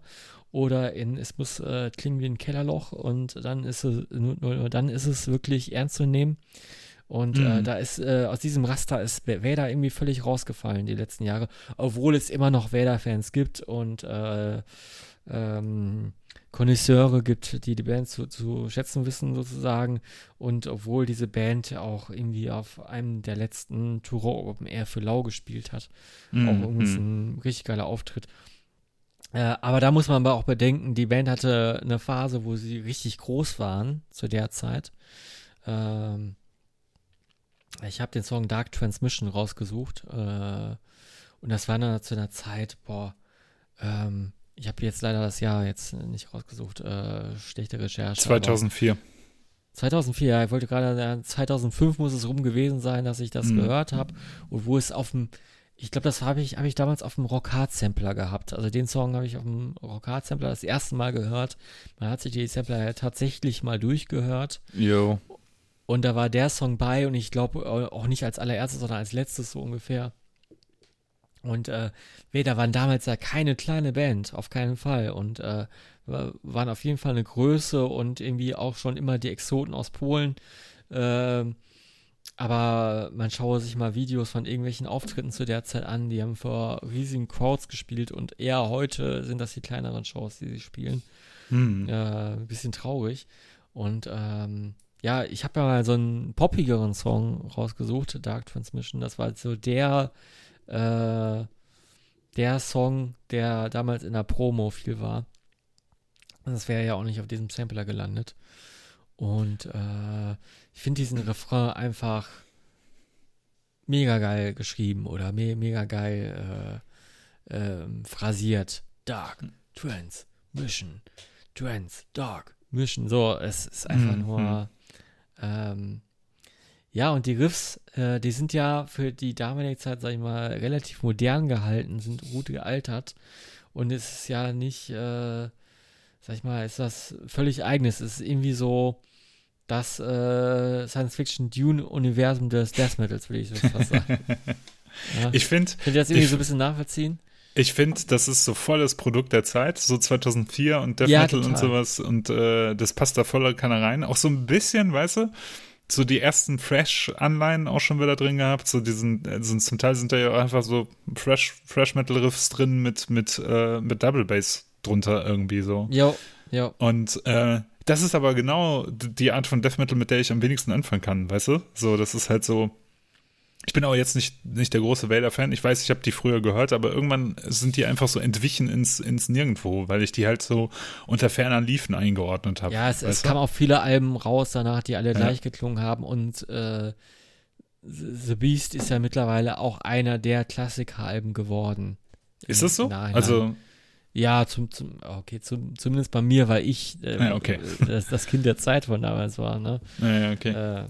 Speaker 3: oder in es muss äh, klingen wie ein Kellerloch und dann ist es nur, nur, dann ist es wirklich ernst zu nehmen. Und äh,
Speaker 1: Mhm.
Speaker 3: da ist äh, aus diesem Raster ist Vader irgendwie völlig rausgefallen die letzten Jahre, obwohl es immer noch Vader-Fans gibt und äh, ähm, Connoisseure gibt, die die Band zu, zu schätzen wissen sozusagen. Und obwohl diese Band auch irgendwie auf einem der letzten Tour Open Air für Lau gespielt hat,
Speaker 1: Mhm.
Speaker 3: auch irgendwie ein richtig geiler Auftritt. Äh, aber da muss man aber auch bedenken, die Band hatte eine Phase, wo sie richtig groß waren zu der Zeit. Ähm, ich habe den Song Dark Transmission rausgesucht äh, und das war dann zu einer Zeit, boah, ähm, ich habe jetzt leider das Jahr jetzt nicht rausgesucht, äh, schlechte Recherche. aber-
Speaker 1: 2004.
Speaker 3: 2004, ja, ich wollte gerade sagen, 2005 muss es rum gewesen sein, dass ich das
Speaker 1: Mhm.
Speaker 3: gehört habe und wo es auf dem, ich glaube, das habe ich, habe ich damals auf dem Rockhard-Sampler gehabt. Also den Song habe ich auf dem Rockhard-Sampler das erste Mal gehört. Man hat sich die Sampler ja tatsächlich mal durchgehört
Speaker 2: Jo.
Speaker 3: Und da war der Song bei und ich glaube auch nicht als allererstes, sondern als letztes so ungefähr. Und äh, Vader waren damals ja keine kleine Band, auf keinen Fall. Und äh, wa- waren auf jeden Fall eine Größe und irgendwie auch schon immer die Exoten aus Polen. Ähm, aber man schaue sich mal Videos von irgendwelchen Auftritten zu der Zeit an. Die haben vor riesigen Crowds gespielt und eher heute sind das die kleineren Shows, die sie spielen
Speaker 1: Mhm.
Speaker 3: äh, ein bisschen traurig. Und ähm, ja, ich habe ja mal so einen poppigeren Song rausgesucht, Dark Transmission. Das war so der, äh, der Song, der damals in der Promo viel war. Das wäre ja auch nicht auf diesem Sampler gelandet. Und äh, ich finde diesen Refrain einfach mega geil geschrieben oder me mega geil äh, ähm, phrasiert. Dark Transmission. Trends, Dark, Mission, so, es ist einfach
Speaker 1: Mhm,
Speaker 3: nur, ähm, ja, und die Riffs, äh, die sind ja für die damalige Zeit, sag ich mal, relativ modern gehalten, sind gut gealtert und es ist ja nicht, äh, sag ich mal, ist das völlig eigenes, es ist irgendwie so das äh, Science-Fiction-Dune-Universum des Death Metals, will ich so fast sagen. *laughs* ja.
Speaker 1: Ich finde,
Speaker 3: Könnt ihr das irgendwie so ein bisschen nachvollziehen?
Speaker 1: Ich finde, das ist so voll das Produkt der Zeit, so 2004 und Death
Speaker 3: Ja,
Speaker 1: Metal und
Speaker 3: total.
Speaker 1: sowas und äh, das passt da voller Kanne rein. Auch so ein bisschen, weißt du, so die ersten Fresh-Anleihen auch schon wieder drin gehabt. So diesen, äh, so zum Teil sind da ja auch einfach so Fresh, Fresh Metal Riffs drin mit mit äh, mit Double Bass drunter irgendwie so.
Speaker 3: Jo, jo.
Speaker 1: Und äh, das ist aber genau die Art von Death Metal, mit der ich am wenigsten anfangen kann, weißt du? So, das ist halt so. Ich bin aber jetzt nicht, nicht der große Vader-Fan. Ich weiß, ich habe die früher gehört, aber irgendwann sind die einfach so entwichen ins, ins Nirgendwo, weil ich die halt so unter ferneren Liefen eingeordnet habe.
Speaker 3: Ja, es, es kamen auch viele Alben raus danach, die alle
Speaker 1: Ja.
Speaker 3: gleich geklungen haben und äh, The Beast ist ja mittlerweile auch einer der Klassikeralben geworden.
Speaker 1: Ist das so?
Speaker 3: Nachhinein.
Speaker 1: Also,
Speaker 3: ja, zum, zum okay, zum, zumindest bei mir, weil ich äh,
Speaker 1: Ja, okay.
Speaker 3: das, das Kind der Zeit von damals war, ne?
Speaker 1: naja, okay.
Speaker 3: Äh,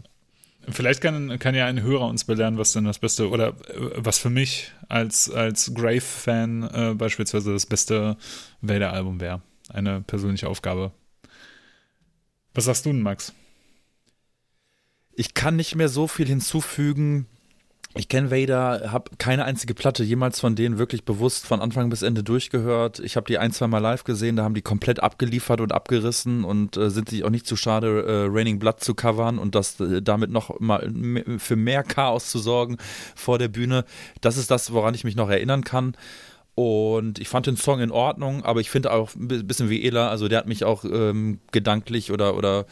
Speaker 1: Vielleicht kann, kann ja ein Hörer uns belehren, was denn das Beste oder äh, was für mich als, als Grave-Fan äh, beispielsweise das beste Vader-Album wäre. Eine persönliche Aufgabe. Was sagst du denn, Max?
Speaker 2: Ich kann nicht mehr so viel hinzufügen. Ich kenne Vader, habe keine einzige Platte jemals von denen wirklich bewusst von Anfang bis Ende durchgehört. Ich habe die ein, zwei Mal live gesehen, da haben die komplett abgeliefert und abgerissen und äh, sind sich auch nicht zu schade, äh, Raining Blood zu covern und das äh, damit noch mal für mehr Chaos zu sorgen vor der Bühne. Das ist das, woran ich mich noch erinnern kann. Und ich fand den Song in Ordnung, aber ich finde auch ein bi- bisschen wie Ela, also der hat mich auch ähm, gedanklich oder, oder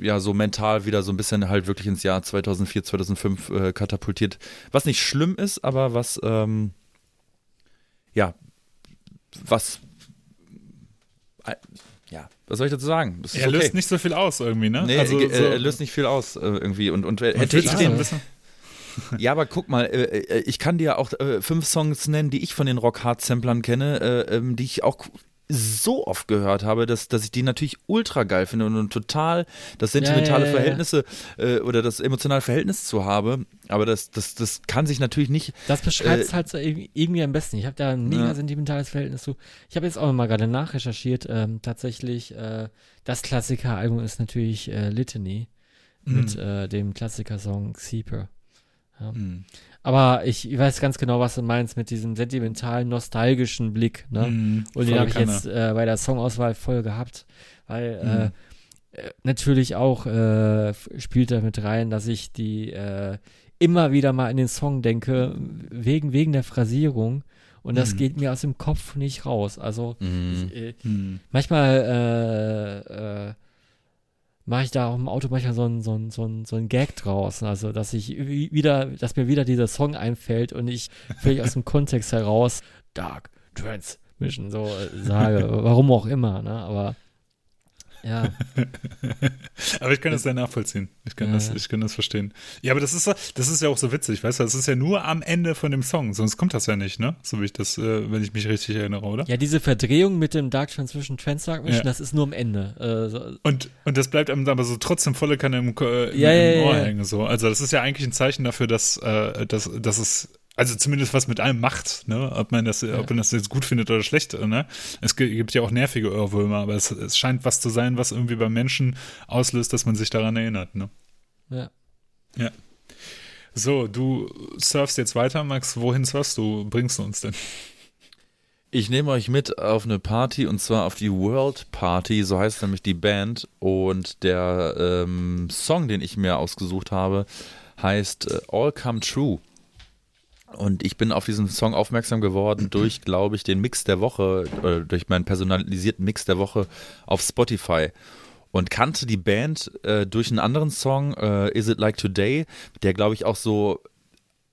Speaker 2: ja, so mental wieder so ein bisschen halt wirklich ins Jahr 2004, 2005 äh, katapultiert. Was nicht schlimm ist, aber was, ähm, ja, was, äh, ja, was soll ich dazu sagen?
Speaker 1: Er
Speaker 2: okay.
Speaker 1: löst nicht? Also, so viel aus irgendwie, ne?
Speaker 2: Nee, er, er löst nicht viel aus äh, irgendwie. Und, und hätte ich den,
Speaker 1: so
Speaker 2: Ja, aber guck mal, äh, äh, ich kann dir auch äh, fünf Songs nennen, die ich von den Rock Hard Samplern kenne, äh, ähm, die ich auch so oft gehört habe, dass, dass ich die natürlich ultra geil finde und, und total das sentimentale
Speaker 3: Ja, ja, ja, ja.
Speaker 2: Verhältnisse äh, oder das emotionale Verhältnis zu habe. Aber das, das, das kann sich natürlich nicht.
Speaker 3: Das beschreibt
Speaker 2: Äh,
Speaker 3: es halt so irgendwie am besten. Ich habe da ein mega
Speaker 2: Ja.
Speaker 3: sentimentales Verhältnis zu. Ich habe jetzt auch mal gerade nachrecherchiert. Ähm, tatsächlich, äh, das Klassikeralbum ist natürlich äh, Litany mit äh, dem Klassikersong Seeper.
Speaker 1: Mhm.
Speaker 3: Aber ich, weiß ganz genau, was du meinst mit diesem sentimentalen, nostalgischen Blick. Ne?
Speaker 1: Mhm.
Speaker 3: Und den habe ich jetzt äh, bei der Songauswahl voll gehabt, weil
Speaker 1: Mhm.
Speaker 3: äh, natürlich auch äh, spielt da mit rein, dass ich die äh, immer wieder mal in den Song denke, wegen, wegen der Phrasierung. Und das
Speaker 1: Mhm.
Speaker 3: geht mir aus dem Kopf nicht raus. Also
Speaker 2: Mhm.
Speaker 3: ich, äh,
Speaker 1: Mhm.
Speaker 3: manchmal äh, äh, mache ich da auch im Auto manchmal so ein, so ein, so ein, so ein Gag draus. Also, dass ich wi- wieder, dass mir wieder dieser Song einfällt und ich völlig aus dem Kontext heraus Dark Transmission so äh, sage. *laughs* Warum auch immer, ne? Aber ja. *laughs*
Speaker 1: Aber ich kann das sehr nachvollziehen. Ich kann,
Speaker 3: Ja.
Speaker 1: das, ich kann das verstehen. Ja, aber das ist, das ist ja auch so witzig, weißt du? Das ist ja nur am Ende von dem Song, sonst kommt das ja nicht, ne? So wie ich das, äh, wenn ich mich richtig erinnere, oder?
Speaker 3: Ja, diese Verdrehung mit dem Dark Transmission Transmission,
Speaker 1: Ja.
Speaker 3: das ist nur am Ende. Äh, so,
Speaker 1: Und, und das bleibt einem aber so trotzdem volle Kanne im, äh, im,
Speaker 3: Ja, ja,
Speaker 1: im
Speaker 3: ja,
Speaker 1: Ohr hängen. So. Also das ist ja eigentlich ein Zeichen dafür, dass, äh, dass, dass es also zumindest was mit einem macht, ne? Ob man das, ob man das jetzt gut findet oder schlecht, ne? Es gi- gibt ja auch nervige Ohrwürmer, aber es, es scheint was zu sein, was irgendwie beim Menschen auslöst, dass man sich daran erinnert, ne?
Speaker 3: ja.
Speaker 1: So, du surfst jetzt weiter, Max. Wohin surfst du? Bringst du uns denn?
Speaker 2: Ich nehme euch mit auf eine Party und zwar auf die World Party, so heißt nämlich die Band. Und der ähm, Song, den ich mir ausgesucht habe, heißt äh, All Come True. Und ich bin auf diesen Song aufmerksam geworden durch, glaube ich, den Mix der Woche, oder durch meinen personalisierten Mix der Woche auf Spotify. Und kannte die Band äh, durch einen anderen Song, äh, Is It Like Today, der, glaube ich, auch so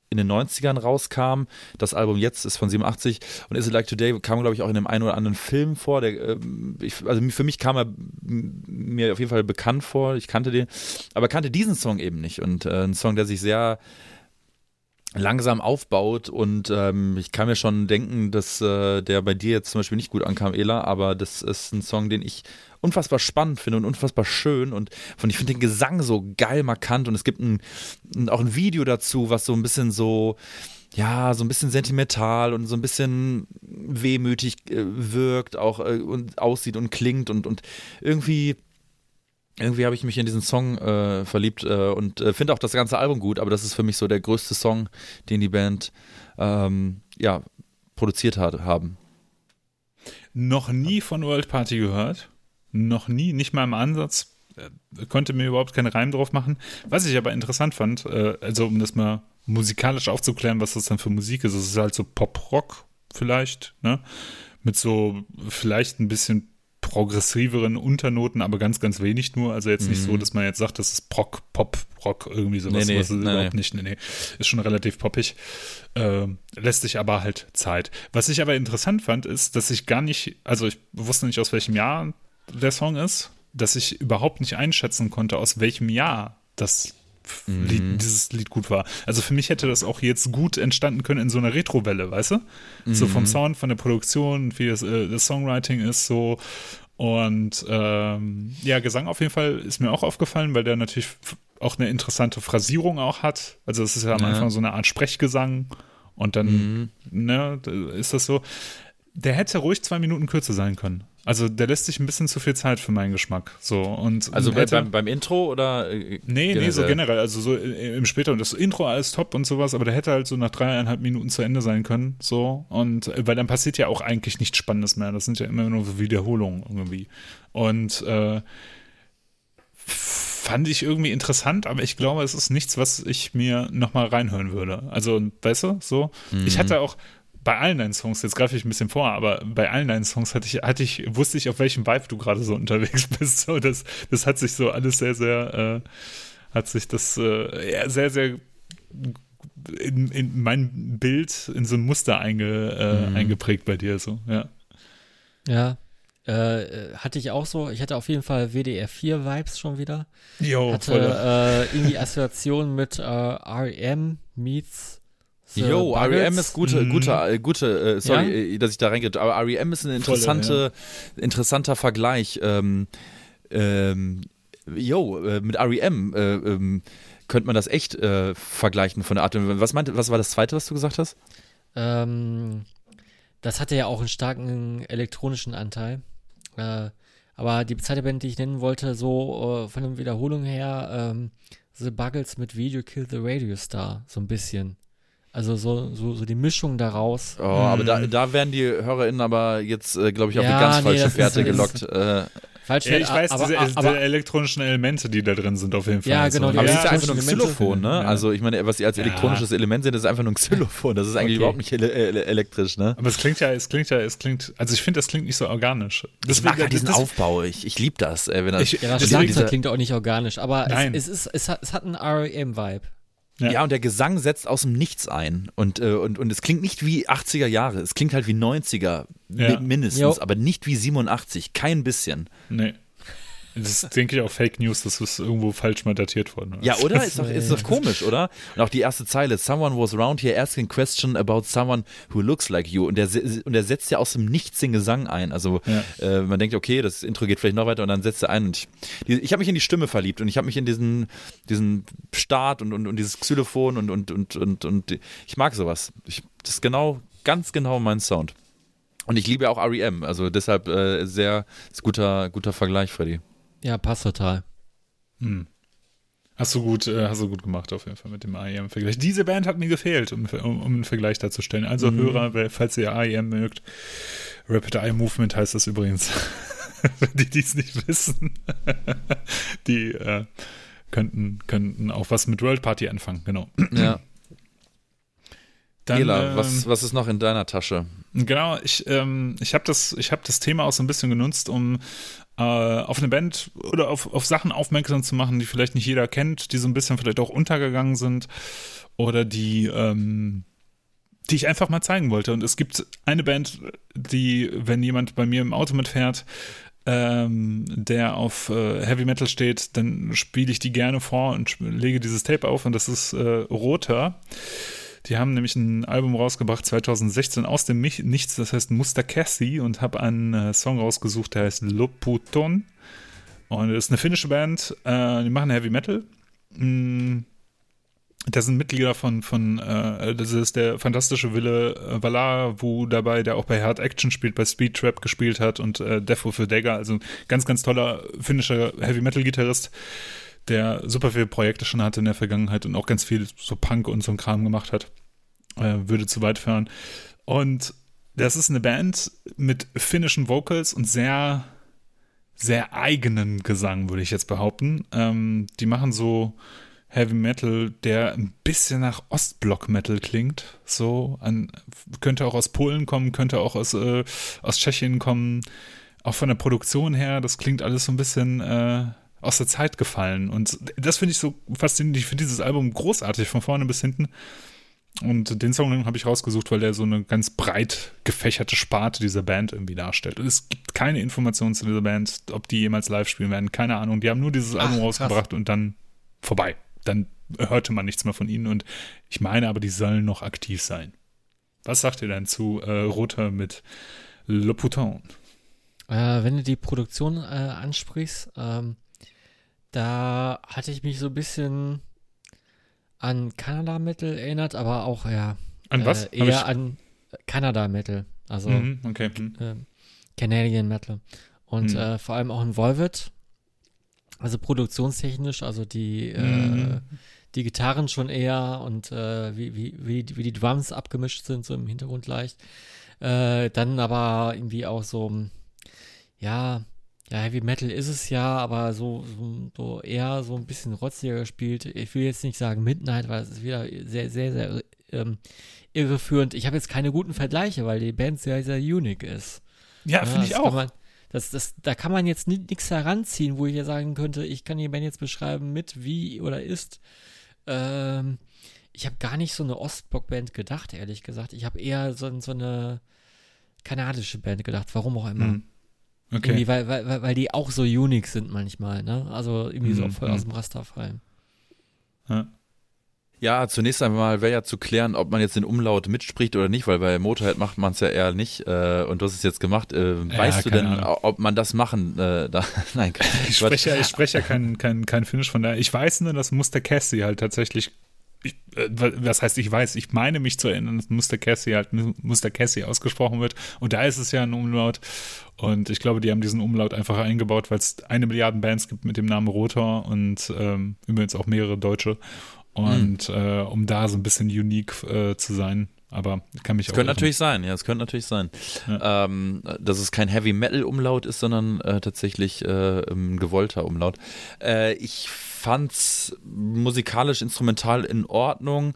Speaker 2: in den 90ern rauskam. Das Album jetzt ist von 87 und Is It Like Today kam, glaube ich, auch in dem einen oder anderen Film vor. Der, ähm, ich, also für mich kam er mir auf jeden Fall bekannt vor. Ich kannte den, aber kannte diesen Song eben nicht. Und äh, ein Song, der sich sehr langsam aufbaut und ähm, ich kann mir schon denken, dass äh, der bei dir jetzt zum Beispiel nicht gut ankam, Ela, aber das ist ein Song, den ich unfassbar spannend finde und unfassbar schön und von ich finde den Gesang so geil markant und es gibt ein, auch ein Video dazu, was so ein bisschen so ja, so ein bisschen sentimental und so ein bisschen wehmütig äh, wirkt, auch äh, und aussieht und klingt und, und irgendwie irgendwie habe ich mich in diesen Song äh, verliebt äh, und äh, finde auch das ganze Album gut, aber das ist für mich so der größte Song, den die Band ähm, ja, produziert hat, haben.
Speaker 1: Noch nie von World Party gehört. Noch nie, nicht mal im Ansatz. Äh, Konnte mir überhaupt keinen Reim drauf machen. Was ich aber interessant fand, äh, also um das mal musikalisch aufzuklären, was das dann für Musik ist, es ist halt so Pop-Rock vielleicht, ne? Mit so vielleicht ein bisschen progressiveren Unternoten, aber ganz, ganz wenig nur. Also jetzt nicht so, dass man jetzt sagt, das ist Proc, Pop, Rock, irgendwie sowas.
Speaker 2: Nee, nee,
Speaker 1: was ist
Speaker 2: nee,
Speaker 1: überhaupt
Speaker 2: nee.
Speaker 1: nicht. Nee, nee. Ist schon relativ poppig. Ähm, lässt sich aber halt Zeit. Was ich aber interessant fand, ist, dass ich gar nicht, also ich wusste nicht, aus welchem Jahr der Song ist, dass ich überhaupt nicht einschätzen konnte, aus welchem Jahr das
Speaker 2: Mhm.
Speaker 1: Lied, dieses Lied gut war. Also für mich hätte das auch jetzt gut entstanden können in so einer Retrowelle, weißt du? So
Speaker 2: Mhm.
Speaker 1: vom Sound, von der Produktion, wie das, äh, das Songwriting ist so. Und ähm, ja, Gesang auf jeden Fall ist mir auch aufgefallen, weil der natürlich auch eine interessante Phrasierung auch hat. Also es ist ja am
Speaker 2: Ja.
Speaker 1: Anfang so eine Art Sprechgesang und dann
Speaker 2: Mhm.
Speaker 1: ne, ist das so. Der hätte ruhig zwei Minuten kürzer sein können. Also der lässt sich ein bisschen zu viel Zeit für meinen Geschmack. So und
Speaker 2: Also
Speaker 1: hätte,
Speaker 2: beim, beim Intro oder? äh,
Speaker 1: Nee, nee, so generell. Also so i- im später und das Intro alles top und sowas, aber der hätte halt so nach dreieinhalb Minuten zu Ende sein können. So. Und äh, weil dann passiert ja auch eigentlich nichts Spannendes mehr. Das sind ja immer nur so Wiederholungen irgendwie. Und äh, fand ich irgendwie interessant, aber ich glaube, es ist nichts, was ich mir nochmal reinhören würde. Also, weißt du, so. Ich hatte auch bei allen deinen Songs, jetzt greife ich ein bisschen vor, aber bei allen deinen Songs hatte ich, hatte ich, wusste ich, auf welchem Vibe du gerade so unterwegs *laughs* bist. So, das, das hat sich so alles sehr, sehr, äh, hat sich das äh, ja, sehr, sehr in, in mein Bild in so ein Muster einge, äh,
Speaker 2: Mhm.
Speaker 1: eingeprägt bei dir, so, ja.
Speaker 3: Ja. Äh, hatte ich auch so. Ich hatte auf jeden Fall WDR4-Vibes schon wieder.
Speaker 1: Jo,
Speaker 3: hatte äh, irgendwie Assoziation mit äh, REM meets
Speaker 2: Yo,
Speaker 3: Buggles.
Speaker 2: REM ist gute,
Speaker 1: Mhm.
Speaker 2: gute, äh, gute, äh, sorry,
Speaker 3: Ja?
Speaker 2: äh, dass ich da reingehe, aber REM ist ein interessante, interessanter Vergleich. Ähm, ähm, yo, äh, mit REM äh, ähm, könnte man das echt äh, vergleichen von der Art. und- Was meinte, was war das zweite, was du gesagt hast?
Speaker 3: Ähm, das hatte ja auch einen starken elektronischen Anteil. Äh, aber die zweite Band, die ich nennen wollte, so äh, von der Wiederholung her, ähm, The Buggles mit Video Kill the Radio Star, so ein bisschen. Also so, so, so die Mischung daraus.
Speaker 2: Oh, aber da,
Speaker 1: Mhm.
Speaker 2: da werden die HörerInnen aber jetzt, äh, glaube ich, auf
Speaker 3: Ja,
Speaker 2: eine ganz
Speaker 3: nee,
Speaker 2: falsche
Speaker 3: das
Speaker 2: Fährte
Speaker 3: ist-
Speaker 2: gelockt. Äh,
Speaker 3: Falsch,
Speaker 1: Ja, ich weiß,
Speaker 3: aber,
Speaker 1: diese,
Speaker 3: aber,
Speaker 1: diese
Speaker 3: aber
Speaker 1: elektronischen Elemente, die da drin sind, auf jeden Fall.
Speaker 3: Ja, genau, die
Speaker 2: aber
Speaker 3: Ja,
Speaker 2: es ist ja einfach nur ein Xylophon, ne?
Speaker 1: Ja.
Speaker 2: Also ich meine, was sie als
Speaker 1: Ja.
Speaker 2: elektronisches Element sind, ist einfach nur ein Xylophon. Das ist eigentlich
Speaker 3: Okay.
Speaker 2: überhaupt nicht ele ele elektrisch, ne?
Speaker 1: Aber es klingt ja, es klingt ja, es klingt, also ich finde, das klingt nicht so organisch.
Speaker 2: Ich mag halt diesen
Speaker 1: das-
Speaker 2: Aufbau. Ich, ich liebe das. Äh, wenn das
Speaker 1: Ich-
Speaker 3: ja, das klingt auch nicht organisch, aber
Speaker 1: Nein.
Speaker 3: es, es, ist, es, hat, es hat einen REM-Vibe.
Speaker 1: Ja.
Speaker 2: Ja, und der Gesang setzt aus dem Nichts ein. Und, äh, und, und es klingt nicht wie 80er Jahre. Es klingt halt wie 90er
Speaker 1: Ja.
Speaker 2: mi- mindestens,
Speaker 3: Jo.
Speaker 2: aber nicht wie 87. Kein bisschen.
Speaker 1: Nee. Das ist, denke ich, auch Fake News, das ist irgendwo falsch mal datiert worden.
Speaker 2: Ja, oder? Ist doch, ist doch *laughs* komisch, oder? Und auch die erste Zeile, Someone was around here asking question about someone who looks like you. Und der, und der setzt ja aus dem Nichts den Gesang ein. Also
Speaker 1: Ja.
Speaker 2: äh, man denkt, okay, das Intro geht vielleicht noch weiter und dann setzt er ein. Und ich die, ich habe mich in die Stimme verliebt und ich habe mich in diesen, diesen Start und, und, und dieses Xylophon und, und, und, und, und ich mag sowas. Ich, das ist genau, ganz genau mein Sound. Und ich liebe auch REM, also deshalb äh, sehr ist guter, guter Vergleich, Freddy.
Speaker 3: Ja, passt total.
Speaker 1: Hm. Hast du gut, äh, hast du gut gemacht auf jeden Fall mit dem AEM-Vergleich. Diese Band hat mir gefehlt, um, um, um einen Vergleich darzustellen. Also
Speaker 2: Mhm.
Speaker 1: Hörer, falls ihr AEM mögt, Rapid Eye Movement heißt das übrigens. *laughs* Für die, die es nicht wissen, *laughs* die äh, könnten, könnten auch was mit World Party anfangen, genau.
Speaker 2: Ja.
Speaker 1: Dann,
Speaker 2: Ela,
Speaker 1: ähm,
Speaker 2: was, was ist noch in deiner Tasche?
Speaker 1: Genau, ich, ähm, ich habe das, ich hab das Thema auch so ein bisschen genutzt, um äh, auf eine Band oder auf, auf Sachen aufmerksam zu machen, die vielleicht nicht jeder kennt, die so ein bisschen vielleicht auch untergegangen sind oder die, ähm, die ich einfach mal zeigen wollte. Und es gibt eine Band, die, wenn jemand bei mir im Auto mitfährt, ähm, der auf äh, Heavy Metal steht, dann spiele ich die gerne vor und lege dieses Tape auf und das ist äh, Roter. Die haben nämlich ein Album rausgebracht 2016 aus dem Nichts, das heißt Muster Cassie und habe einen äh, Song rausgesucht, der heißt Loputon. Und das ist eine finnische Band, äh, die machen Heavy Metal. Mm, da sind Mitglieder von, von äh, das ist der fantastische Wille äh, Valavu dabei, der auch bei Hard Action spielt, bei Speed Trap gespielt hat und äh, Defo für Dagger, also ganz, ganz toller finnischer Heavy Metal Gitarrist, der super viele Projekte schon hatte in der Vergangenheit und auch ganz viel so Punk und so ein Kram gemacht hat. Äh, würde zu weit fahren. Und das ist eine Band mit finnischen Vocals und sehr, sehr eigenen Gesang, würde ich jetzt behaupten. Ähm, die machen so Heavy Metal, der ein bisschen nach Ostblock-Metal klingt. So, an, könnte auch aus Polen kommen, könnte auch aus, äh, aus Tschechien kommen. Auch von der Produktion her, das klingt alles so ein bisschen äh, aus der Zeit gefallen. Und das finde ich so faszinierend. Ich finde dieses Album großartig, von vorne bis hinten. Und den Song habe ich rausgesucht, weil der so eine ganz breit gefächerte Sparte dieser Band irgendwie darstellt. Und es gibt keine Informationen zu dieser Band, ob die jemals live spielen werden. Keine Ahnung. Die haben nur dieses Album
Speaker 3: Ach, krass.
Speaker 1: rausgebracht und dann vorbei. Dann hörte man nichts mehr von ihnen. Und ich meine aber, die sollen noch aktiv sein. Was sagt ihr denn zu äh, Roter mit Le Pouton?
Speaker 3: Äh, wenn du die Produktion äh, ansprichst, ähm, da hatte ich mich so ein bisschen an Kanada-Metal erinnert, aber auch ja
Speaker 1: An was?
Speaker 3: Äh, eher an Kanada-Metal, also
Speaker 1: Mhm, okay.
Speaker 3: Ähm, Canadian Metal. Und
Speaker 1: Mhm.
Speaker 3: äh, vor allem auch ein Volvet, also produktionstechnisch, also die, äh,
Speaker 1: Mhm.
Speaker 3: die Gitarren schon eher und äh, wie, wie, wie, die- wie die Drums abgemischt sind, so im Hintergrund leicht. Äh, dann aber irgendwie auch so, ja, ja, Heavy Metal ist es ja, aber so, so, so eher so ein bisschen rotziger gespielt. Ich will jetzt nicht sagen Midnight, weil es ist wieder sehr, sehr, sehr ähm, irreführend. Ich habe jetzt keine guten Vergleiche, weil die Band sehr, sehr unique ist.
Speaker 1: Ja, finde ich auch.
Speaker 3: Man, das, das, da kann man jetzt nichts heranziehen, wo ich ja sagen könnte, ich kann die Band jetzt beschreiben mit, wie oder ist. Ähm, ich habe gar nicht so eine Ostblock-Band gedacht, ehrlich gesagt. Ich habe eher so, so eine kanadische Band gedacht, warum auch immer.
Speaker 1: Mhm. Okay.
Speaker 3: Weil, weil, weil die auch so unique sind manchmal, ne? Also irgendwie so
Speaker 1: Mhm,
Speaker 3: voll aus
Speaker 1: mhm.
Speaker 3: dem Raster fallen.
Speaker 1: Ja.
Speaker 2: Ja, zunächst einmal wäre ja zu klären, ob man jetzt den Umlaut mitspricht oder nicht, weil bei Motorhead macht man es ja eher nicht. Äh, und du hast es jetzt gemacht. Äh,
Speaker 1: Ja,
Speaker 2: weißt du denn,
Speaker 1: Ahnung.
Speaker 2: ob man das machen äh, da? *laughs* Nein,
Speaker 1: Ich spreche, ja- ich spreche ja kein, kein, kein Finnisch von daher. Ich weiß nur, dass Muster Cassie halt tatsächlich. Ich, äh, was heißt, ich weiß, ich meine mich zu erinnern, dass Muster Cassie halt Muster Cassie ausgesprochen wird. Und da ist es ja ein Umlaut. Und ich glaube, die haben diesen Umlaut einfach eingebaut, weil es eine Milliarde Bands gibt mit dem Namen Rotor und ähm, übrigens auch mehrere Deutsche. Und äh, um da so ein bisschen unique äh, zu sein. Aber kann mich
Speaker 2: Das
Speaker 1: auch.
Speaker 2: könnte
Speaker 1: irren.
Speaker 2: natürlich sein, ja, es könnte natürlich sein. Ähm, dass es kein Heavy Metal Umlaut ist, sondern äh, tatsächlich äh, ein gewollter Umlaut. Äh, ich fand's musikalisch, instrumental in Ordnung.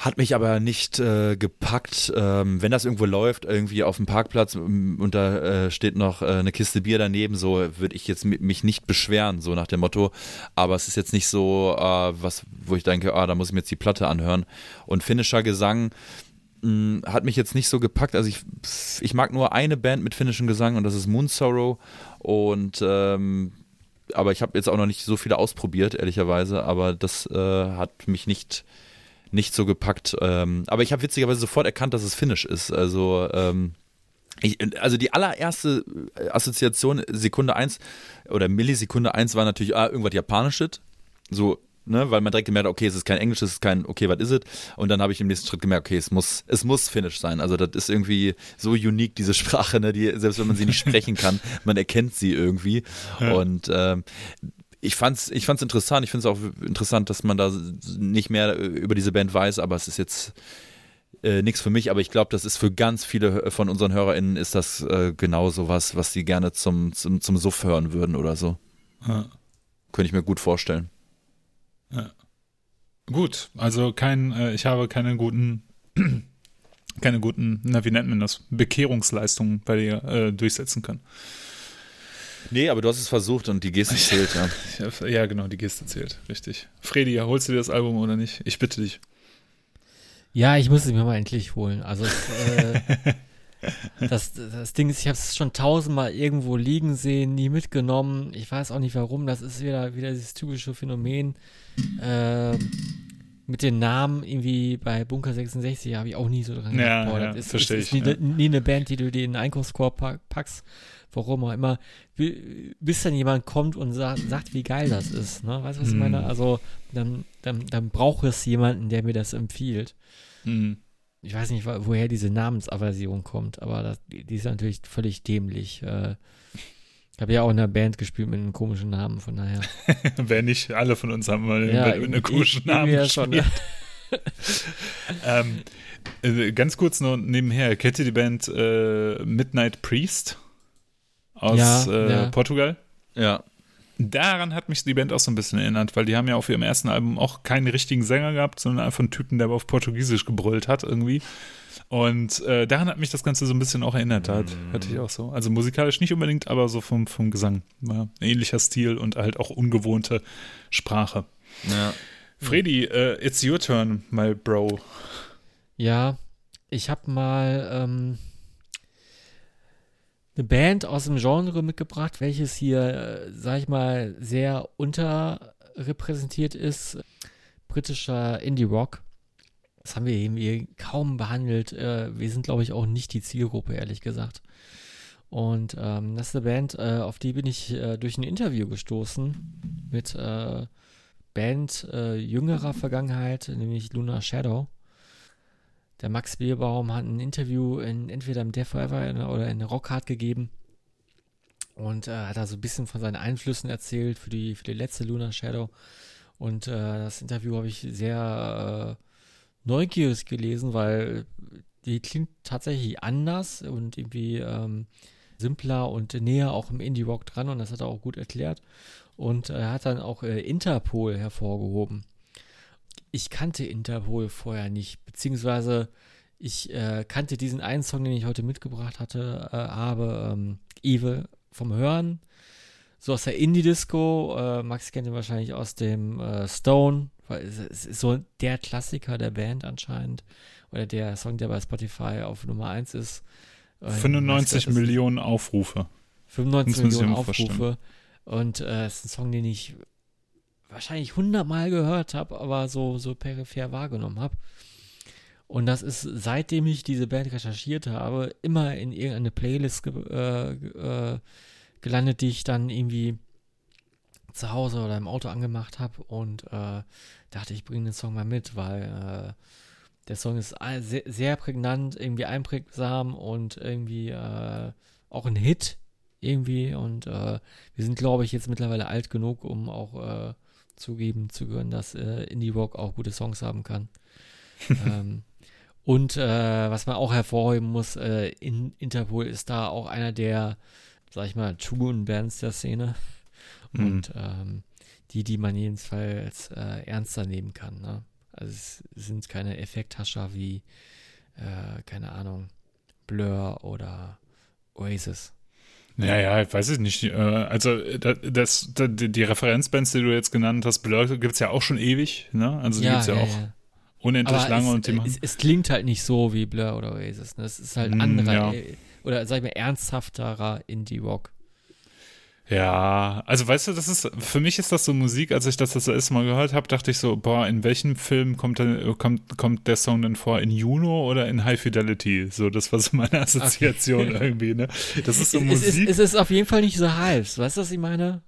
Speaker 2: Hat mich aber nicht äh, gepackt. Ähm, wenn das irgendwo läuft, irgendwie auf dem Parkplatz und da äh, steht noch äh, eine Kiste Bier daneben, so würde ich jetzt mi- mich nicht beschweren, so nach dem Motto. Aber es ist jetzt nicht so, äh, was, wo ich denke, ah, da muss ich mir jetzt die Platte anhören. Und finnischer Gesang mh, hat mich jetzt nicht so gepackt. Also ich, ich mag nur eine Band mit finnischem Gesang und das ist Moon Sorrow. Und ähm, aber ich habe jetzt auch noch nicht so viele ausprobiert, ehrlicherweise. Aber das äh, hat mich nicht nicht so gepackt. Ähm, aber ich habe witzigerweise sofort erkannt, dass es Finnisch ist. Also ähm, ich, also die allererste Assoziation Sekunde 1 oder Millisekunde 1 war natürlich ah, irgendwas Japanisches. So, ne, weil man direkt gemerkt hat, okay, es ist kein Englisch, es ist kein, okay, was ist es? Und dann habe ich im nächsten Schritt gemerkt, okay, es muss, es muss Finnisch sein. Also das ist irgendwie so unique, diese Sprache, ne, die, selbst wenn man sie nicht sprechen kann, *laughs* man erkennt sie irgendwie. Und ähm, ich fand's, ich fand's interessant. Ich finde es auch interessant, dass man da nicht mehr äh, über diese Band weiß, aber es ist jetzt äh, nichts für mich. Aber ich glaube, das ist für ganz viele von unseren HörerInnen ist das äh, genau so was, was sie gerne zum, zum, zum Suff hören würden oder so.
Speaker 1: Ja.
Speaker 2: Könnte ich mir gut vorstellen.
Speaker 1: Gut, also kein, äh, ich habe keine guten, *clears throat* keine guten, na, wie nennt man das, Bekehrungsleistungen bei dir äh, durchsetzen können.
Speaker 2: Nee, aber du hast es versucht und die Geste zählt, ja. *laughs*
Speaker 1: Hab, ja, genau, die Geste zählt, richtig. Fredi, holst du dir das Album oder nicht? Ich bitte dich.
Speaker 3: Ja, ich muss es mir mal endlich holen. Also äh, das, das Ding ist, ich habe es schon tausendmal irgendwo liegen sehen, nie mitgenommen. Ich weiß auch nicht warum. Das ist wieder, wieder dieses typische Phänomen. Äh, mit den Namen irgendwie bei Bunker 66 habe ich auch nie so dran
Speaker 1: Ja,
Speaker 3: gedacht.
Speaker 1: ja,
Speaker 3: das ist,
Speaker 1: versteh
Speaker 3: ist, ist
Speaker 1: ich,
Speaker 3: nie,
Speaker 1: ja.
Speaker 3: nie eine Band, die du dir in den Einkaufskorb pack- packst. Warum auch immer. Bi- Bis dann jemand kommt und sagt, sagt wie geil das ist. Ne? Weißt du, was ich meine? Also, dann, dann, dann braucht es jemanden, der mir das empfiehlt
Speaker 1: Mhm.
Speaker 3: ich weiß nicht, wo- woher diese Namensaversion kommt, aber das, die ist natürlich völlig dämlich. Äh, ich habe ja auch in einer Band gespielt mit einem komischen Namen, von daher. *laughs*
Speaker 1: Wer nicht, alle von uns haben mal
Speaker 3: ja,
Speaker 1: mit einem
Speaker 3: irgendwie-
Speaker 1: komischen Namen
Speaker 3: ja schon,
Speaker 1: gespielt. *laughs* ähm, äh, ganz kurz nur nebenher, kennt ihr die Band äh, Midnight Priest aus
Speaker 3: Ja,
Speaker 1: äh,
Speaker 3: ja.
Speaker 1: Portugal?
Speaker 2: Ja.
Speaker 1: Daran hat mich die Band auch so ein bisschen erinnert, weil die haben ja auf ihrem ersten Album auch keinen richtigen Sänger gehabt, sondern einfach einen Typen, der aber auf Portugiesisch gebrüllt hat irgendwie. Und äh, daran hat mich das Ganze so ein bisschen auch erinnert. Da hat, hatte ich auch so. Also musikalisch nicht unbedingt, aber so vom, vom Gesang. Ja, ähnlicher Stil und halt auch ungewohnte Sprache.
Speaker 2: ja.
Speaker 1: Freddy, äh, it's your turn, my bro.
Speaker 3: Ja, ich habe mal ähm, eine Band aus dem Genre mitgebracht, welches hier, äh, sag ich mal, sehr unterrepräsentiert ist. Britischer Indie-Rock. Das haben wir irgendwie kaum behandelt. Äh, wir sind, glaube ich, auch nicht die Zielgruppe, ehrlich gesagt. Und ähm, das ist eine Band, äh, auf die bin ich äh, durch ein Interview gestoßen mit äh, Band äh, jüngerer Vergangenheit, nämlich Luna Shadow. Der Max Bierbaum hat ein Interview in, entweder im Death Forever oder in Rockhard gegeben und äh, hat da so ein bisschen von seinen Einflüssen erzählt für die, für die letzte Luna Shadow. Und äh, das Interview habe ich sehr äh, neugierig gelesen, weil die klingt tatsächlich anders und irgendwie ähm, simpler und näher auch im Indie-Rock dran und das hat er auch gut erklärt. Und er hat dann auch äh, Interpol hervorgehoben. Ich kannte Interpol vorher nicht, beziehungsweise ich äh, kannte diesen einen Song, den ich heute mitgebracht hatte, äh, habe ähm, Evil vom Hören, so aus der Indie-Disco. Äh, Max kennt ihn wahrscheinlich aus dem äh, Stone, weil es, es ist so der Klassiker der Band anscheinend. Oder der Song, der bei Spotify auf Nummer 1 ist. Äh,
Speaker 1: 95
Speaker 3: Max, das ist-
Speaker 1: Millionen Aufrufe.
Speaker 3: 95 Millionen Aufrufe. Und äh, es ist ein Song, den ich wahrscheinlich 100 Mal gehört habe, aber so, so peripher wahrgenommen habe. Und das ist, seitdem ich diese Band recherchiert habe, immer in irgendeine Playlist ge äh, äh, gelandet, die ich dann irgendwie zu Hause oder im Auto angemacht habe und äh, dachte, ich bringe den Song mal mit, weil äh, der Song ist sehr, sehr, prägnant, irgendwie einprägsam und irgendwie äh, auch ein Hit irgendwie und äh, wir sind, glaube ich, jetzt mittlerweile alt genug, um auch zugeben zu können, dass Indie Rock auch gute Songs haben kann. *laughs* ähm, und äh, was man auch hervorheben muss, äh, in, Interpol ist da auch einer der, sag ich mal, truen Bands der Szene. Mhm. Und ähm, die, die man jedenfalls äh, ernster nehmen kann. Ne? Also es sind keine Effekthascher wie, äh, keine Ahnung, Blur oder Oasis.
Speaker 1: Naja, ich weiß es nicht. Äh, also das, das, die Referenzbands, die du jetzt genannt hast, Blur gibt es ja auch schon ewig. Ne? Also die ja, gibt es ja, ja, auch. Ja unendlich
Speaker 3: Aber
Speaker 1: lange
Speaker 3: es,
Speaker 1: und die
Speaker 3: es, es, klingt halt nicht so wie Blur oder Oasis. Ne? Es ist halt mm, anderer. Äh, oder sag ich mal ernsthafterer Indie-Rock.
Speaker 1: Ja, also weißt du, das ist für mich ist das so Musik, als ich das das erste Mal gehört habe, dachte ich so, boah, in welchem Film kommt, denn, kommt, kommt der Song denn vor? In Juno oder in High Fidelity? So, das war so meine *laughs* Assoziation okay. irgendwie, ne? Das ist so Musik.
Speaker 3: Es ist, es ist auf jeden Fall nicht so heiß, weißt du, was ich meine?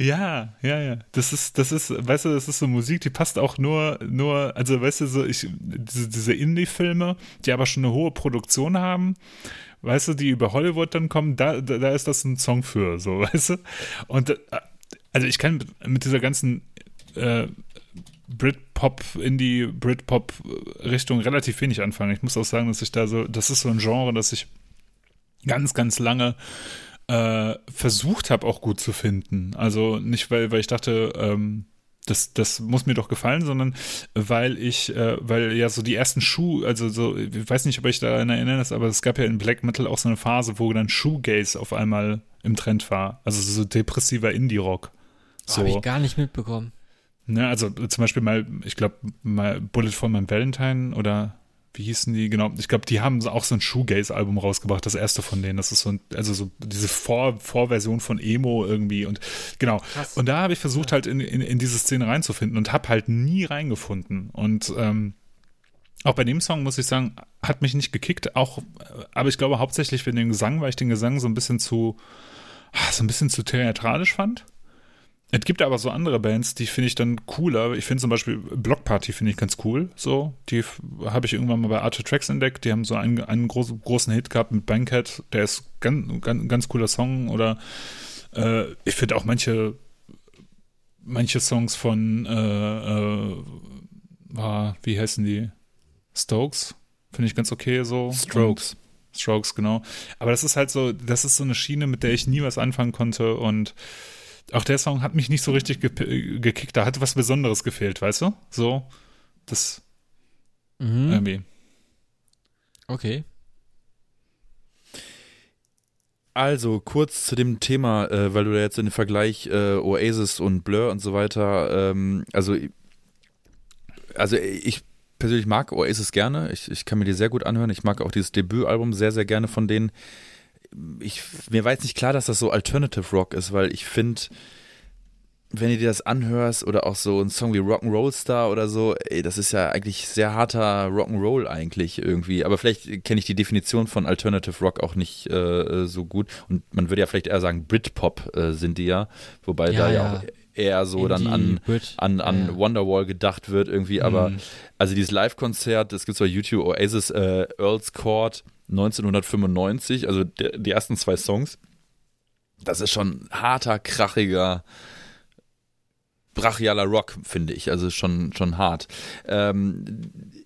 Speaker 1: Ja, ja, ja. Das ist, das ist, weißt du, das ist so Musik, die passt auch nur, nur, also weißt du, so ich, diese, diese Indie-Filme, die aber schon eine hohe Produktion haben, weißt du, die über Hollywood dann kommen, da, da, da ist das ein Song für, so, *laughs* weißt du? Und äh, also ich kann mit dieser ganzen äh, Britpop, Indie, Britpop-Richtung relativ wenig anfangen. Ich muss auch sagen, dass ich da so, das ist so ein Genre, das ich ganz, ganz lange äh, versucht habe, auch gut zu finden. Also nicht, weil, weil ich dachte, ähm, das, das muss mir doch gefallen, sondern weil ich, äh, weil ja so die ersten Schuh, also so, ich weiß nicht, ob ich daran erinnere, aber es gab ja in Black Metal auch so eine Phase, wo dann Shoegaze auf einmal im Trend war. Also so depressiver Indie-Rock.
Speaker 3: So. Habe ich gar nicht mitbekommen.
Speaker 1: Ne, also zum Beispiel mal, ich glaube, mal Bullet for My Valentine oder wie hießen die, genau, ich glaube, die haben auch so ein Shoegaze-Album rausgebracht, das erste von denen. Das ist so ein, also so diese Vor Vorversion von Emo irgendwie und genau. Krass. Und da habe ich versucht, halt in, in, in, diese Szene reinzufinden und habe halt nie reingefunden. Und ähm, auch bei dem Song muss ich sagen, hat mich nicht gekickt, auch, aber ich glaube hauptsächlich für den Gesang, weil ich den Gesang so ein bisschen zu, ah, so ein bisschen zu theatralisch fand. Es gibt aber so andere Bands, die finde ich dann cooler. Ich finde zum Beispiel Block Party finde ich ganz cool. So, die habe ich irgendwann mal bei Art Tracks entdeckt. Die haben so einen, einen großen, großen Hit gehabt mit Bankhead. Der ist ganz, ganz, ganz cooler Song. Oder äh, ich finde auch manche, manche Songs von, äh, äh, wie heißen die? Stokes. Finde ich ganz okay so.
Speaker 2: Strokes. Und
Speaker 1: Strokes, genau. Aber das ist halt so, das ist so eine Schiene, mit der ich nie was anfangen konnte und auch der Song hat mich nicht so richtig ge gekickt. Da hat was Besonderes gefehlt, weißt du? So, das mhm. irgendwie.
Speaker 3: Okay.
Speaker 2: Also kurz zu dem Thema, äh, weil du da jetzt in den Vergleich äh, Oasis und Blur und so weiter, ähm, also also ich persönlich mag Oasis gerne. Ich, ich kann mir die sehr gut anhören. Ich mag auch dieses Debütalbum sehr, sehr gerne von denen ich, mir war jetzt nicht klar, dass das so Alternative Rock ist, weil ich finde, wenn du dir das anhörst oder auch so ein Song wie Rock'n'Roll Star oder so, ey, das ist ja eigentlich sehr harter Rock'n'Roll eigentlich irgendwie. Aber vielleicht kenne ich die Definition von Alternative Rock auch nicht äh, so gut. Und man würde ja vielleicht eher sagen, Britpop äh, sind die ja, wobei ja, da ja, ja auch eher so Indie, dann an, an, an ja. Wonderwall gedacht wird irgendwie. Aber mhm. also dieses Live-Konzert, das gibt es bei YouTube, Oasis, äh, Earl's Court, 1995, also der, die ersten zwei Songs. Das ist schon harter, krachiger, brachialer Rock, finde ich. Also schon, schon hart. Ähm,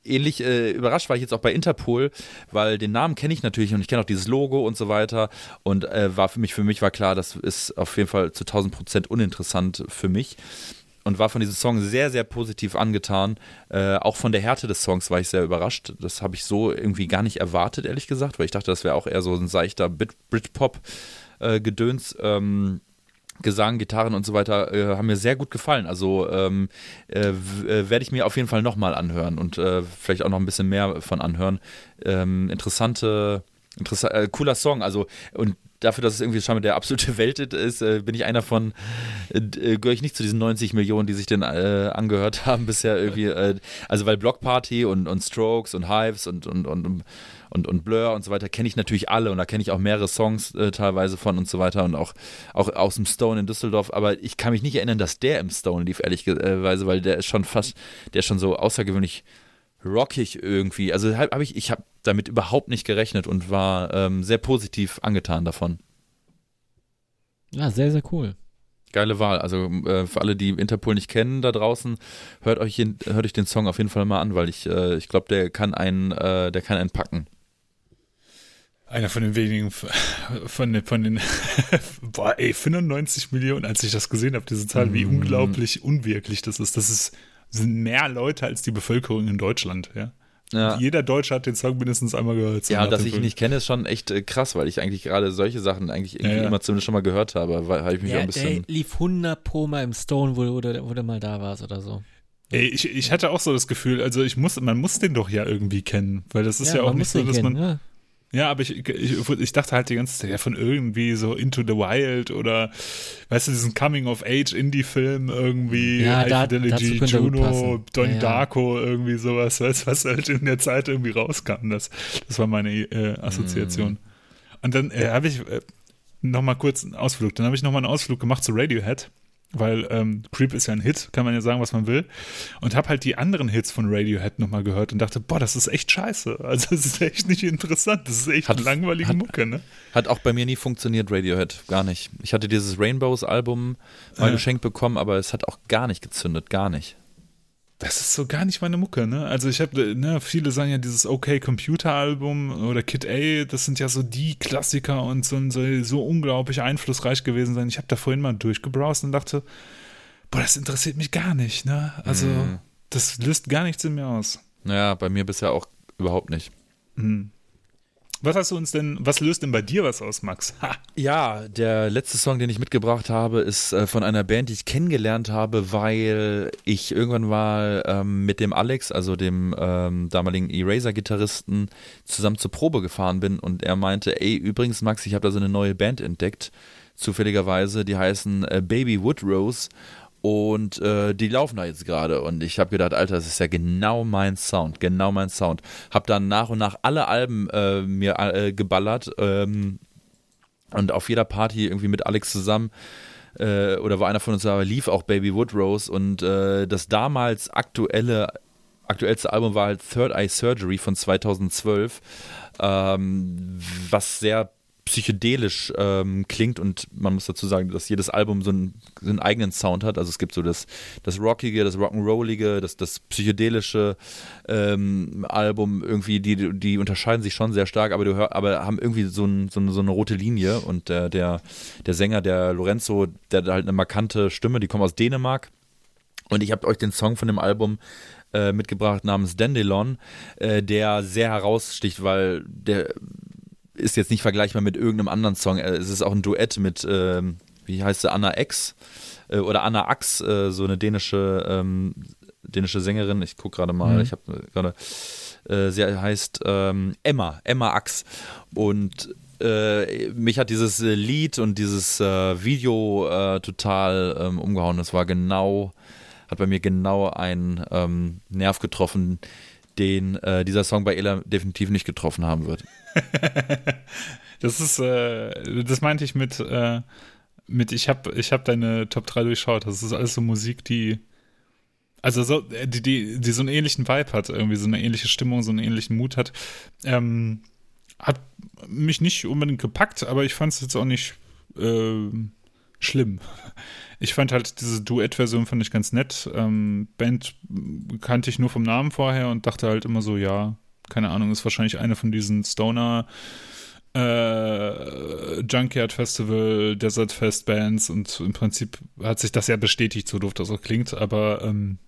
Speaker 2: ähnlich äh, überrascht war ich jetzt auch bei Interpol, weil den Namen kenne ich natürlich und ich kenne auch dieses Logo und so weiter. Und äh, war für mich, für mich war klar, das ist auf jeden Fall zu 1000 Prozent uninteressant für mich und war von diesem Song sehr, sehr positiv angetan. Äh, auch von der Härte des Songs war ich sehr überrascht. Das habe ich so irgendwie gar nicht erwartet, ehrlich gesagt, weil ich dachte, das wäre auch eher so ein seichter Britpop-Gedöns. Äh, ähm, Gesang, Gitarren und so weiter äh, haben mir sehr gut gefallen. Also ähm, äh, äh werde ich mir auf jeden Fall nochmal anhören und äh, vielleicht auch noch ein bisschen mehr von anhören. Ähm, interessante, interessant, äh, cooler Song. Also und dafür, dass es irgendwie schon der absolute *laughs* Welthit ist, äh, bin ich einer von, äh, äh, gehöre ich nicht zu diesen 90 Millionen, die sich den äh, angehört *laughs* haben bisher irgendwie. Äh, also weil Block Party und, und Strokes und Hives und, und, und, und, und Blur und so weiter kenne ich natürlich alle und da kenne ich auch mehrere Songs äh, teilweise von und so weiter und auch, auch aus dem Stone in Düsseldorf, aber ich kann mich nicht erinnern, dass der im Stone lief, ehrlicherweise, weil der ist schon fast, der ist schon so außergewöhnlich rockig irgendwie. Also habe hab ich, ich habe damit überhaupt nicht gerechnet und war ähm, sehr positiv angetan davon.
Speaker 3: Ja, sehr, sehr cool.
Speaker 2: Geile Wahl. Also äh, für alle, die Interpol nicht kennen da draußen, hört euch, hört euch den Song auf jeden Fall mal an, weil ich, äh, ich glaube, der kann einen, äh, der kann einen packen.
Speaker 1: Einer von den wenigen, *laughs* von den, von den *laughs* boah, ey, 95 Millionen, als ich das gesehen habe, diese Zahl, wie mm. unglaublich unwirklich das ist. Das ist sind mehr Leute als die Bevölkerung in Deutschland, ja. Ja. Jeder Deutsche hat den Song mindestens einmal gehört.
Speaker 2: Ja, dass ich ihn nicht kenne, ist schon echt äh, krass, weil ich eigentlich gerade solche Sachen eigentlich irgendwie ja, ja. immer zumindest schon mal gehört habe. Weil habe ich mich
Speaker 3: der,
Speaker 2: ein bisschen.
Speaker 3: Der lief 100 Pro mal im Stone, wo, wo, du, wo du mal da warst oder so.
Speaker 1: Ey, ich, ich hatte auch so das Gefühl, also ich muss, man muss den doch ja irgendwie kennen, weil das ist ja, auch nicht so, dass kennen, man. Ja, aber ich, ich, ich, dachte halt die ganze Zeit, ja, von irgendwie so Into the Wild oder, weißt du, diesen Coming-of-Age-Indie-Film irgendwie,
Speaker 3: ja, da, Fidelity,
Speaker 1: Juno, Don ja, Darko, irgendwie sowas, weißt, was halt in der Zeit irgendwie rauskam. Das, das war meine äh, Assoziation. Mm. Und dann äh, habe ich äh, nochmal kurz einen Ausflug, dann habe ich nochmal einen Ausflug gemacht zu Radiohead weil ähm, Creep ist ja ein Hit, kann man ja sagen, was man will. Und habe halt die anderen Hits von Radiohead nochmal gehört und dachte, boah, das ist echt scheiße. Also das ist echt nicht interessant. Das ist echt hat, langweilige hat, Mucke, ne?
Speaker 2: Hat auch bei mir nie funktioniert, Radiohead. Gar nicht. Ich hatte dieses Rainbows-Album mal äh. geschenkt bekommen, aber es hat auch gar nicht gezündet, gar nicht
Speaker 1: das ist so gar nicht meine Mucke, ne? Also ich habe, ne, viele sagen ja dieses OK Computer Album oder Kid A, das sind ja so die Klassiker und so, so, so unglaublich einflussreich gewesen sein. Ich habe da vorhin mal durchgebrowst und dachte, boah, das interessiert mich gar nicht, ne? Also mm. das löst gar nichts in mir aus.
Speaker 2: Ja, bei mir bisher auch überhaupt nicht.
Speaker 1: Mhm. Was hast du uns denn, was löst denn bei dir was aus, Max?
Speaker 2: Ha. Ja, der letzte Song, den ich mitgebracht habe, ist äh, von einer Band, die ich kennengelernt habe, weil ich irgendwann mal ähm, mit dem Alex, also dem ähm, damaligen Eraser-Gitarristen, zusammen zur Probe gefahren bin und er meinte, ey, übrigens, Max, ich habe da so eine neue Band entdeckt, zufälligerweise, die heißen äh, Baby Woodrose und äh, die laufen da jetzt gerade. Und ich habe gedacht, Alter, das ist ja genau mein Sound, genau mein Sound. Hab dann nach und nach alle Alben äh, mir äh, geballert ähm, und auf jeder Party irgendwie mit Alex zusammen äh, oder war einer von uns da, lief auch Baby Woodrose und äh, das damals aktuelle aktuellste Album war halt Third Eye Surgery von 2012, ähm, was sehr psychedelisch ähm, klingt und man muss dazu sagen, dass jedes Album so einen, so einen, eigenen Sound hat. Also es gibt so das, das Rockige, das Rock'n'Rollige, das, das psychedelische ähm, Album irgendwie, die, die unterscheiden sich schon sehr stark, aber, hör, aber haben irgendwie so, ein, so, eine, so eine rote Linie und der, der, der Sänger, der Lorenzo, der hat halt eine markante Stimme, die kommt aus Dänemark und ich habe euch den Song von dem Album äh, mitgebracht namens Dandelion, äh, der sehr heraussticht, weil der ist jetzt nicht vergleichbar mit irgendeinem anderen Song. Äh, es ist auch ein Duett mit, ähm, wie heißt sie, Anna X äh, oder Anna Ax, äh, so eine dänische, ähm, dänische Sängerin. Ich gucke gerade mal, mhm. ich habe äh, gerade, äh, sie heißt ähm, Emma, Emma Ax. Und äh, mich hat dieses Lied und dieses Video total ähm, umgehauen. Das war genau, hat bei mir genau einen ähm, Nerv getroffen, den dieser Song bei Ella definitiv nicht getroffen haben wird. *laughs*
Speaker 1: das ist, äh, das meinte ich mit, äh, mit ich habe ich hab deine Top 3 durchschaut. Das ist alles so Musik, die, also so, die, die, die so einen ähnlichen Vibe hat, irgendwie so eine ähnliche Stimmung, so einen ähnlichen Mut hat. Ähm, hat mich nicht unbedingt gepackt, aber ich fand es jetzt auch nicht äh, schlimm. Ich fand halt diese Duettversion fand ich ganz nett. Ähm, Band kannte ich nur vom Namen vorher und dachte halt immer so, ja, keine Ahnung, ist wahrscheinlich eine von diesen Stoner äh, Junkyard Festival, Desert Fest Bands und im Prinzip hat sich das ja bestätigt, so doof das auch klingt, aber ähm,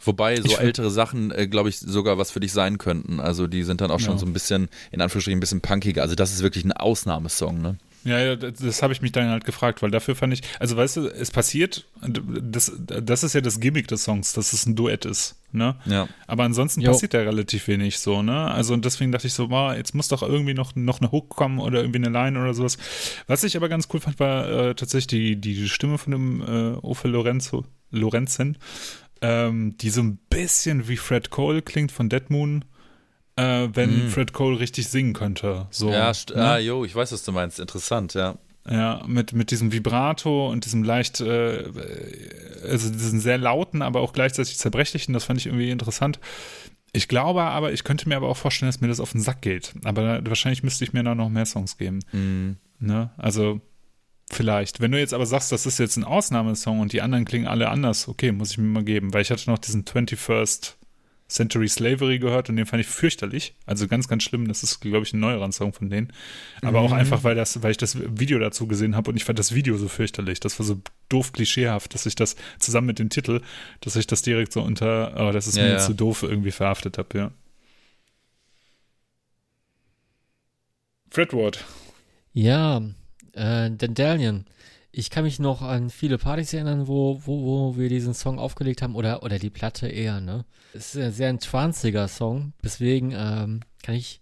Speaker 2: Wobei so ältere Sachen, äh, glaube ich, sogar was für dich sein könnten. Also die sind dann auch schon ja. so ein bisschen, in Anführungsstrichen, ein bisschen punkiger. Also das ist wirklich ein Ausnahmesong, ne?
Speaker 1: Ja, ja, das, das habe ich mich dann halt gefragt, weil dafür fand ich, also weißt du, es passiert, das, das ist ja das Gimmick des Songs, dass es ein Duett ist, ne?
Speaker 2: Ja.
Speaker 1: Aber ansonsten
Speaker 3: Jo.
Speaker 1: passiert da relativ wenig so, ne? Also und deswegen dachte ich so, wow, jetzt muss doch irgendwie noch, noch eine Hook kommen oder irgendwie eine Line oder sowas. Was ich aber ganz cool fand, war äh, tatsächlich die, die Stimme von dem äh, Ofe Lorenzo, Lorenzen, ähm, die so ein bisschen wie Fred Cole klingt von Dead Moon, äh, wenn
Speaker 2: Mm.
Speaker 1: Fred Cole richtig singen könnte. So,
Speaker 2: Ja,
Speaker 1: ne?
Speaker 2: ah, jo, ich weiß, was du meinst. Interessant, ja.
Speaker 1: Ja, mit, mit diesem Vibrato und diesem leicht, äh, also diesen sehr lauten, aber auch gleichzeitig zerbrechlichen, das fand ich irgendwie interessant. Ich glaube aber, ich könnte mir aber auch vorstellen, dass mir das auf den Sack geht. Aber wahrscheinlich müsste ich mir da noch mehr Songs geben.
Speaker 2: Mhm.
Speaker 1: Ne? Also vielleicht. Wenn du jetzt aber sagst, das ist jetzt ein Ausnahmesong und die anderen klingen alle anders, okay, muss ich mir mal geben. Weil ich hatte noch diesen 21st Century Slavery gehört und den fand ich fürchterlich. Also ganz, ganz schlimm. Das ist, glaube ich, ein neuerer Song von denen. Aber auch einfach, weil, das, weil ich das Video dazu gesehen habe und ich fand das Video so fürchterlich. Das war so doof klischeehaft, dass ich das zusammen mit dem Titel, dass ich das direkt so unter, oh, das ist
Speaker 2: Ja,
Speaker 1: mir
Speaker 2: ja.
Speaker 1: zu doof irgendwie verhaftet habe, ja. Fredward.
Speaker 3: Ja, äh, Dandelion. Ich kann mich noch an viele Partys erinnern, wo, wo, wo wir diesen Song aufgelegt haben, oder, oder die Platte eher, ne? Es ist ein sehr ein tranziger Song, deswegen ähm, kann ich,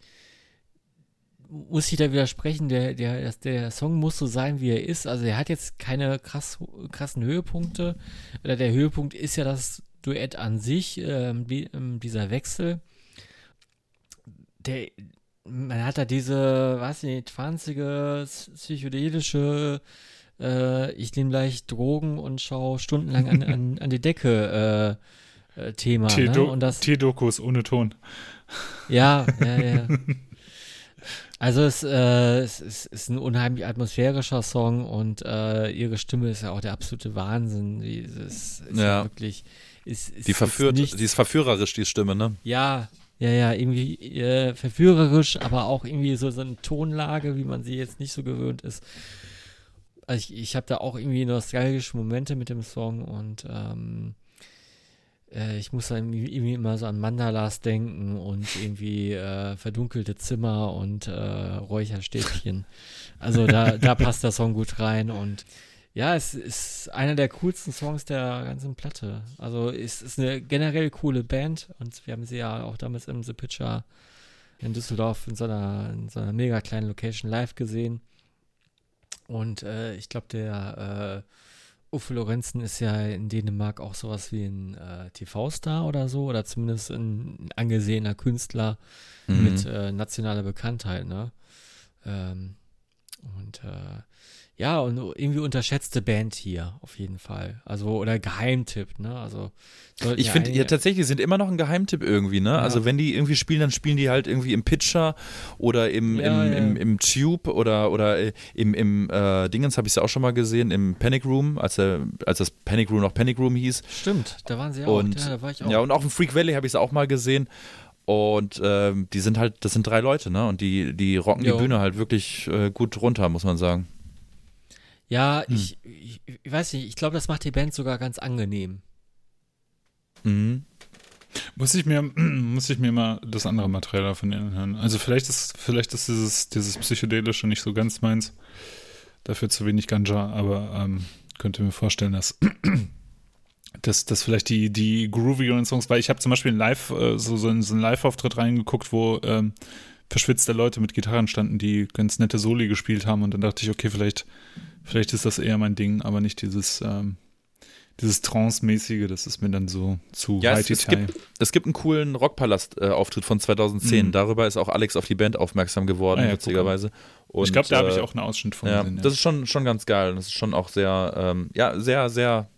Speaker 3: muss ich da widersprechen, der, der, der Song muss so sein, wie er ist. Also er hat jetzt keine krass, krassen Höhepunkte. Oder der Höhepunkt ist ja das Duett an sich, ähm, die, ähm, dieser Wechsel. Der, man hat da diese, weiß nicht, 20er psychedelische, äh, ich nehme gleich Drogen und schaue stundenlang an, an, *laughs* an die Decke äh, äh, Thema. Ne?
Speaker 1: T-Do-
Speaker 3: Und das,
Speaker 1: T-Dokus ohne Ton.
Speaker 3: ja, ja, ja. *laughs* Also es, äh, es, es ist ein unheimlich atmosphärischer Song und äh, ihre Stimme ist ja auch der absolute Wahnsinn. Die ist, ist ja. Wirklich, ist, ist
Speaker 2: Die verführt,
Speaker 3: nicht,
Speaker 2: die ist verführerisch, die Stimme, ne?
Speaker 3: ja, ja, ja, irgendwie äh, verführerisch, aber auch irgendwie so, so eine Tonlage, wie man sie jetzt nicht so gewöhnt ist. Also ich, ich habe da auch irgendwie nostalgische Momente mit dem Song und ähm, äh, ich muss dann irgendwie irgendwie immer so an Mandalas denken und irgendwie äh, verdunkelte Zimmer und äh, Räucherstäbchen. Also da, da *laughs* passt der Song gut rein und ja, es ist einer der coolsten Songs der ganzen Platte. Also es ist eine generell coole Band und wir haben sie ja auch damals im The Pitcher in Düsseldorf in so einer, in so einer mega kleinen Location live gesehen. Und äh, ich glaube, der äh, Uffe Lorenzen ist ja in Dänemark auch sowas wie ein äh, TV-Star oder so, oder zumindest ein angesehener Künstler
Speaker 2: Mhm.
Speaker 3: mit äh, nationaler Bekanntheit, ne? Ähm, und äh, ja, und irgendwie unterschätzte Band hier, auf jeden Fall. Also, oder Geheimtipp, ne? Also,
Speaker 2: Ich
Speaker 3: ja
Speaker 2: finde, ja, tatsächlich sind immer noch ein Geheimtipp irgendwie, ne? Also wenn die irgendwie spielen, dann spielen die halt irgendwie im Pitcher oder im,
Speaker 3: Ja,
Speaker 2: im,
Speaker 3: ja.
Speaker 2: im, im Tube oder, oder äh, im, im äh, Dingens habe ich es ja auch schon mal gesehen, im Panic Room, als, er, als das Panic Room noch Panic Room hieß.
Speaker 3: Stimmt, da waren sie auch.
Speaker 2: Und,
Speaker 3: ja, da war ich auch.
Speaker 2: Ja, und auch im Freak Valley habe ich es auch mal gesehen. Und ähm, die sind halt, das sind drei Leute, ne? Und die, die rocken
Speaker 3: Jo.
Speaker 2: die Bühne halt wirklich äh, gut runter, muss man sagen.
Speaker 3: Ja,
Speaker 2: Hm.
Speaker 3: ich, ich, ich weiß nicht, ich glaube, das macht die Band sogar ganz angenehm.
Speaker 2: Mhm.
Speaker 1: Muss ich mir, *clears throat* muss ich mir mal das andere Material davon hören. Also vielleicht ist, vielleicht ist dieses, dieses Psychedelische nicht so ganz meins. Dafür zu wenig Ganja, aber ähm, könnte mir vorstellen, dass, *clears throat* dass, dass vielleicht die, die groovigeren Songs, weil ich habe zum Beispiel Live, äh, so, so, in, so einen Live-Auftritt reingeguckt, wo ähm, verschwitzte Leute mit Gitarren standen, die ganz nette Soli gespielt haben und dann dachte ich, okay, vielleicht, vielleicht ist das eher mein Ding, aber nicht dieses, ähm, dieses Trance-mäßige, das ist mir dann so zu
Speaker 2: Ja, es,
Speaker 1: high
Speaker 2: es, gibt, es gibt einen coolen Rockpalast-Auftritt von 2010.
Speaker 1: Mhm.
Speaker 2: Darüber ist auch Alex auf die Band aufmerksam geworden,
Speaker 1: Ah ja,
Speaker 2: witzigerweise. Und,
Speaker 1: ich glaube, da habe ich
Speaker 2: äh,
Speaker 1: auch einen Ausschnitt von
Speaker 2: Ja,
Speaker 1: gesehen.
Speaker 2: das ist schon, schon ganz geil. Das ist schon auch sehr, ähm, ja, sehr, sehr,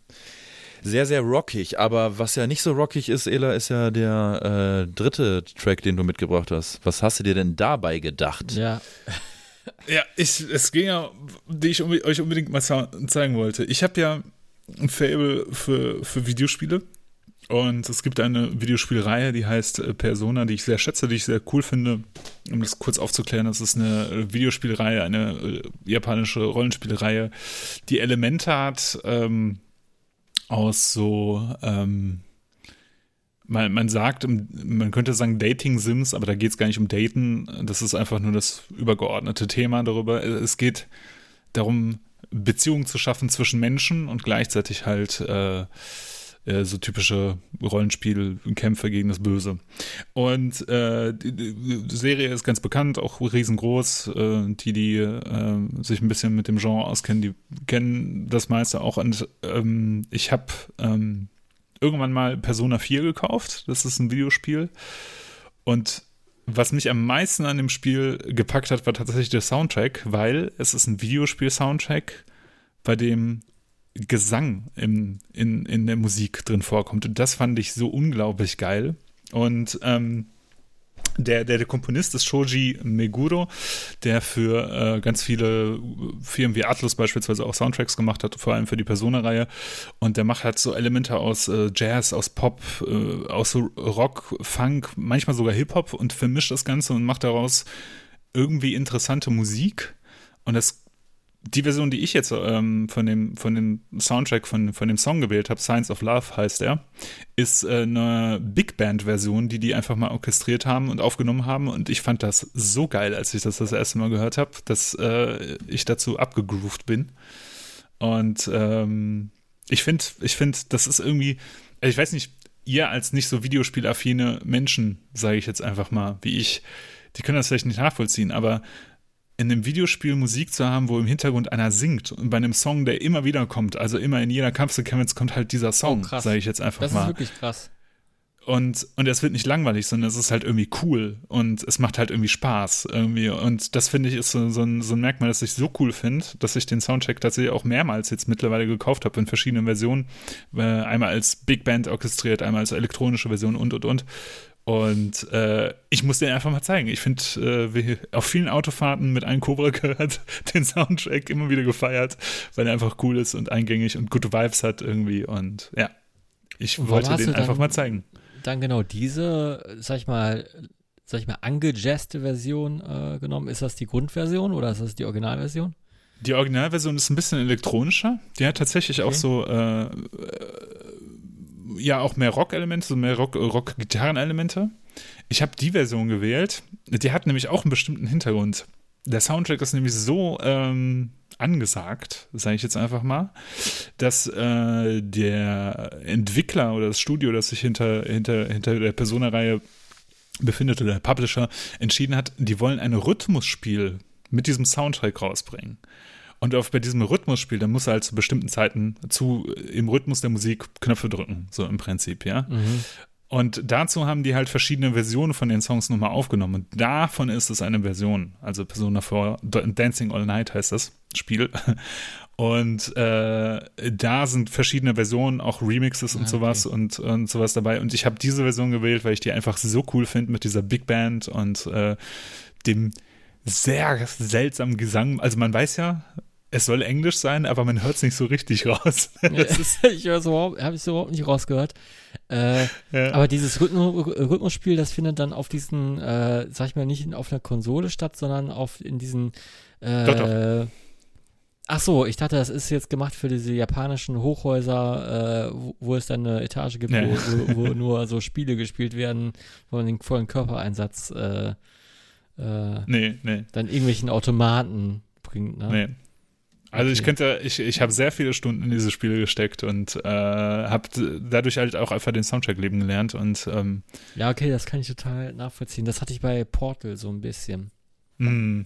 Speaker 2: sehr, sehr rockig. Aber was ja nicht so rockig ist, Ela, ist ja der äh, dritte Track, den du mitgebracht hast. Was hast du dir denn dabei gedacht?
Speaker 3: Ja, *laughs*
Speaker 1: Ja, ich, es ging ja, die ich euch unbedingt mal zeigen wollte. Ich habe ja ein Fable für, für Videospiele. Und es gibt eine Videospielreihe, die heißt äh, Persona, die ich sehr schätze, die ich sehr cool finde. Um das kurz aufzuklären, das ist eine äh, Videospielreihe, eine äh, japanische Rollenspielreihe, die Elemente hat ähm, aus so ähm, man, man sagt, man könnte sagen Dating-Sims, aber da geht es gar nicht um Daten. Das ist einfach nur das übergeordnete Thema darüber. Es geht darum, Beziehungen zu schaffen zwischen Menschen und gleichzeitig halt äh, äh, so typische Rollenspielkämpfe gegen das Böse. Und äh, die, die, Serie ist ganz bekannt, auch riesengroß. Äh, die, die äh, sich ein bisschen mit dem Genre auskennen, die kennen das meiste auch. Und ähm, ich habe ähm, irgendwann mal Persona 4 gekauft. Das ist ein Videospiel. Und was mich am meisten an dem Spiel gepackt hat, war tatsächlich der Soundtrack, weil es ist ein Videospiel-Soundtrack, bei dem Gesang im, in, in der Musik drin vorkommt. Und das fand ich so unglaublich geil. Und ähm, der, der, der Komponist ist Shoji Meguro, der für äh, ganz viele Firmen wie Atlus beispielsweise auch Soundtracks gemacht hat, vor allem für die Persona-Reihe. Und der macht halt so Elemente aus äh, Jazz, aus Pop, äh, aus Rock, Funk, manchmal sogar Hip-Hop und vermischt das Ganze und macht daraus irgendwie interessante Musik. Und das die Version, die ich jetzt ähm, von, dem, von dem Soundtrack von, von dem Song gewählt habe, Science of Love heißt er, ist äh, eine Big Band-Version, die die einfach mal orchestriert haben und aufgenommen haben. Und ich fand das so geil, als ich das das erste Mal gehört habe, dass äh, ich dazu abgegroovt bin. Und ähm, ich finde, ich finde, das ist irgendwie, ich weiß nicht, ihr als nicht so videospielaffine Menschen, sage ich jetzt einfach mal, wie ich, die können das vielleicht nicht nachvollziehen, aber in einem Videospiel Musik zu haben, wo im Hintergrund einer singt und bei einem Song, der immer wieder kommt, also immer in jeder Kampfsequenz kommt halt dieser Song, oh, sage ich jetzt einfach
Speaker 3: das
Speaker 1: mal.
Speaker 3: Das ist wirklich krass.
Speaker 1: Und, und es wird nicht langweilig, sondern es ist halt irgendwie cool und es macht halt irgendwie Spaß irgendwie. Und das finde ich ist so, so, ein, so ein Merkmal, das ich so cool finde, dass ich den Soundtrack tatsächlich auch mehrmals jetzt mittlerweile gekauft habe in verschiedenen Versionen. Äh, einmal als Big Band orchestriert, einmal als elektronische Version und und und. Und äh, ich muss den einfach mal zeigen. Ich finde, äh, auf vielen Autofahrten mit einem Cobra gehört, *laughs* den Soundtrack immer wieder gefeiert, weil er einfach cool ist und eingängig und gute Vibes hat irgendwie. Und ja, ich wollte den einfach mal zeigen.
Speaker 3: Dann genau diese, sag ich mal, sag ich mal, angejazzte Version äh, genommen. Ist das die Grundversion oder ist das die Originalversion?
Speaker 1: Die Originalversion ist ein bisschen elektronischer. Die hat tatsächlich okay. auch so äh, ja auch mehr Rock-Elemente, so mehr Rock-Gitarren-Elemente. Rock ich habe die Version gewählt. Die hat nämlich auch einen bestimmten Hintergrund. Der Soundtrack ist nämlich so ähm, angesagt, sage ich jetzt einfach mal, dass äh, der Entwickler oder das Studio, das sich hinter, hinter, hinter der Persona-Reihe befindet oder der Publisher entschieden hat, die wollen ein Rhythmusspiel mit diesem Soundtrack rausbringen. Und auf, bei diesem Rhythmusspiel, da muss er halt zu bestimmten Zeiten zu im Rhythmus der Musik Knöpfe drücken, so im Prinzip, ja. Mhm. Und dazu haben die halt verschiedene Versionen von den Songs nochmal aufgenommen. Und davon ist es eine Version. Also Persona 4 Dancing All Night heißt das Spiel. *laughs* Und äh, da sind verschiedene Versionen, auch Remixes und ah, sowas okay. und, und sowas dabei. Und ich habe diese Version gewählt, weil ich die einfach so cool finde mit dieser Big Band und äh, dem sehr seltsamen Gesang. Also man weiß ja, es soll Englisch sein, aber man hört es nicht so richtig raus. *laughs*
Speaker 3: ich habe so überhaupt nicht rausgehört. Äh, ja. Aber dieses Rhythmus, Rhythmusspiel, das findet dann auf diesen, äh, sag ich mal, nicht auf einer Konsole statt, sondern auf in diesen. Äh, doch, doch. Ach so, ich dachte, das ist jetzt gemacht für diese japanischen Hochhäuser, äh, wo, wo, es dann eine Etage gibt, ja. wo, wo, *laughs* nur so Spiele gespielt werden, wo man den vollen Körpereinsatz äh, äh,
Speaker 1: nee, nee.
Speaker 3: dann irgendwelchen Automaten bringt. Ne? Nee.
Speaker 1: Also ich könnte, ich, ich habe sehr viele Stunden in diese Spiele gesteckt und äh, habe dadurch halt auch einfach den Soundtrack leben gelernt und ähm,
Speaker 3: ja, okay, das kann ich total nachvollziehen. Das hatte ich bei Portal so ein bisschen. Mm,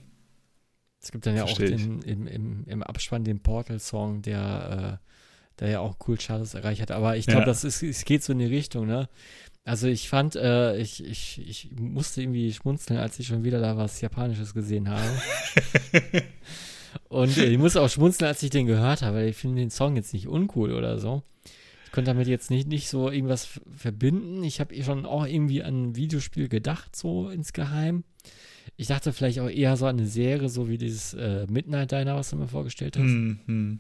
Speaker 3: es gibt dann ja auch den, im, im, im Abspann den Portal-Song, der, äh, der ja auch cool Charts erreicht hat. Aber ich glaube, ja. das ist, es geht so in die Richtung, ne? Also ich fand, äh, ich, ich, ich musste irgendwie schmunzeln, als ich schon wieder da was Japanisches gesehen habe. *laughs* Und äh, ich muss auch schmunzeln, als ich den gehört habe, weil ich finde den Song jetzt nicht uncool oder so. Ich konnte damit jetzt nicht, nicht so irgendwas verbinden. Ich habe eh schon auch irgendwie an ein Videospiel gedacht, so insgeheim. Ich dachte vielleicht auch eher so an eine Serie, so wie dieses äh, Midnight Diner, was du mir vorgestellt hast. Mm -hmm.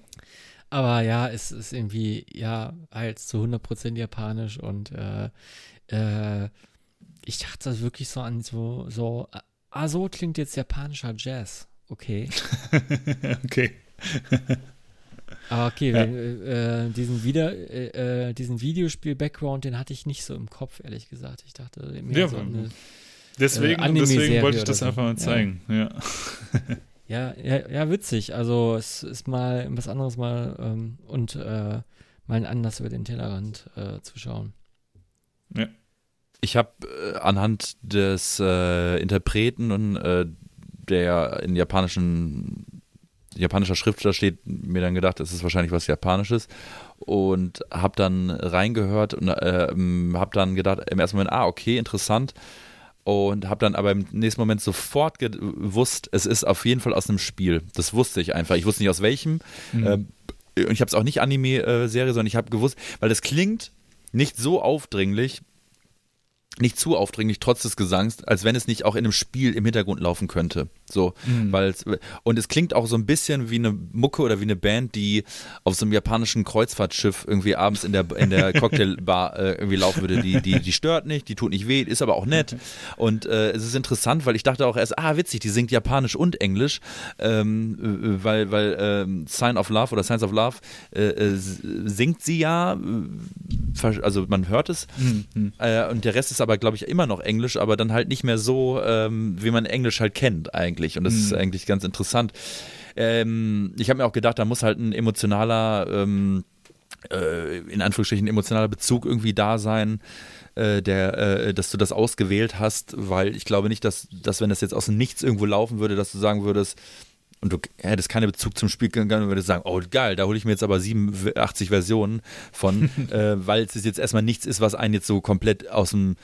Speaker 3: Aber ja, es ist irgendwie, ja, halt zu 100% japanisch und äh, äh, ich dachte wirklich so an so, so, ah, so klingt jetzt japanischer Jazz okay. *laughs*
Speaker 1: okay.
Speaker 3: Ah, okay, wenn, äh, diesen, wieder, äh, äh, diesen Videospiel-Background, den hatte ich nicht so im Kopf, ehrlich gesagt. Ich dachte, mehr
Speaker 1: Ja,
Speaker 3: so eine,
Speaker 1: Deswegen,
Speaker 3: Äh,
Speaker 1: deswegen wollte ich das
Speaker 3: so.
Speaker 1: einfach mal
Speaker 3: Ja.
Speaker 1: zeigen. Ja. *laughs*
Speaker 3: ja, ja, ja, witzig. Also es ist mal was anderes mal ähm, und äh, mal ein Anlass über den Tellerrand äh, zu schauen.
Speaker 2: Ich habe äh, anhand des äh, Interpreten und äh, der in japanischen japanischer Schrift da steht, mir dann gedacht, es ist wahrscheinlich was Japanisches und habe dann reingehört und äh, habe dann gedacht, im ersten Moment, ah, okay, interessant und habe dann aber im nächsten Moment sofort gewusst, es ist auf jeden Fall aus einem Spiel. Das wusste ich einfach. Ich wusste nicht aus welchem. Ähm, und ich habe es auch nicht Anime-Serie, sondern ich habe gewusst, weil das klingt nicht so aufdringlich, nicht zu aufdringlich, trotz des Gesangs, als wenn es nicht auch in einem Spiel im Hintergrund laufen könnte. So, weil es, und es klingt auch so ein bisschen wie eine Mucke oder wie eine Band, die auf so einem japanischen Kreuzfahrtschiff irgendwie abends in der, in der *laughs* Cocktailbar äh, irgendwie laufen würde. Die, die, die stört nicht, die tut nicht weh, ist aber auch nett. Und äh, es ist interessant, weil ich dachte auch erst, ah, witzig, die singt Japanisch und Englisch, ähm, äh, weil, weil ähm, Sign of Love oder Signs of Love äh, äh, singt sie ja, äh, also man hört es, äh, und der Rest ist aber, glaube ich, immer noch Englisch, aber dann halt nicht mehr so, ähm, wie man Englisch halt kennt eigentlich. Und das ist eigentlich ganz interessant. Ähm, ich habe mir auch gedacht, da muss halt ein emotionaler, ähm, äh, in Anführungsstrichen emotionaler Bezug irgendwie da sein, äh, der, äh, dass du das ausgewählt hast, weil ich glaube nicht, dass, dass wenn das jetzt aus dem Nichts irgendwo laufen würde, dass du sagen würdest, und du hättest keinen Bezug zum Spiel gegangen und würdest sagen, oh geil, da hole ich mir jetzt aber 87 Versionen von, *laughs* äh, weil es jetzt erstmal nichts ist, was einen jetzt so komplett aus dem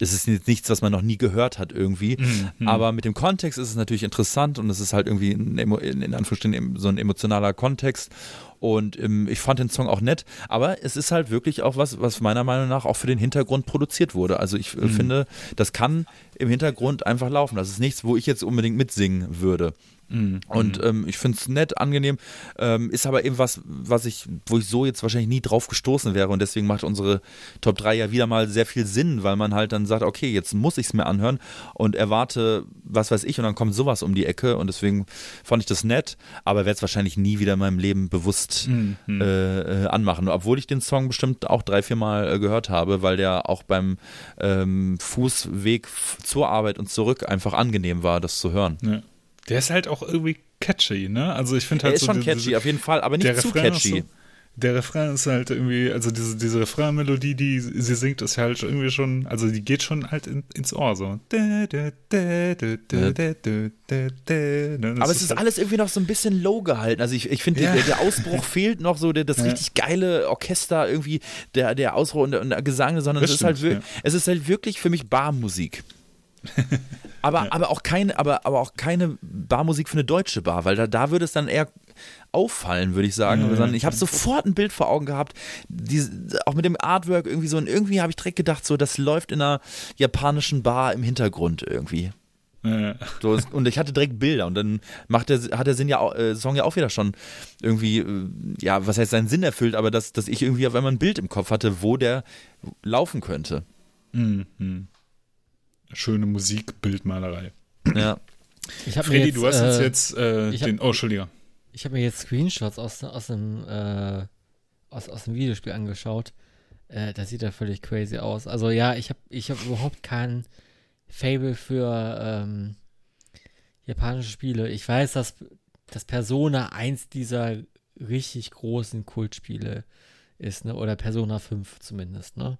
Speaker 2: es ist jetzt nichts, was man noch nie gehört hat irgendwie. Aber mit dem Kontext ist es natürlich interessant und es ist halt irgendwie ein, in, Anführungsstrichen so ein emotionaler Kontext. Und ähm, ich fand den Song auch nett, aber es ist halt wirklich auch was, was meiner Meinung nach auch für den Hintergrund produziert wurde. Also ich äh, finde, das kann im Hintergrund einfach laufen. Das ist nichts, wo ich jetzt unbedingt mitsingen würde. Und ähm, ich finde es nett, angenehm, ähm, ist aber eben was, was ich, wo ich so jetzt wahrscheinlich nie drauf gestoßen wäre und deswegen macht unsere Top 3 ja wieder mal sehr viel Sinn, weil man halt dann sagt, okay, jetzt muss ich es mir anhören und erwarte, was weiß ich, und dann kommt sowas um die Ecke und deswegen fand ich das nett, aber werde es wahrscheinlich nie wieder in meinem Leben bewusst äh, äh, anmachen, obwohl ich den Song bestimmt auch drei, vier Mal äh, gehört habe, weil der auch beim ähm, Fußweg zur Arbeit und zurück einfach angenehm war, das zu hören.
Speaker 1: Ja. Der ist halt auch irgendwie catchy, ne? Also ich finde halt
Speaker 2: ist
Speaker 1: so
Speaker 2: schon
Speaker 1: die-
Speaker 2: catchy, auf jeden Fall, aber
Speaker 1: der
Speaker 2: nicht zu
Speaker 1: Refrain
Speaker 2: catchy.
Speaker 1: So, der Refrain ist halt irgendwie, also diese, diese Refrain-Melodie, die sie singt, ist halt irgendwie schon, also die geht schon halt in, ins Ohr so.
Speaker 2: Aber es ist
Speaker 1: halt,
Speaker 2: alles irgendwie noch so ein bisschen low gehalten. Also ich, ich finde,
Speaker 1: Ja.
Speaker 2: der, der Ausbruch *laughs* fehlt noch so, der, das
Speaker 1: Ja.
Speaker 2: richtig geile Orchester irgendwie, der, der Ausbruch und der, und der Gesang, sondern es ist, halt es ist halt wirklich für mich Barmusik. *laughs* Aber, aber, auch keine, aber, aber auch keine Barmusik für eine deutsche Bar, weil da, da würde es dann eher auffallen, würde ich sagen.
Speaker 1: Ja, ja,
Speaker 2: Sondern ich habe sofort ein Bild vor Augen gehabt, diese, auch mit dem Artwork irgendwie so. Und irgendwie habe ich direkt gedacht, so, das läuft in einer japanischen Bar im Hintergrund irgendwie.
Speaker 1: ja,
Speaker 2: So, und ich hatte direkt Bilder und dann macht der, hat der Sinn ja, äh, Song ja auch wieder schon irgendwie, äh, ja, was heißt seinen Sinn erfüllt, aber dass, dass ich irgendwie auf einmal ein Bild im Kopf hatte, wo der laufen könnte.
Speaker 1: Mhm, mhm. Schöne Musik, Bildmalerei.
Speaker 2: Ja.
Speaker 3: Ich habe mir
Speaker 1: Freddy,
Speaker 3: jetzt,
Speaker 1: du hast uns
Speaker 3: äh,
Speaker 1: jetzt äh,
Speaker 3: ich hab-
Speaker 1: den, oh, Entschuldigung.
Speaker 3: Ich habe mir jetzt Screenshots aus, aus, dem, äh, aus, aus dem Videospiel angeschaut. Äh, das sieht ja völlig crazy aus. Also ja, ich habe ich hab überhaupt kein Fable für ähm, japanische Spiele. Ich weiß, dass, dass Persona eins dieser richtig großen Kultspiele ist, ne? Oder Persona 5 zumindest, ne?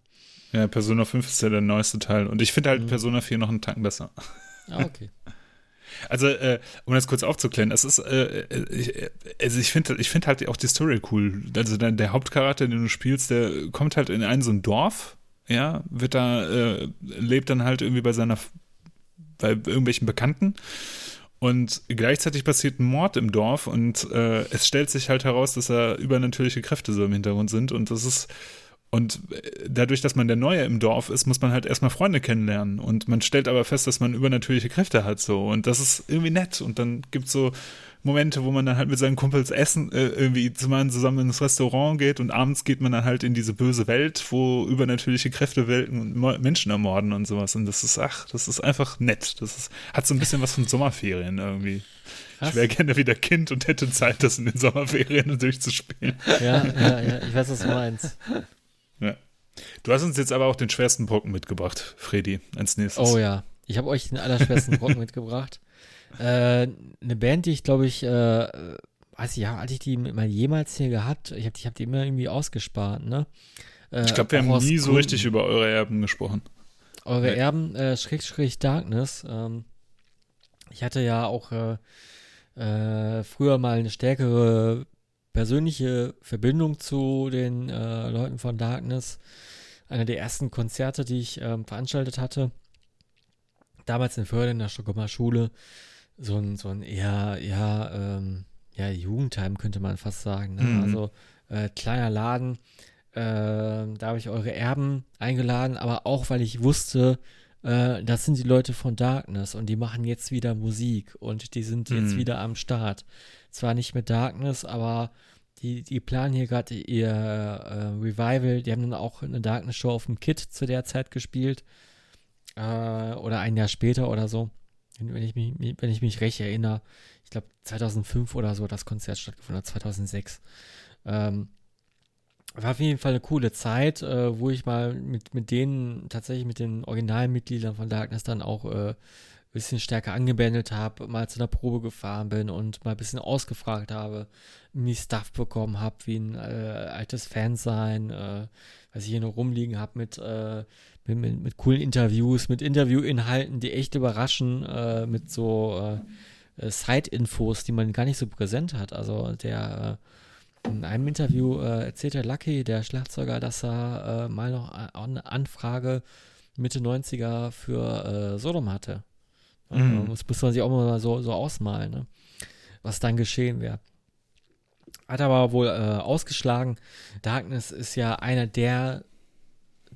Speaker 1: Ja, Persona 5 ist ja der neueste Teil und ich finde halt
Speaker 3: Mhm.
Speaker 1: Persona 4 noch einen Tacken besser.
Speaker 3: Ah, okay. *laughs*
Speaker 1: Also, äh, um das kurz aufzuklären, es ist, äh, ich, also ich finde ich find halt auch die Story cool. Also der, der Hauptcharakter, den du spielst, der kommt halt in ein so ein Dorf, ja, wird da, äh, lebt dann halt irgendwie bei seiner, bei irgendwelchen Bekannten und gleichzeitig passiert ein Mord im Dorf und äh, es stellt sich halt heraus, dass da übernatürliche Kräfte so im Hintergrund sind und das ist und äh, dadurch, dass man der Neue im Dorf ist, muss man halt erstmal Freunde kennenlernen. Und man stellt aber fest, dass man übernatürliche Kräfte hat so. Und das ist irgendwie nett. Und dann gibt's so Momente, wo man dann halt mit seinen Kumpels essen, äh, irgendwie zusammen ins Restaurant geht und abends geht man dann halt in diese böse Welt, wo übernatürliche Kräfte welken und Menschen ermorden und sowas. Und das ist, ach, das ist einfach nett. Das ist, hat so ein bisschen was von Sommerferien irgendwie. Krass. Ich wäre gerne wieder Kind und hätte Zeit, das in den Sommerferien *laughs* durchzuspielen.
Speaker 3: Ja, ja, ja, ich weiß, was du meinst.
Speaker 1: Ja. Du hast uns jetzt aber auch den schwersten Brocken mitgebracht, Freddy, als nächstes.
Speaker 3: Oh ja, ich habe euch den allerschwersten *laughs* Brocken mitgebracht. Äh, eine Band, die ich glaube ich, äh, weiß ich, ja, hatte ich die mal jemals hier gehabt? Ich habe die, hab die immer irgendwie ausgespart, ne?
Speaker 1: Äh, ich glaube, wir haben nie so richtig über eure Erben gesprochen.
Speaker 3: Eure nee. Erben, äh, Schräg, Schräg Darkness. Ähm, ich hatte ja auch äh, äh, früher mal eine stärkere persönliche Verbindung zu den äh, Leuten von Darkness. Einer der ersten Konzerte, die ich ähm, veranstaltet hatte. Damals in Förde in der Stockholmer Schule. So ein, so ein eher, ja, ähm, ja, Jugendheim könnte man fast sagen. Ne? Mhm. Also äh, kleiner Laden. Äh, da habe ich eure Erben eingeladen, aber auch, weil ich wusste, äh, das sind die Leute von Darkness und die machen jetzt wieder Musik und die sind jetzt mhm. wieder am Start. Zwar nicht mit Darkness, aber die, die planen hier gerade ihr äh, Revival. Die haben dann auch eine Darkness-Show auf dem Kit zu der Zeit gespielt. Äh, oder ein Jahr später oder so. Wenn ich mich, wenn ich mich recht erinnere. Ich glaube 2005 oder so das Konzert stattgefunden hat, 2006. Ähm, war auf jeden Fall eine coole Zeit, äh, wo ich mal mit, mit denen, tatsächlich mit den Originalmitgliedern von Darkness dann auch äh, ein bisschen stärker angebändelt habe, mal zu einer Probe gefahren bin und mal ein bisschen ausgefragt habe, mir Stuff bekommen habe, wie ein äh, altes Fansein, äh, was ich hier noch rumliegen habe mit, äh, mit, mit, mit, coolen Interviews, mit Interviewinhalten, die echt überraschen, äh, mit so äh, äh, Side-Infos, die man gar nicht so präsent hat. Also der in einem Interview äh, erzählte Lucky, der Schlagzeuger, dass er äh, mal noch eine Anfrage Mitte 90er für äh, Sodom hatte. Mhm. Das muss man sich auch mal so, so ausmalen, ne? was dann geschehen wäre. Hat aber wohl äh, ausgeschlagen. Darkness ist ja einer der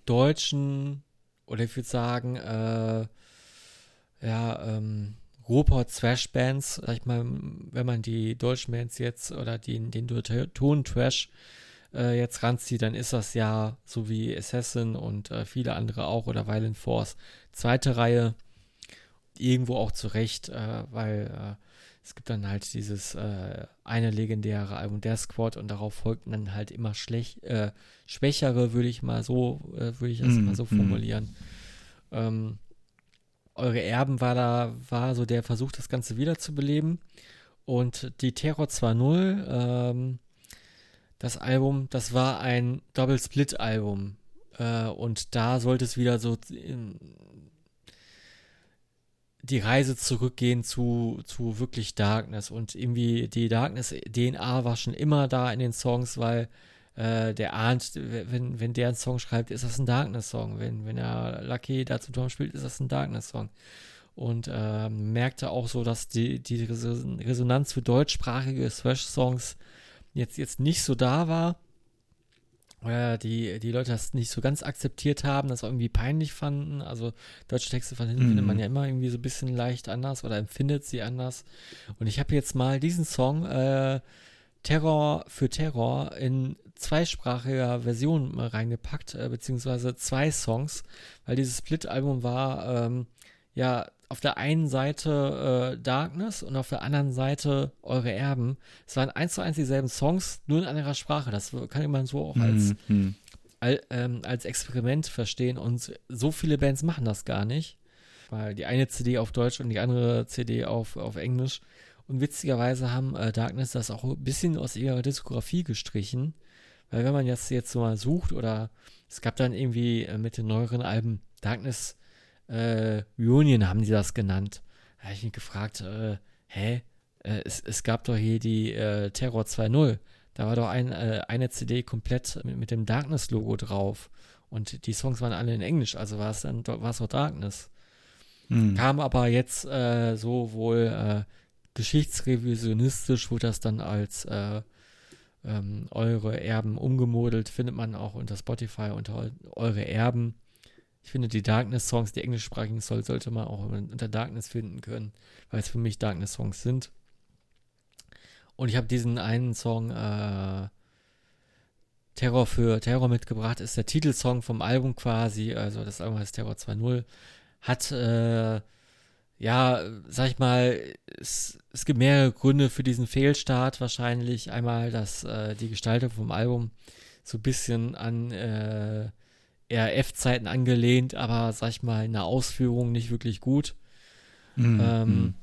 Speaker 3: deutschen, oder ich würde sagen, äh, ja, ähm, Ruhrpott Thrash Bands, sag ich mal, wenn man die deutschen Bands jetzt oder den, den Ton Trash äh, jetzt ranzieht, dann ist das ja so wie Assassin und äh, viele andere auch oder Violent Force zweite Reihe irgendwo auch zurecht, äh, weil äh, es gibt dann halt dieses äh, eine legendäre Album der Squad und darauf folgten dann halt immer schlecht, äh, schwächere, würde ich mal so, würde ich das mm, mal so mm. formulieren. Ähm, eure Erben war da, war so der Versuch, das Ganze wiederzubeleben. Und die Terror 2.0, ähm, das Album, das war ein Double-Split-Album. Äh, und da sollte es wieder so in, die Reise zurückgehen zu, zu wirklich Darkness. Und irgendwie die Darkness-DNA war schon immer da in den Songs, weil äh, der ahnt, wenn, wenn der einen Song schreibt, ist das ein Darkness-Song. Wenn, wenn er Lucky dazu Tom spielt, ist das ein Darkness-Song. Und äh, merkte auch so, dass die, die Resonanz für deutschsprachige Thrash-Songs jetzt, jetzt nicht so da war. Oder die, die Leute das nicht so ganz akzeptiert haben, das irgendwie peinlich fanden. Also deutsche Texte fand, mm. findet man ja immer irgendwie so ein bisschen leicht anders oder empfindet sie anders. Und ich habe jetzt mal diesen Song äh, Terror für Terror in zweisprachiger Version reingepackt, äh, beziehungsweise zwei Songs, weil dieses Split-Album war ähm, ja auf der einen Seite äh, Darkness und auf der anderen Seite Eure Erben. Es waren eins zu eins dieselben Songs, nur in anderer Sprache. Das kann man so auch als, mhm. al, ähm, als Experiment verstehen und so viele Bands machen das gar nicht, weil die eine CD auf Deutsch und die andere CD auf, auf Englisch. Und witzigerweise haben äh, Darkness das auch ein bisschen aus ihrer Diskografie gestrichen. Weil wenn man jetzt, jetzt so mal sucht oder es gab dann irgendwie äh, mit den neueren Alben Darkness äh, Reunion haben die das genannt. Da habe ich mich gefragt, äh, hä? Äh, es, es gab doch hier die äh, Terror 2.0. Da war doch ein, äh, eine CD komplett mit, mit dem Darkness-Logo drauf. Und die Songs waren alle in Englisch, also war es dann war es auch Darkness. Hm. Kam aber jetzt so wohl geschichtsrevisionistisch, wurde das dann als ähm, eure Erben umgemodelt, findet man auch unter Spotify unter eure Erben. Ich finde die Darkness-Songs, die englischsprachigen soll, sollte man auch unter Darkness finden können, weil es für mich Darkness-Songs sind. Und ich habe diesen einen Song äh, Terror für Terror mitgebracht, ist der Titelsong vom Album quasi, also das Album heißt Terror 2.0, hat, äh, ja, sag ich mal, es, es, gibt mehrere Gründe für diesen Fehlstart wahrscheinlich. Einmal, dass äh, die Gestaltung vom Album so ein bisschen an äh, RF-Zeiten angelehnt, aber sag ich mal, in der Ausführung nicht wirklich gut.
Speaker 1: Mhm. Ähm, mhm.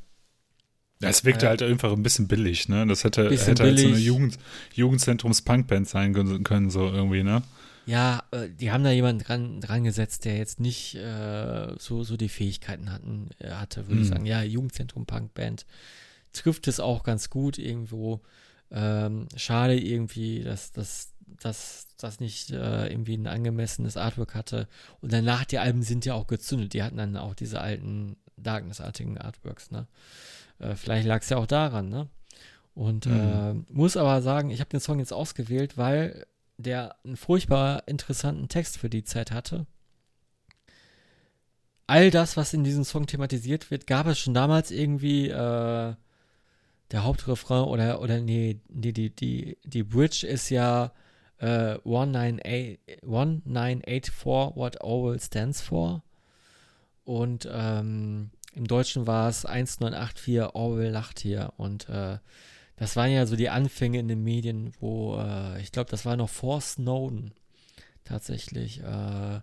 Speaker 1: es wirkte äh, halt einfach ein bisschen billig, ne? Das hätte, hätte halt so eine Jugend, Jugendzentrums-Punkband sein können, so irgendwie, ne?
Speaker 3: Ja, äh, die haben da jemanden dran, dran gesetzt, der jetzt nicht äh, so, so die Fähigkeiten hatten, äh, hatte, würde mhm. ich sagen. Ja, Jugendzentrum Punkband trifft es auch ganz gut irgendwo. Ähm, schade irgendwie, dass das dass das nicht äh, irgendwie ein angemessenes Artwork hatte. Und danach, die Alben sind ja auch gezündet. Die hatten dann auch diese alten Darkness-artigen Artworks, ne? Äh, vielleicht lag es ja auch daran, ne? Und mhm. äh, muss aber sagen, ich habe den Song jetzt ausgewählt, weil der einen furchtbar interessanten Text für die Zeit hatte. All das, was in diesem Song thematisiert wird, gab es schon damals irgendwie äh, der Hauptrefrain oder, oder nee, die, die, die, die Bridge ist ja äh, 1984, 1984 What Orwell Stands For. Und ähm, im Deutschen war es 1984 Orwell lacht hier. Und äh, das waren ja so die Anfänge in den Medien, wo äh, ich glaube, das war noch vor Snowden tatsächlich, äh,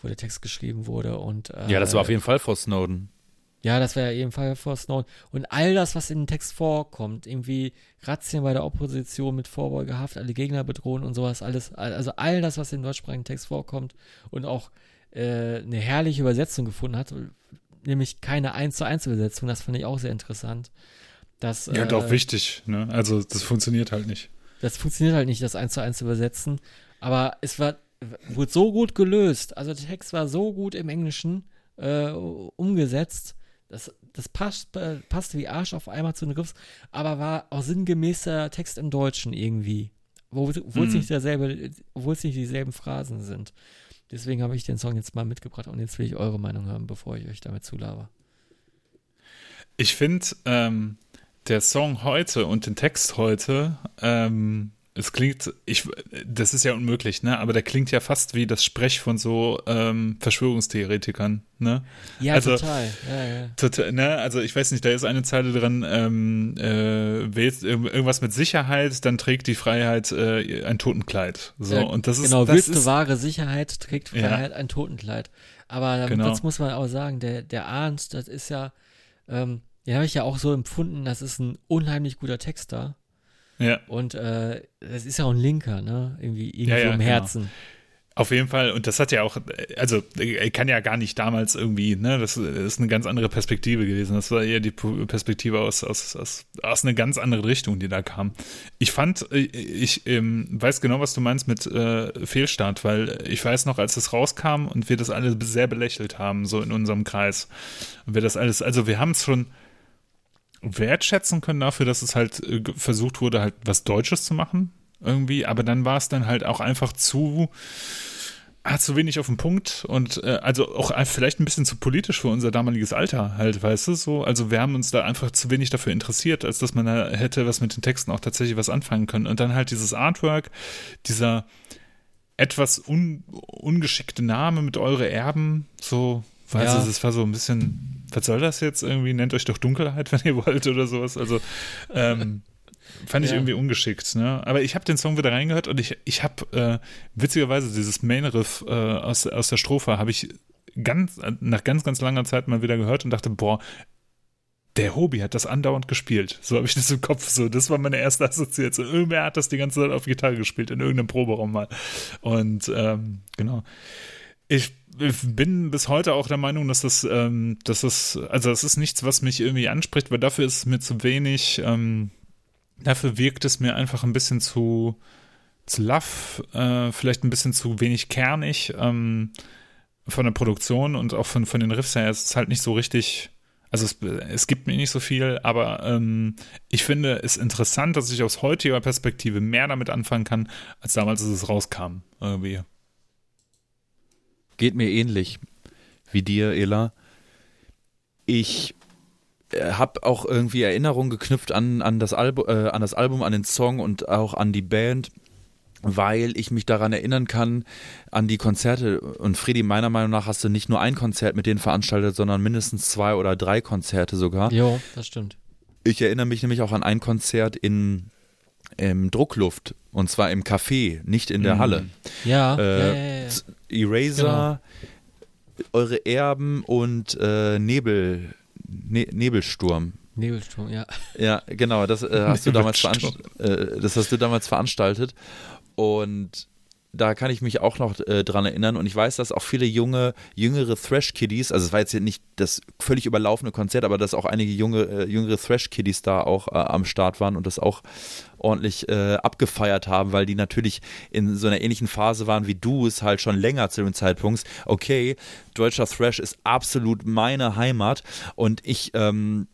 Speaker 3: wo der Text geschrieben wurde. Und, äh,
Speaker 2: ja, das war auf jeden Fall vor Snowden.
Speaker 3: Ja, das wäre ja ebenfalls vor Snowden. Und all das, was in dem Text vorkommt, irgendwie Razzien bei der Opposition mit Vorbeugehaft, alle Gegner bedrohen und sowas, alles, also all das, was in deutschsprachigen Text vorkommt und auch äh, eine herrliche Übersetzung gefunden hat, nämlich keine 1 zu 1 Übersetzung, das fand ich auch sehr interessant. Das,
Speaker 1: ja, äh, doch wichtig, ne? Also das funktioniert halt nicht.
Speaker 3: Das funktioniert halt nicht, das 1 zu 1 zu übersetzen. Aber es war, wurde so gut gelöst. Also der Text war so gut im Englischen äh, umgesetzt das, das passt, äh, passte wie Arsch auf einmal zu den Riffs, aber war auch sinngemäßer Text im Deutschen irgendwie. Obwohl es mhm. nicht derselbe, obwohl es nicht dieselben Phrasen sind. Deswegen habe ich den Song jetzt mal mitgebracht und jetzt will ich eure Meinung haben, bevor ich euch damit zulaber.
Speaker 1: Ich finde, ähm, der Song heute und den Text heute ähm, es klingt, ich, das ist ja unmöglich, ne? Aber der klingt ja fast wie das Sprech von so ähm, Verschwörungstheoretikern, ne?
Speaker 3: Ja, also, total. Ja, ja.
Speaker 1: Total, ne? Also ich weiß nicht, da ist eine Zeile dran, ähm, äh, irgendwas mit Sicherheit, dann trägt die Freiheit äh, ein Totenkleid. So, ja, und das ist
Speaker 3: genau.
Speaker 1: Das
Speaker 3: willst du wahre Sicherheit, trägt Freiheit ein Totenkleid. Aber genau. das muss man auch sagen, der der Arndt, das ist ja, ähm, den habe ich ja auch so empfunden, das ist ein unheimlich guter Texter.
Speaker 1: Ja.
Speaker 3: Und äh, das ist ja auch ein Linker, ne? Irgendwie irgendwie ja, ja, im genau. Herzen. Genau.
Speaker 1: Auf jeden Fall, und das hat ja auch, also er kann ja gar nicht damals irgendwie, ne, das, ist eine ganz andere Perspektive gewesen. Das war eher die Perspektive aus, aus, aus, aus einer ganz anderen Richtung, die da kam. Ich fand, ich ähm, weiß genau, was du meinst mit äh, Fehlstart, weil ich weiß noch, als es rauskam und wir das alle sehr belächelt haben, so in unserem Kreis. Und wir das alles, also wir haben es schon wertschätzen können dafür, dass es halt äh, versucht wurde, halt was Deutsches zu machen, irgendwie, aber dann war es dann halt auch einfach zu, hat zu wenig auf den Punkt. Und äh, also auch vielleicht ein bisschen zu politisch für unser damaliges Alter halt, weißt du, so, also wir haben uns da einfach zu wenig dafür interessiert, als dass man da hätte was mit den Texten auch tatsächlich was anfangen können. Und dann halt dieses Artwork, dieser etwas un ungeschickte Name mit eure Erben, so, weißt ja. du, das war so ein bisschen was soll das jetzt irgendwie? Nennt euch doch Dunkelheit, *laughs* wenn ihr wollt oder sowas. Also ähm, fand ich ja. irgendwie ungeschickt. Ne? Aber ich habe den Song wieder reingehört und ich, ich habe äh, witzigerweise dieses Main-Riff äh, aus, aus der Strophe habe ich ganz, nach ganz, ganz langer Zeit mal wieder gehört und dachte, boah, der Hobie hat das andauernd gespielt. So habe ich das im Kopf. So, das war meine erste Assoziation. Irgendwer hat das die ganze Zeit auf Gitarre gespielt, in irgendeinem Proberaum mal. Und ähm, genau. Ich bin bis heute auch der Meinung, dass das, ähm, dass das, also das ist nichts, was mich irgendwie anspricht, weil dafür ist es mir zu wenig, ähm, dafür wirkt es mir einfach ein bisschen zu, zu laff, äh, vielleicht ein bisschen zu wenig kernig ähm, von der Produktion und auch von, von den Riffs her. Es ist halt nicht so richtig, also es, es gibt mir nicht so viel, aber ähm, ich finde es interessant, dass ich aus heutiger Perspektive mehr damit anfangen kann, als damals, als es rauskam. Irgendwie.
Speaker 2: Geht mir ähnlich wie dir, Ela. Ich äh, habe auch irgendwie Erinnerungen geknüpft an, an, das Albu äh, an das Album, an den Song und auch an die Band weil ich mich daran erinnern kann, an die Konzerte. Und Freddy, meiner Meinung nach hast du nicht nur ein Konzert mit denen veranstaltet, sondern mindestens zwei oder drei Konzerte sogar.
Speaker 3: Jo, das stimmt.
Speaker 2: Ich erinnere mich nämlich auch an ein Konzert in im Druckluft und zwar im Café, nicht in der
Speaker 1: Mhm.
Speaker 2: Halle.
Speaker 3: Ja,
Speaker 2: Äh,
Speaker 3: ja, ja, ja.
Speaker 2: Eraser, eure Erben und äh, Nebel, ne Nebelsturm.
Speaker 3: Nebelsturm, ja.
Speaker 2: Ja, genau, das äh, hast du *laughs* damals. Äh, das hast du damals veranstaltet und da kann ich mich auch noch äh, dran erinnern und ich weiß, dass auch viele junge, jüngere Thrash-Kiddies, also es war jetzt hier nicht das völlig überlaufene Konzert, aber dass auch einige junge, äh, jüngere Thrash-Kiddies da auch äh, am Start waren und das auch ordentlich äh, abgefeiert haben, weil die natürlich in so einer ähnlichen Phase waren wie du es halt schon länger zu dem Zeitpunkt. Okay, deutscher Thrash ist absolut meine Heimat und ich ähm,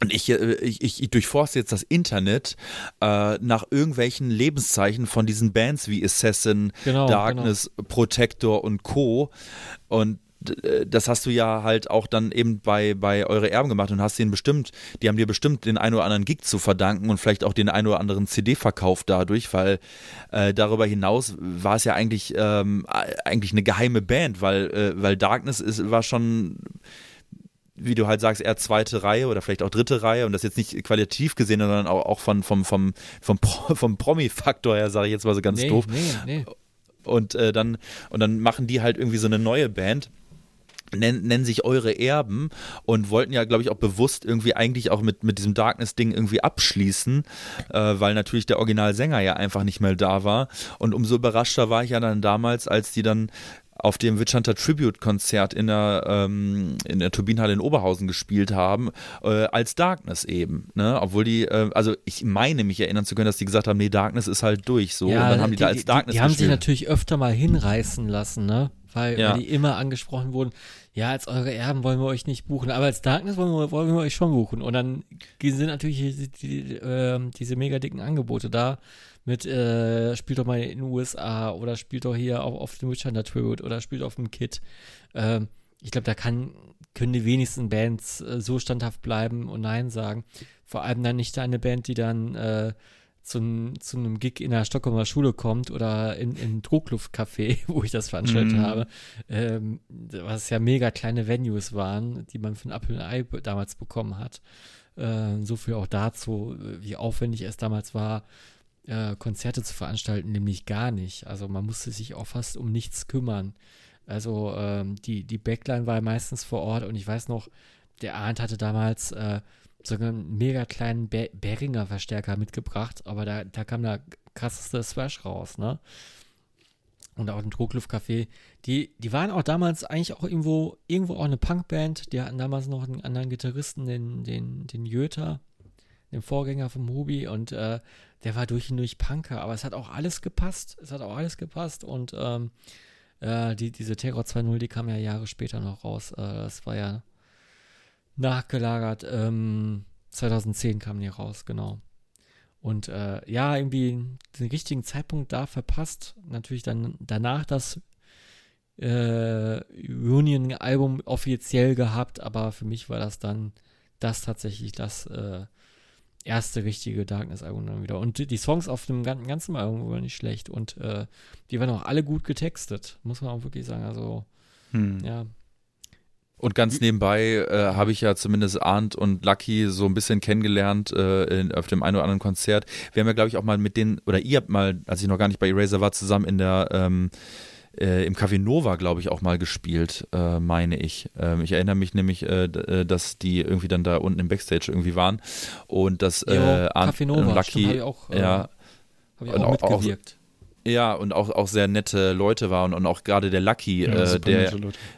Speaker 2: und ich, äh, ich, ich, ich durchforste jetzt das Internet äh, nach irgendwelchen Lebenszeichen von diesen Bands wie Assassin,
Speaker 3: Genau,
Speaker 2: Darkness, Protector und Co. Und äh, das hast du ja halt auch dann eben bei, bei Eure Erben gemacht und hast denen bestimmt, die haben dir bestimmt den einen oder anderen Gig zu verdanken und vielleicht auch den einen oder anderen CD-Verkauf dadurch, weil äh, darüber hinaus war es ja eigentlich, ähm, eigentlich eine geheime Band, weil, äh, weil Darkness ist, war schon wie du halt sagst, eher zweite Reihe oder vielleicht auch dritte Reihe und das jetzt nicht qualitativ gesehen, sondern auch, auch von, vom, vom, vom, *laughs* vom Promi-Faktor her, sage ich jetzt mal so ganz
Speaker 3: nee,
Speaker 2: doof.
Speaker 3: Nee, nee.
Speaker 2: Und, äh, dann, und dann machen die halt irgendwie so eine neue Band. Nennen, nennen sich eure Erben und wollten ja, glaube ich, auch bewusst irgendwie eigentlich auch mit, mit diesem Darkness-Ding irgendwie abschließen, äh, weil natürlich der Originalsänger ja einfach nicht mehr da war. Und umso überraschter war ich ja dann damals, als die dann auf dem Witch Hunter Tribute Konzert in der, ähm, in der Turbinenhalle in Oberhausen gespielt haben, äh, als Darkness eben. Ne? Obwohl die, äh, also ich meine mich erinnern zu können, dass die gesagt haben, nee, Darkness ist halt durch. So, und dann haben die, da als Darkness
Speaker 3: die, die haben sich natürlich öfter mal hinreißen lassen, ne? Weil,
Speaker 2: Ja.
Speaker 3: weil die immer angesprochen wurden, ja, als eure Erben wollen wir euch nicht buchen, aber als Darkness wollen wir, wollen wir euch schon buchen. Und dann sind natürlich die, die, ähm, diese mega dicken Angebote da mit, äh, spielt doch mal in den USA oder spielt doch hier auf, auf dem Witch Hunter Tribute oder spielt auf dem Kit. Ähm, ich glaube, da kann, können die wenigsten Bands äh, so standhaft bleiben und Nein sagen. Vor allem dann nicht eine Band, die dann äh, zu, n- zu einem Gig in der Stockholmer Schule kommt oder in, in Druckluftcafé, *laughs* wo ich das veranstaltet
Speaker 1: Mhm.
Speaker 3: habe, ähm, was ja mega kleine Venues waren, die man für ein Apfel und Ei damals bekommen hat. Äh, so viel auch dazu, wie aufwendig es damals war, äh, Konzerte zu veranstalten, nämlich gar nicht. Also man musste sich auch fast um nichts kümmern. Also ähm, die, die Backline war meistens vor Ort und ich weiß noch, der Arndt hatte damals äh, sogar einen mega kleinen Be Behringer Verstärker mitgebracht, aber da, da kam der krasseste Thrash raus, ne? Und auch ein Druckluftcafé. Die, die waren auch damals eigentlich auch irgendwo, irgendwo auch eine Punkband. Die hatten damals noch einen anderen Gitarristen, den, den, den Jöter, den Vorgänger vom Hubi und äh, der war durch und durch Punker, aber es hat auch alles gepasst. Es hat auch alles gepasst und ähm, äh, die, diese Terror 2.0, die kam ja Jahre später noch raus. Äh, das war ja nachgelagert. Ähm, 2010 kam die raus, genau. Und äh, ja, irgendwie den richtigen Zeitpunkt da verpasst. Natürlich dann danach das äh, Union-Album offiziell gehabt, aber für mich war das dann das tatsächlich das äh, erste richtige Darkness-Album dann wieder. Und die- Songs auf dem gan- ganzen Album waren nicht schlecht und äh, die waren auch alle gut getextet, muss man auch wirklich sagen. Also,
Speaker 2: Hm.
Speaker 3: ja,
Speaker 2: Und ganz nebenbei äh, habe ich ja zumindest Arndt und Lucky so ein bisschen kennengelernt äh, in, auf dem einen oder anderen Konzert. Wir haben ja, glaube ich, auch mal mit denen, oder ihr habt mal, als ich noch gar nicht bei Eraser war, zusammen in der ähm, äh, im Café Nova, glaube ich, auch mal gespielt, äh, meine ich. Ähm, ich erinnere mich nämlich, äh, äh, dass die irgendwie dann da unten im Backstage irgendwie waren und dass äh,
Speaker 3: Jo, Café Nova, stimmt, hab
Speaker 2: Lucky
Speaker 3: ich auch, äh,
Speaker 2: ja,
Speaker 3: habe ich auch
Speaker 2: auch- auch-
Speaker 3: mitgewirkt.
Speaker 2: ja, und auch, auch sehr nette Leute waren und auch gerade der Lucky,
Speaker 1: Ja,
Speaker 2: äh, der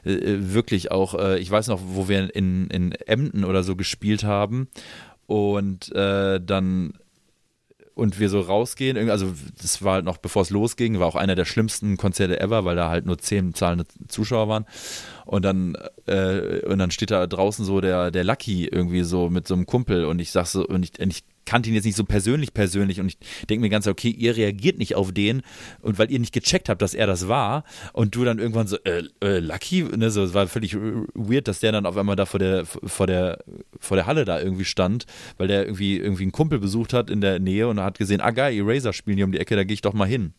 Speaker 2: äh, äh, wirklich auch, äh, ich weiß noch, wo wir in, in Emden oder so gespielt haben und äh, dann und wir so rausgehen, also das war halt noch bevor es losging, war auch einer der schlimmsten Konzerte ever, weil da halt nur zehn zahlende Zuschauer waren. Und dann äh, und dann steht da draußen so der der Lucky irgendwie so mit so einem Kumpel und ich sag so und ich, und ich kannte ihn jetzt nicht so persönlich persönlich und ich denke mir ganz, okay, ihr reagiert nicht auf den und weil ihr nicht gecheckt habt, dass er das war und du dann irgendwann so, äh, äh, Lucky, ne, so, es war völlig weird, dass der dann auf einmal da vor der, vor der, vor der Halle da irgendwie stand, weil der irgendwie, irgendwie einen Kumpel besucht hat in der Nähe und hat gesehen, ah geil, Eraser spielen hier um die Ecke, da gehe ich doch mal hin.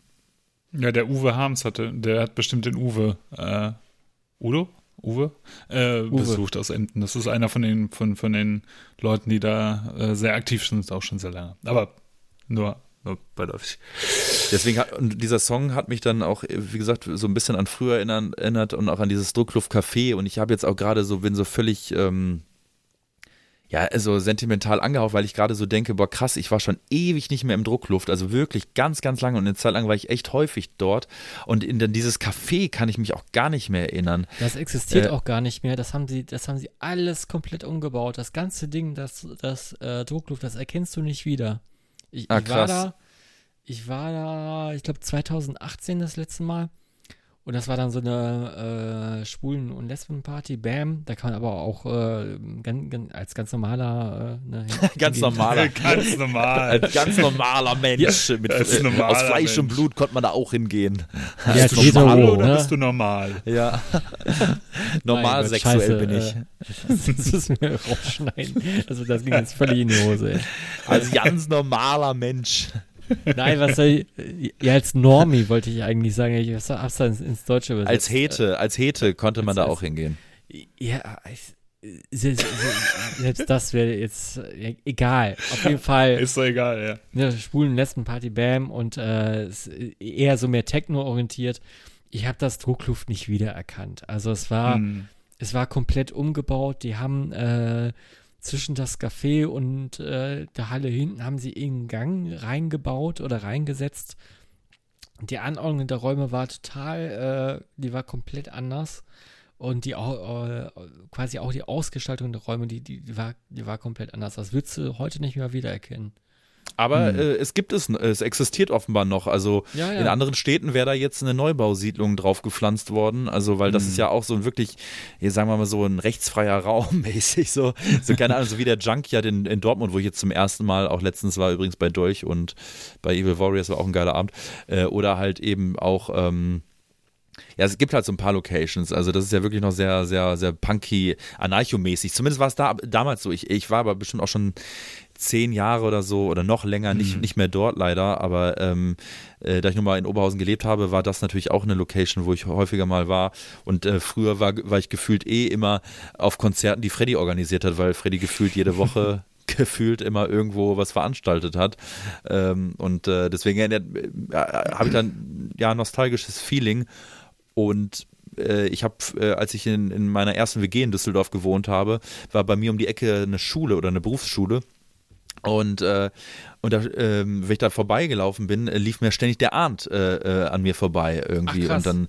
Speaker 1: Ja, der Uwe Harms hatte, der hat bestimmt den Uwe, äh, Udo? Uwe, äh, Uwe, besucht aus Enten. Das ist einer von den, von, von den Leuten, die da äh, sehr aktiv sind, auch schon sehr lange. Aber nur, nur beiläufig.
Speaker 2: Deswegen hat, und dieser Song hat mich dann auch, wie gesagt, so ein bisschen an früher erinnert und auch an dieses Druckluft-Café. Und ich habe jetzt auch gerade so, bin so völlig, ähm, ja, also sentimental angehaucht, weil ich gerade so denke, boah, krass, ich war schon ewig nicht mehr im Druckluft, also wirklich ganz, ganz lange. Und eine Zeit lang war ich echt häufig dort. Und in dieses Café kann ich mich auch gar nicht mehr erinnern.
Speaker 3: Das existiert äh, auch gar nicht mehr, das haben sie, das haben sie alles komplett umgebaut, das ganze Ding, das, das äh, Druckluft, das erkennst du nicht wieder. Ich, ah, ich war da, ich war da, ich glaube 2018 das letzte Mal und das war dann so eine äh, Schwulen- und Lesbenparty, Bam. Da kann man aber auch äh, ganz, ganz, als ganz normaler. Äh, ne, *laughs*
Speaker 2: ganz normaler. *laughs*
Speaker 1: ganz normal.
Speaker 2: Als ganz normaler Mensch. Ja, mit, äh, normaler aus Fleisch Mensch. und Blut konnte man da auch hingehen.
Speaker 1: Ja, bist du normal hetero, oder ne? bist du normal?
Speaker 2: Ja. *laughs* normal Nein, sexuell scheiße, bin ich.
Speaker 3: das ist mir rausschneiden. Also das ging jetzt völlig in die Hose. Ey.
Speaker 2: Als ganz normaler Mensch.
Speaker 3: Nein, was soll ich, ja, als Normie wollte ich eigentlich sagen. Ich hab's dann ins Deutsche
Speaker 2: übersetzt. Als Hete, als Hete konnte man als, da auch hingehen.
Speaker 3: Ja, ich, selbst, selbst das wäre jetzt egal. Auf jeden Fall.
Speaker 1: Ist doch egal, ja.
Speaker 3: Eine schwulen Lesbenparty, Bam, und äh, eher so mehr Techno orientiert. Ich habe das Druckluft nicht wiedererkannt. Also es war, hm. es war komplett umgebaut. Die haben äh, zwischen das Café und äh, der Halle hinten haben sie irgendeinen Gang reingebaut oder reingesetzt. Die Anordnung der Räume war total, äh, die war komplett anders. Und die äh, quasi auch die Ausgestaltung der Räume, die, die, die, war, die war komplett anders. Das würdest du heute nicht mehr wiedererkennen.
Speaker 2: Aber hm. äh, es gibt es, es existiert offenbar noch. Also ja, ja. in anderen Städten wäre da jetzt eine Neubausiedlung drauf gepflanzt worden. Also, weil das hm. ist ja auch so ein wirklich, hier sagen wir mal so ein rechtsfreier *laughs* Raum mäßig. So, so keine Ahnung, so wie der Junkyard in, in Dortmund, wo ich jetzt zum ersten Mal auch letztens war, übrigens bei Dolch und bei Evil Warriors war auch ein geiler Abend. Äh, oder halt eben auch, ähm, ja, es gibt halt so ein paar Locations. Also, das ist ja wirklich noch sehr, sehr, sehr punky, anarchomäßig. Zumindest war es da damals so. Ich, ich war aber bestimmt auch schon zehn Jahre oder so oder noch länger nicht, mhm. nicht mehr dort leider, aber ähm, äh, da ich nun mal in Oberhausen gelebt habe, war das natürlich auch eine Location, wo ich häufiger mal war. Und äh, früher war, war ich gefühlt eh immer auf Konzerten, die Freddy organisiert hat, weil Freddy gefühlt jede Woche *laughs* gefühlt immer irgendwo was veranstaltet hat. Ähm, und äh, deswegen äh, habe ich dann ja nostalgisches Feeling. Und äh, ich habe, äh, als ich in, in meiner ersten WG in Düsseldorf gewohnt habe, war bei mir um die Ecke eine Schule oder eine Berufsschule. Und, äh, und da, äh, wenn ich da vorbeigelaufen bin, äh, lief mir ständig der Arndt äh, äh, an mir vorbei irgendwie. Ach, und dann,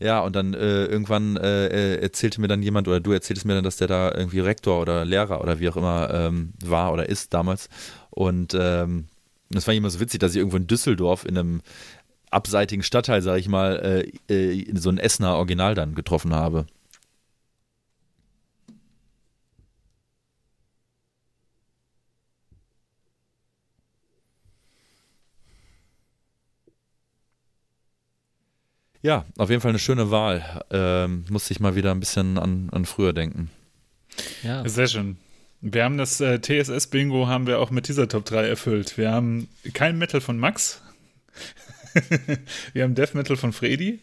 Speaker 2: ja, und dann äh, irgendwann erzählte mir dann jemand, oder du erzähltest mir dann, dass der da irgendwie Rektor oder Lehrer oder wie auch immer ähm, war oder ist damals. Und ähm, das war immer so witzig, dass ich irgendwo in Düsseldorf in einem abseitigen Stadtteil, sag ich mal, so ein Essener Original dann getroffen habe. Ja, auf jeden Fall eine schöne Wahl. Ähm, musste ich mal wieder ein bisschen an, an früher denken.
Speaker 1: Ja. Sehr schön. Wir haben das äh, TSS-Bingo haben wir auch mit dieser Top 3 erfüllt. Wir haben kein Metal von Max. *laughs* wir haben Death Metal von Freddy.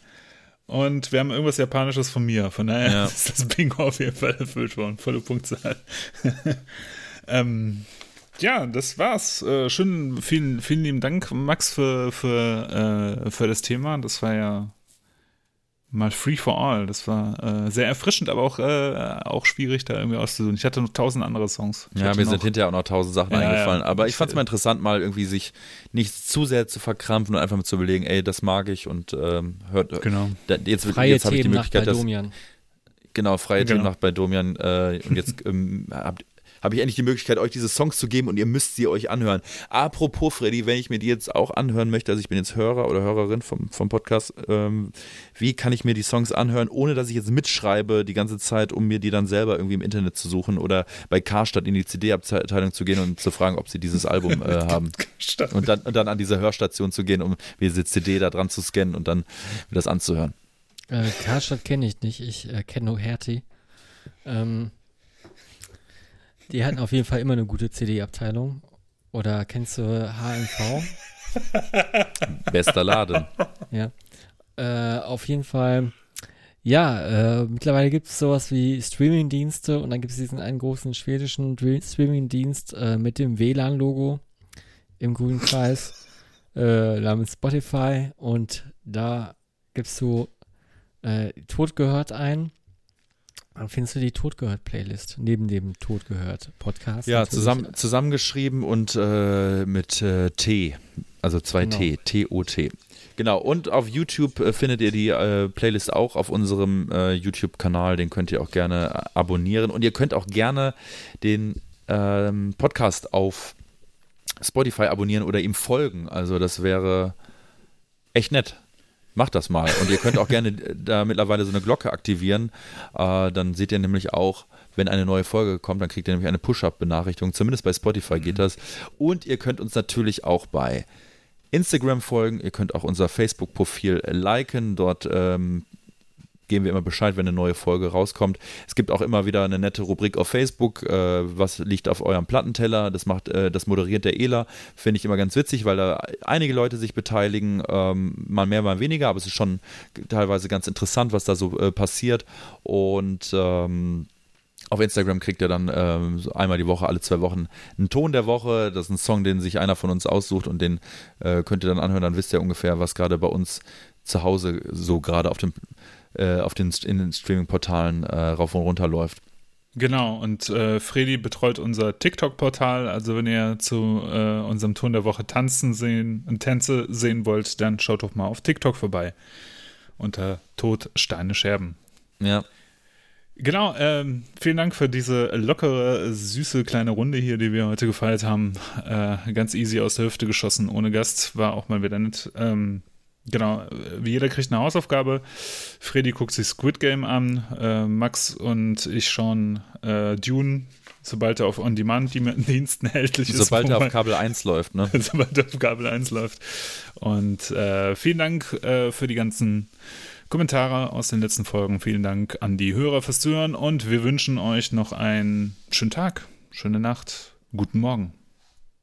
Speaker 1: Und wir haben irgendwas Japanisches von mir. Von daher ja. *laughs* ist das Bingo auf jeden Fall erfüllt worden. Volle Punktzahl. *laughs* ähm, ja, das war's. Äh, schön, vielen, vielen lieben Dank, Max, für, für, äh, für das Thema. Das war ja mal Free for All. Das war äh, sehr erfrischend, aber auch, äh, auch schwierig, da irgendwie auszusuchen. Ich hatte noch tausend andere Songs.
Speaker 2: Ich ja, mir sind hinterher auch noch tausend Sachen ja, eingefallen. Ja, aber ich fand es mal interessant, mal irgendwie sich nicht zu sehr zu verkrampfen und einfach mal zu überlegen, ey, das mag ich und ähm, hört.
Speaker 3: Genau.
Speaker 2: Da, jetzt
Speaker 3: freie jetzt habe ich die Möglichkeit, dass. Domian.
Speaker 2: Genau, freie genau. Themen nach bei Domian. Äh, und jetzt *laughs* ähm, habt, habe ich endlich die Möglichkeit, euch diese Songs zu geben und ihr müsst sie euch anhören. Apropos, Freddy, wenn ich mir die jetzt auch anhören möchte, also ich bin jetzt Hörer oder Hörerin vom, vom Podcast, ähm, wie kann ich mir die Songs anhören, ohne dass ich jetzt mitschreibe die ganze Zeit, um mir die dann selber irgendwie im Internet zu suchen oder bei Karstadt in die CD-Abteilung zu gehen und zu fragen, ob sie dieses Album äh, *laughs* haben. Und dann, und dann an diese Hörstation zu gehen, um diese CD da dran zu scannen und dann mir das anzuhören.
Speaker 3: Äh, Karstadt kenne ich nicht, ich äh, kenne nur Hertie. Ähm, die hatten auf jeden Fall immer eine gute CD-Abteilung. Oder kennst du HMV?
Speaker 2: Bester Laden.
Speaker 3: Ja. Äh, auf jeden Fall, ja, äh, mittlerweile gibt es sowas wie Streaming-Dienste und dann gibt es diesen einen großen schwedischen Streaming-Dienst äh, mit dem WLAN-Logo im grünen Kreis *laughs* äh, namens Spotify und da gibst du äh, Tod gehört ein findest du die Todgehört-Playlist neben dem Todgehört-Podcast.
Speaker 2: Ja, zusammen, zusammengeschrieben und äh, mit äh, T, also zwei genau. T, T-O-T. Genau, und auf YouTube äh, findet ihr die äh, Playlist auch auf unserem äh, YouTube-Kanal. Den könnt ihr auch gerne äh, abonnieren. Und ihr könnt auch gerne den ähm, Podcast auf Spotify abonnieren oder ihm folgen. Also das wäre echt nett. Macht das mal. Und ihr könnt auch gerne da mittlerweile so eine Glocke aktivieren. Äh, dann seht ihr nämlich auch, wenn eine neue Folge kommt, dann kriegt ihr nämlich eine Push-Up-Benachrichtigung. Zumindest bei Spotify geht mhm. das. Und ihr könnt uns natürlich auch bei Instagram folgen. Ihr könnt auch unser Facebook-Profil liken. Dort ähm, geben wir immer Bescheid, wenn eine neue Folge rauskommt. Es gibt auch immer wieder eine nette Rubrik auf Facebook, äh, was liegt auf eurem Plattenteller. Das macht, äh, das moderiert der Ela. Finde ich immer ganz witzig, weil da einige Leute sich beteiligen, ähm, mal mehr, mal weniger, aber es ist schon teilweise ganz interessant, was da so äh, passiert. Und ähm, auf Instagram kriegt ihr dann ähm, einmal die Woche, alle zwei Wochen einen Ton der Woche. Das ist ein Song, den sich einer von uns aussucht und den äh, könnt ihr dann anhören. Dann wisst ihr ungefähr, was gerade bei uns zu Hause so gerade auf dem äh, auf den, in den Streaming-Portalen äh, rauf und runter läuft.
Speaker 1: Genau, und äh, Freddy betreut unser TikTok-Portal. Also wenn ihr zu äh, unserem Ton der Woche tanzen sehen und Tänze sehen wollt, dann schaut doch mal auf TikTok vorbei. Unter Tod, Steine, Scherben.
Speaker 2: Ja.
Speaker 1: Genau, ähm, vielen Dank für diese lockere, süße kleine Runde hier, die wir heute gefeiert haben. Äh, ganz easy aus der Hüfte geschossen, ohne Gast. War auch mal wieder nett. Ähm, Genau, wie jeder kriegt eine Hausaufgabe. Freddy guckt sich Squid Game an, äh, Max und ich schauen äh, Dune, sobald er auf On-Demand-Diensten *laughs* erhältlich
Speaker 2: ist. Sobald er auf Kabel 1 läuft, ne? *laughs*
Speaker 1: sobald er auf Kabel 1 läuft. Und äh, vielen Dank äh, für die ganzen Kommentare aus den letzten Folgen. Vielen Dank an die Hörer fürs Zuhören und wir wünschen euch noch einen schönen Tag, schöne Nacht, guten Morgen.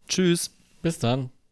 Speaker 2: Tschüss.
Speaker 3: Bis dann.